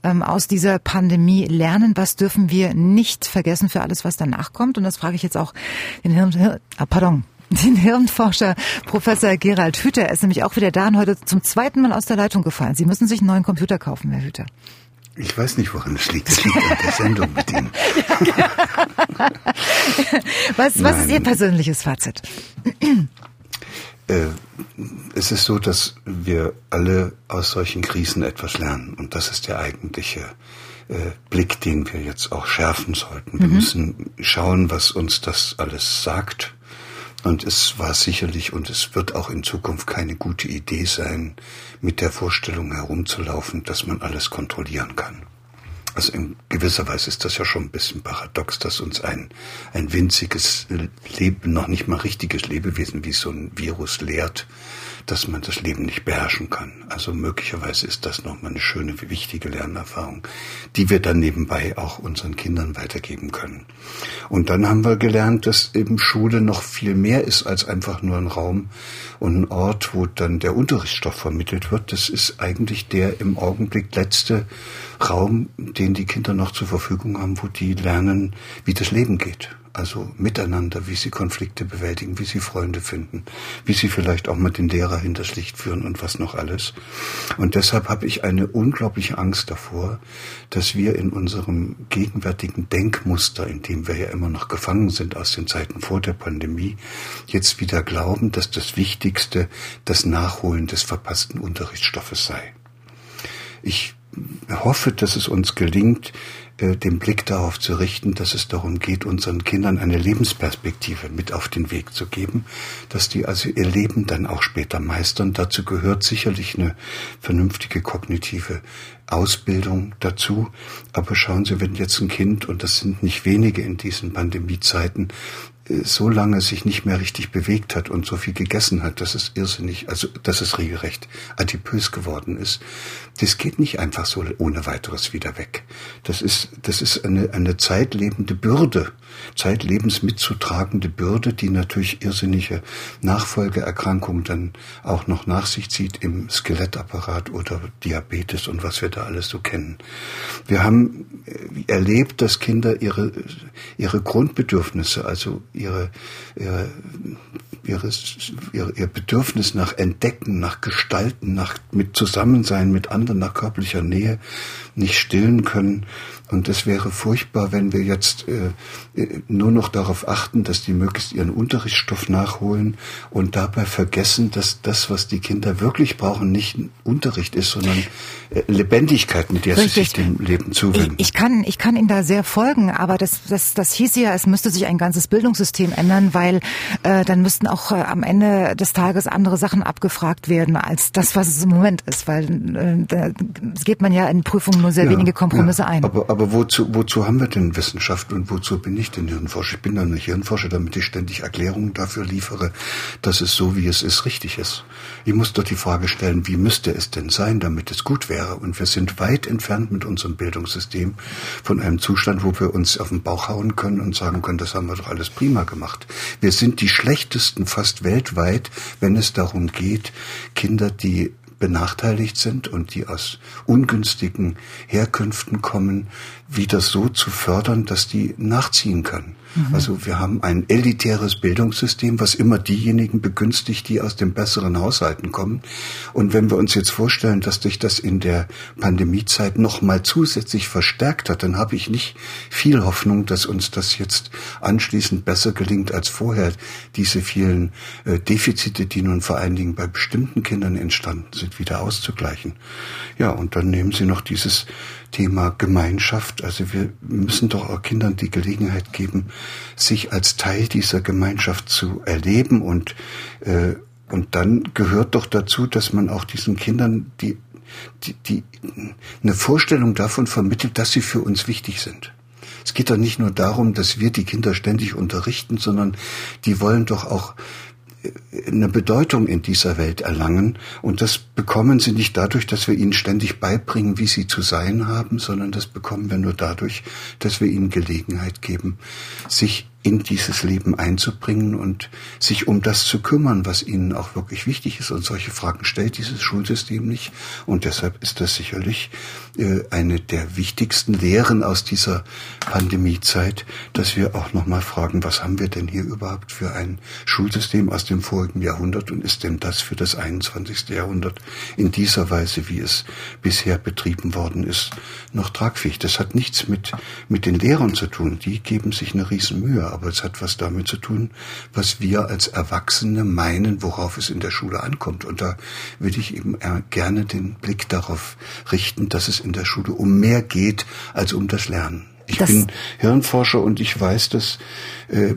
A: ähm, aus dieser Pandemie lernen? Was dürfen wir nicht vergessen für alles, was danach kommt? Und das frage ich jetzt auch den Hirn, ah, pardon, <laughs> den Hirnforscher Professor Gerald Hüter. Er ist nämlich auch wieder da und heute zum zweiten Mal aus der Leitung gefallen. Sie müssen sich einen neuen Computer kaufen, Herr Hüter.
D: Ich weiß nicht, woran es liegt. Es liegt an der Sendung mit Ihnen. <laughs>
A: was, was ist Ihr persönliches Fazit?
D: Äh, es ist so, dass wir alle aus solchen Krisen etwas lernen. Und das ist der eigentliche äh, Blick, den wir jetzt auch schärfen sollten. Wir mhm. müssen schauen, was uns das alles sagt und es war sicherlich und es wird auch in Zukunft keine gute Idee sein, mit der Vorstellung herumzulaufen, dass man alles kontrollieren kann. Also in gewisser Weise ist das ja schon ein bisschen paradox, dass uns ein, ein winziges Leben, noch nicht mal richtiges Lebewesen wie so ein Virus lehrt, dass man das Leben nicht beherrschen kann. Also möglicherweise ist das nochmal eine schöne, wichtige Lernerfahrung, die wir dann nebenbei auch unseren Kindern weitergeben können. Und dann haben wir gelernt, dass eben Schule noch viel mehr ist als einfach nur ein Raum und ein Ort, wo dann der Unterrichtsstoff vermittelt wird. Das ist eigentlich der im Augenblick letzte Raum, den die Kinder noch zur Verfügung haben, wo die lernen, wie das Leben geht also miteinander, wie sie Konflikte bewältigen, wie sie Freunde finden, wie sie vielleicht auch mal den Lehrer hinters Licht führen und was noch alles. Und deshalb habe ich eine unglaubliche Angst davor, dass wir in unserem gegenwärtigen Denkmuster, in dem wir ja immer noch gefangen sind aus den Zeiten vor der Pandemie, jetzt wieder glauben, dass das Wichtigste das Nachholen des verpassten Unterrichtsstoffes sei. Ich hoffe, dass es uns gelingt, äh, den Blick darauf zu richten, dass es darum geht, unseren Kindern eine Lebensperspektive mit auf den Weg zu geben, dass die also ihr Leben dann auch später meistern. Dazu gehört sicherlich eine vernünftige kognitive Ausbildung dazu. Aber schauen Sie, wenn jetzt ein Kind, und das sind nicht wenige in diesen Pandemiezeiten, so lange sich nicht mehr richtig bewegt hat und so viel gegessen hat, dass es irrsinnig, also dass es regelrecht adipös geworden ist. Das geht nicht einfach so ohne weiteres wieder weg. Das ist, das ist eine, eine zeitlebende Bürde, zeitlebens mitzutragende Bürde, die natürlich irrsinnige Nachfolgeerkrankungen dann auch noch nach sich zieht im Skelettapparat oder Diabetes und was wir da alles so kennen. Wir haben äh, erlebt, dass Kinder ihre, ihre Grundbedürfnisse, also ihre, ihre, ihres, ihr, ihr Bedürfnis nach Entdecken, nach Gestalten, nach mit Zusammensein mit anderen, nach körperlicher Nähe nicht stillen können. Und es wäre furchtbar, wenn wir jetzt äh, nur noch darauf achten, dass die möglichst ihren Unterrichtsstoff nachholen und dabei vergessen, dass das, was die Kinder wirklich brauchen, nicht Unterricht ist, sondern äh, Lebendigkeit, mit der Richtig. sie sich dem Leben zuwenden.
A: Ich, ich, kann, ich kann Ihnen da sehr folgen, aber das, das, das hieß ja, es müsste sich ein ganzes Bildungssystem ändern, weil äh, dann müssten auch äh, am Ende des Tages andere Sachen abgefragt werden als das, was es im Moment ist, weil äh, da geht man ja in Prüfungen nur sehr ja, wenige Kompromisse ja, ein.
D: Aber, aber wozu, wozu haben wir denn Wissenschaft und wozu bin ich denn Hirnforscher? Ich bin dann nicht Hirnforscher, damit ich ständig Erklärungen dafür liefere, dass es so, wie es ist, richtig ist. Ich muss doch die Frage stellen, wie müsste es denn sein, damit es gut wäre? Und wir sind weit entfernt mit unserem Bildungssystem von einem Zustand, wo wir uns auf den Bauch hauen können und sagen können, das haben wir doch alles prima gemacht. Wir sind die schlechtesten fast weltweit, wenn es darum geht, Kinder, die benachteiligt sind und die aus ungünstigen Herkünften kommen, wieder so zu fördern, dass die nachziehen können. Mhm. Also wir haben ein elitäres Bildungssystem, was immer diejenigen begünstigt, die aus den besseren Haushalten kommen. Und wenn wir uns jetzt vorstellen, dass sich das in der Pandemiezeit noch mal zusätzlich verstärkt hat, dann habe ich nicht viel Hoffnung, dass uns das jetzt anschließend besser gelingt als vorher, diese vielen äh, Defizite, die nun vor allen Dingen bei bestimmten Kindern entstanden sind, wieder auszugleichen. Ja, und dann nehmen Sie noch dieses Thema Gemeinschaft. Also wir müssen doch auch Kindern die Gelegenheit geben, sich als Teil dieser Gemeinschaft zu erleben und äh, und dann gehört doch dazu, dass man auch diesen Kindern die, die, die eine Vorstellung davon vermittelt, dass sie für uns wichtig sind. Es geht doch nicht nur darum, dass wir die Kinder ständig unterrichten, sondern die wollen doch auch eine Bedeutung in dieser Welt erlangen. Und das bekommen sie nicht dadurch, dass wir ihnen ständig beibringen, wie sie zu sein haben, sondern das bekommen wir nur dadurch, dass wir ihnen Gelegenheit geben, sich in dieses Leben einzubringen und sich um das zu kümmern, was ihnen auch wirklich wichtig ist. Und solche Fragen stellt dieses Schulsystem nicht. Und deshalb ist das sicherlich äh, eine der wichtigsten Lehren aus dieser Pandemiezeit, dass wir auch nochmal fragen, was haben wir denn hier überhaupt für ein Schulsystem aus dem vorigen Jahrhundert und ist denn das für das 21. Jahrhundert in dieser Weise, wie es bisher betrieben worden ist, noch tragfähig? Das hat nichts mit, mit den Lehrern zu tun. Die geben sich eine Riesenmühe aber es hat was damit zu tun, was wir als Erwachsene meinen, worauf es in der Schule ankommt. Und da würde ich eben gerne den Blick darauf richten, dass es in der Schule um mehr geht als um das Lernen. Ich das bin Hirnforscher und ich weiß, dass äh,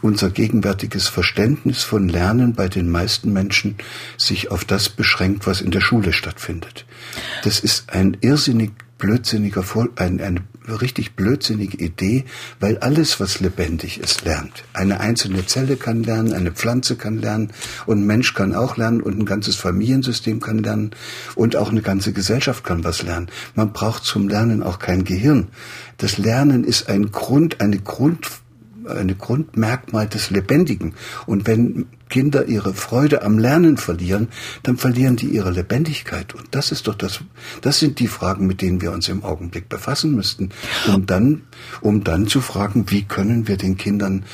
D: unser gegenwärtiges Verständnis von Lernen bei den meisten Menschen sich auf das beschränkt, was in der Schule stattfindet. Das ist ein irrsinnig blödsinniger, ein, eine richtig blödsinnige Idee, weil alles, was lebendig ist, lernt. Eine einzelne Zelle kann lernen, eine Pflanze kann lernen und ein Mensch kann auch lernen und ein ganzes Familiensystem kann lernen und auch eine ganze Gesellschaft kann was lernen. Man braucht zum Lernen auch kein Gehirn. Das Lernen ist ein Grund, eine Grund eine Grundmerkmal des Lebendigen. Und wenn Kinder ihre Freude am Lernen verlieren, dann verlieren die ihre Lebendigkeit. Und das ist doch das, das sind die Fragen, mit denen wir uns im Augenblick befassen müssten, um dann, um dann zu fragen, wie können wir den Kindern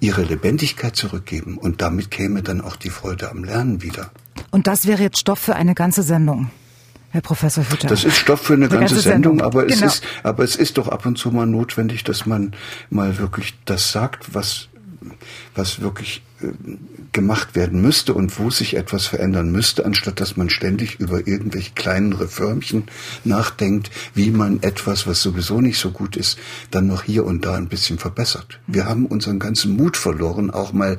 D: ihre Lebendigkeit zurückgeben? Und damit käme dann auch die Freude am Lernen wieder.
A: Und das wäre jetzt Stoff für eine ganze Sendung. Herr Professor Hütter.
D: Das ist Stoff für eine, ganze, ganze, Sendung, aber es genau. ist, aber es ist doch ab und zu mal notwendig, dass man mal wirklich das sagt, was, was wirklich gemacht werden müsste und wo sich etwas verändern müsste, anstatt dass man ständig über irgendwelche kleinen Reformchen nachdenkt, wie man etwas, was sowieso nicht so gut ist, dann noch hier und da ein bisschen verbessert. Wir haben unseren ganzen Mut verloren, auch mal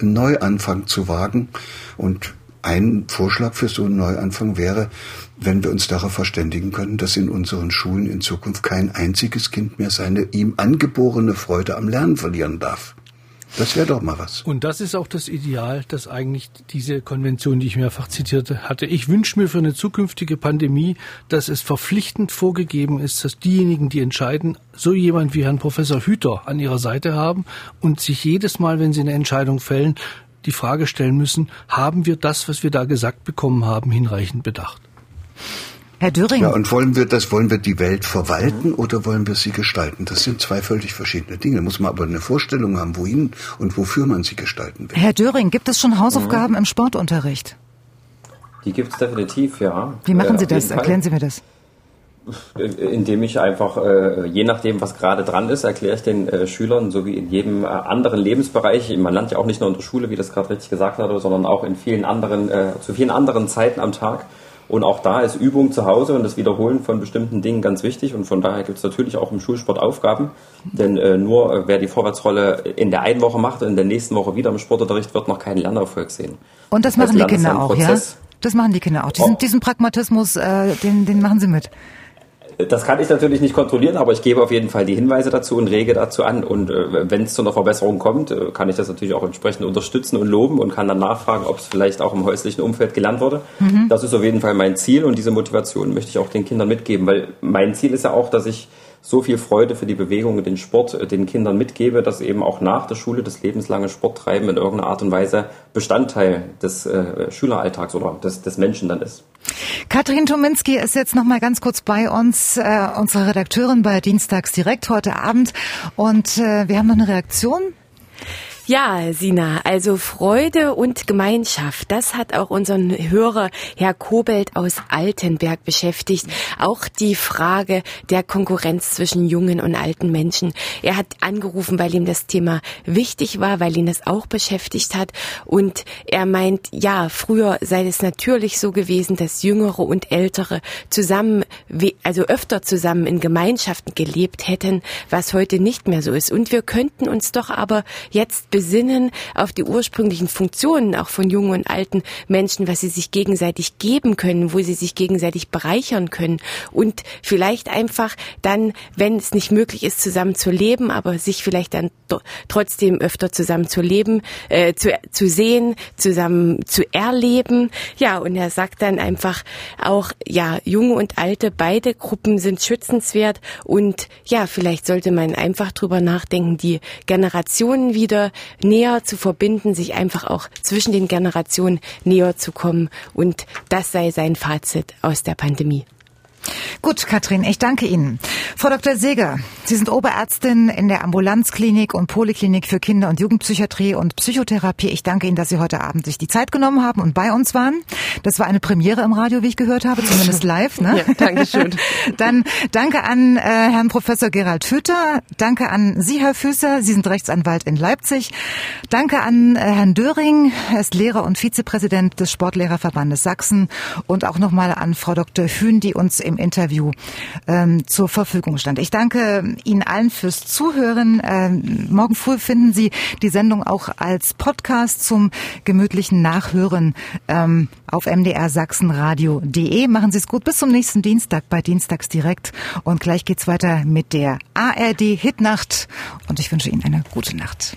D: einen Neuanfang zu wagen und ein Vorschlag für so einen Neuanfang wäre, wenn wir uns darauf verständigen können, dass in unseren Schulen in Zukunft kein einziges Kind mehr seine ihm angeborene Freude am Lernen verlieren darf. Das wäre doch mal was.
E: Und das ist auch das Ideal, dass eigentlich diese Konvention, die ich mehrfach zitierte, hatte. Ich wünsche mir für eine zukünftige Pandemie, dass es verpflichtend vorgegeben ist, dass diejenigen, die entscheiden, so jemand wie Herrn Professor Hüter an ihrer Seite haben und sich jedes Mal, wenn sie eine Entscheidung fällen, die Frage stellen müssen, haben wir das, was wir da gesagt bekommen haben, hinreichend bedacht?
A: Herr Döring.
D: Ja, und wollen wir das, wollen wir die Welt verwalten oder wollen wir sie gestalten? Das sind zwei völlig verschiedene Dinge. Muss man aber eine Vorstellung haben, wohin und wofür man sie gestalten will.
A: Herr Döring, gibt es schon Hausaufgaben mhm. im Sportunterricht?
C: Die gibt es definitiv, ja.
A: Wie machen Sie das? Erklären Sie mir das.
C: Indem ich einfach, äh, je nachdem, was gerade dran ist, erkläre ich den äh, Schülern, so wie in jedem äh, anderen Lebensbereich, man lernt ja auch nicht nur in der Schule, wie das gerade richtig gesagt hatte, sondern auch in vielen anderen, zu vielen anderen Zeiten am Tag, und auch da ist Übung zu Hause und das Wiederholen von bestimmten Dingen ganz wichtig. Und von daher gibt es natürlich auch im Schulsport Aufgaben. Denn äh, nur äh, wer die Vorwärtsrolle in der einen Woche macht und in der nächsten Woche wieder im Sportunterricht, wird noch keinen Lernerfolg sehen.
A: Und das machen das die Kinder auch, ja? Das machen die Kinder auch. Diesen, oh. diesen Pragmatismus, äh, den, den machen sie mit.
C: Das kann ich natürlich nicht kontrollieren, aber ich gebe auf jeden Fall die Hinweise dazu und rege dazu an. Und äh, wenn es zu einer Verbesserung kommt, äh, kann ich das natürlich auch entsprechend unterstützen und loben und kann dann nachfragen, ob es vielleicht auch im häuslichen Umfeld gelernt wurde. Mhm. Das ist auf jeden Fall mein Ziel und diese Motivation möchte ich auch den Kindern mitgeben, weil mein Ziel ist ja auch, dass ich so viel Freude für die Bewegung und den Sport äh, den Kindern mitgebe, dass eben auch nach der Schule das lebenslange Sporttreiben in irgendeiner Art und Weise Bestandteil des äh, Schüleralltags oder des, des Menschen dann ist.
A: Katrin Tominski ist jetzt noch mal ganz kurz bei uns, äh, unsere Redakteurin bei Dienstags direkt heute Abend. Und äh, wir haben noch eine Reaktion
F: ja, Sina, also Freude und Gemeinschaft, das hat auch unseren Hörer Herr Kobelt aus Altenberg beschäftigt. Auch die Frage der Konkurrenz zwischen jungen und alten Menschen. Er hat angerufen, weil ihm das Thema wichtig war, weil ihn das auch beschäftigt hat. Und er meint, ja, früher sei es natürlich so gewesen, dass Jüngere und Ältere zusammen, also öfter zusammen in Gemeinschaften gelebt hätten, was heute nicht mehr so ist. Und wir könnten uns doch aber jetzt besinnen auf die ursprünglichen Funktionen auch von jungen und alten Menschen, was sie sich gegenseitig geben können, wo sie sich gegenseitig bereichern können und vielleicht einfach dann, wenn es nicht möglich ist, zusammen zu leben, aber sich vielleicht dann trotzdem öfter zusammen zu leben, äh, zu, zu sehen, zusammen zu erleben. Ja, und er sagt dann einfach auch, ja, junge und alte, beide Gruppen sind schützenswert und ja, vielleicht sollte man einfach drüber nachdenken, die Generationen wieder näher zu verbinden, sich einfach auch zwischen den Generationen näher zu kommen. Und das sei sein Fazit aus der Pandemie.
A: Gut, Katrin, ich danke Ihnen. Frau Dr. Seger, Sie sind Oberärztin in der Ambulanzklinik und Poliklinik für Kinder- und Jugendpsychiatrie und Psychotherapie. Ich danke Ihnen, dass Sie heute Abend sich die Zeit genommen haben und bei uns waren. Das war eine Premiere im Radio, wie ich gehört habe, zumindest live. Ne?
B: Ja, danke schön. <laughs>
A: Dann danke an äh, Herrn Professor Gerald Hütter. Danke an Sie, Herr Füßer. Sie sind Rechtsanwalt in Leipzig. Danke an äh, Herrn Döring. Er ist Lehrer und Vizepräsident des Sportlehrerverbandes Sachsen. Und auch nochmal an Frau Dr. Hühn, die uns im Interview ähm, zur Verfügung stand. Ich danke Ihnen allen fürs Zuhören. Ähm, morgen früh finden Sie die Sendung auch als Podcast zum gemütlichen Nachhören ähm, auf mdrsachsenradio.de. Machen Sie es gut. Bis zum nächsten Dienstag bei Dienstags direkt. Und gleich geht's weiter mit der ARD Hitnacht. Und ich wünsche Ihnen eine gute Nacht.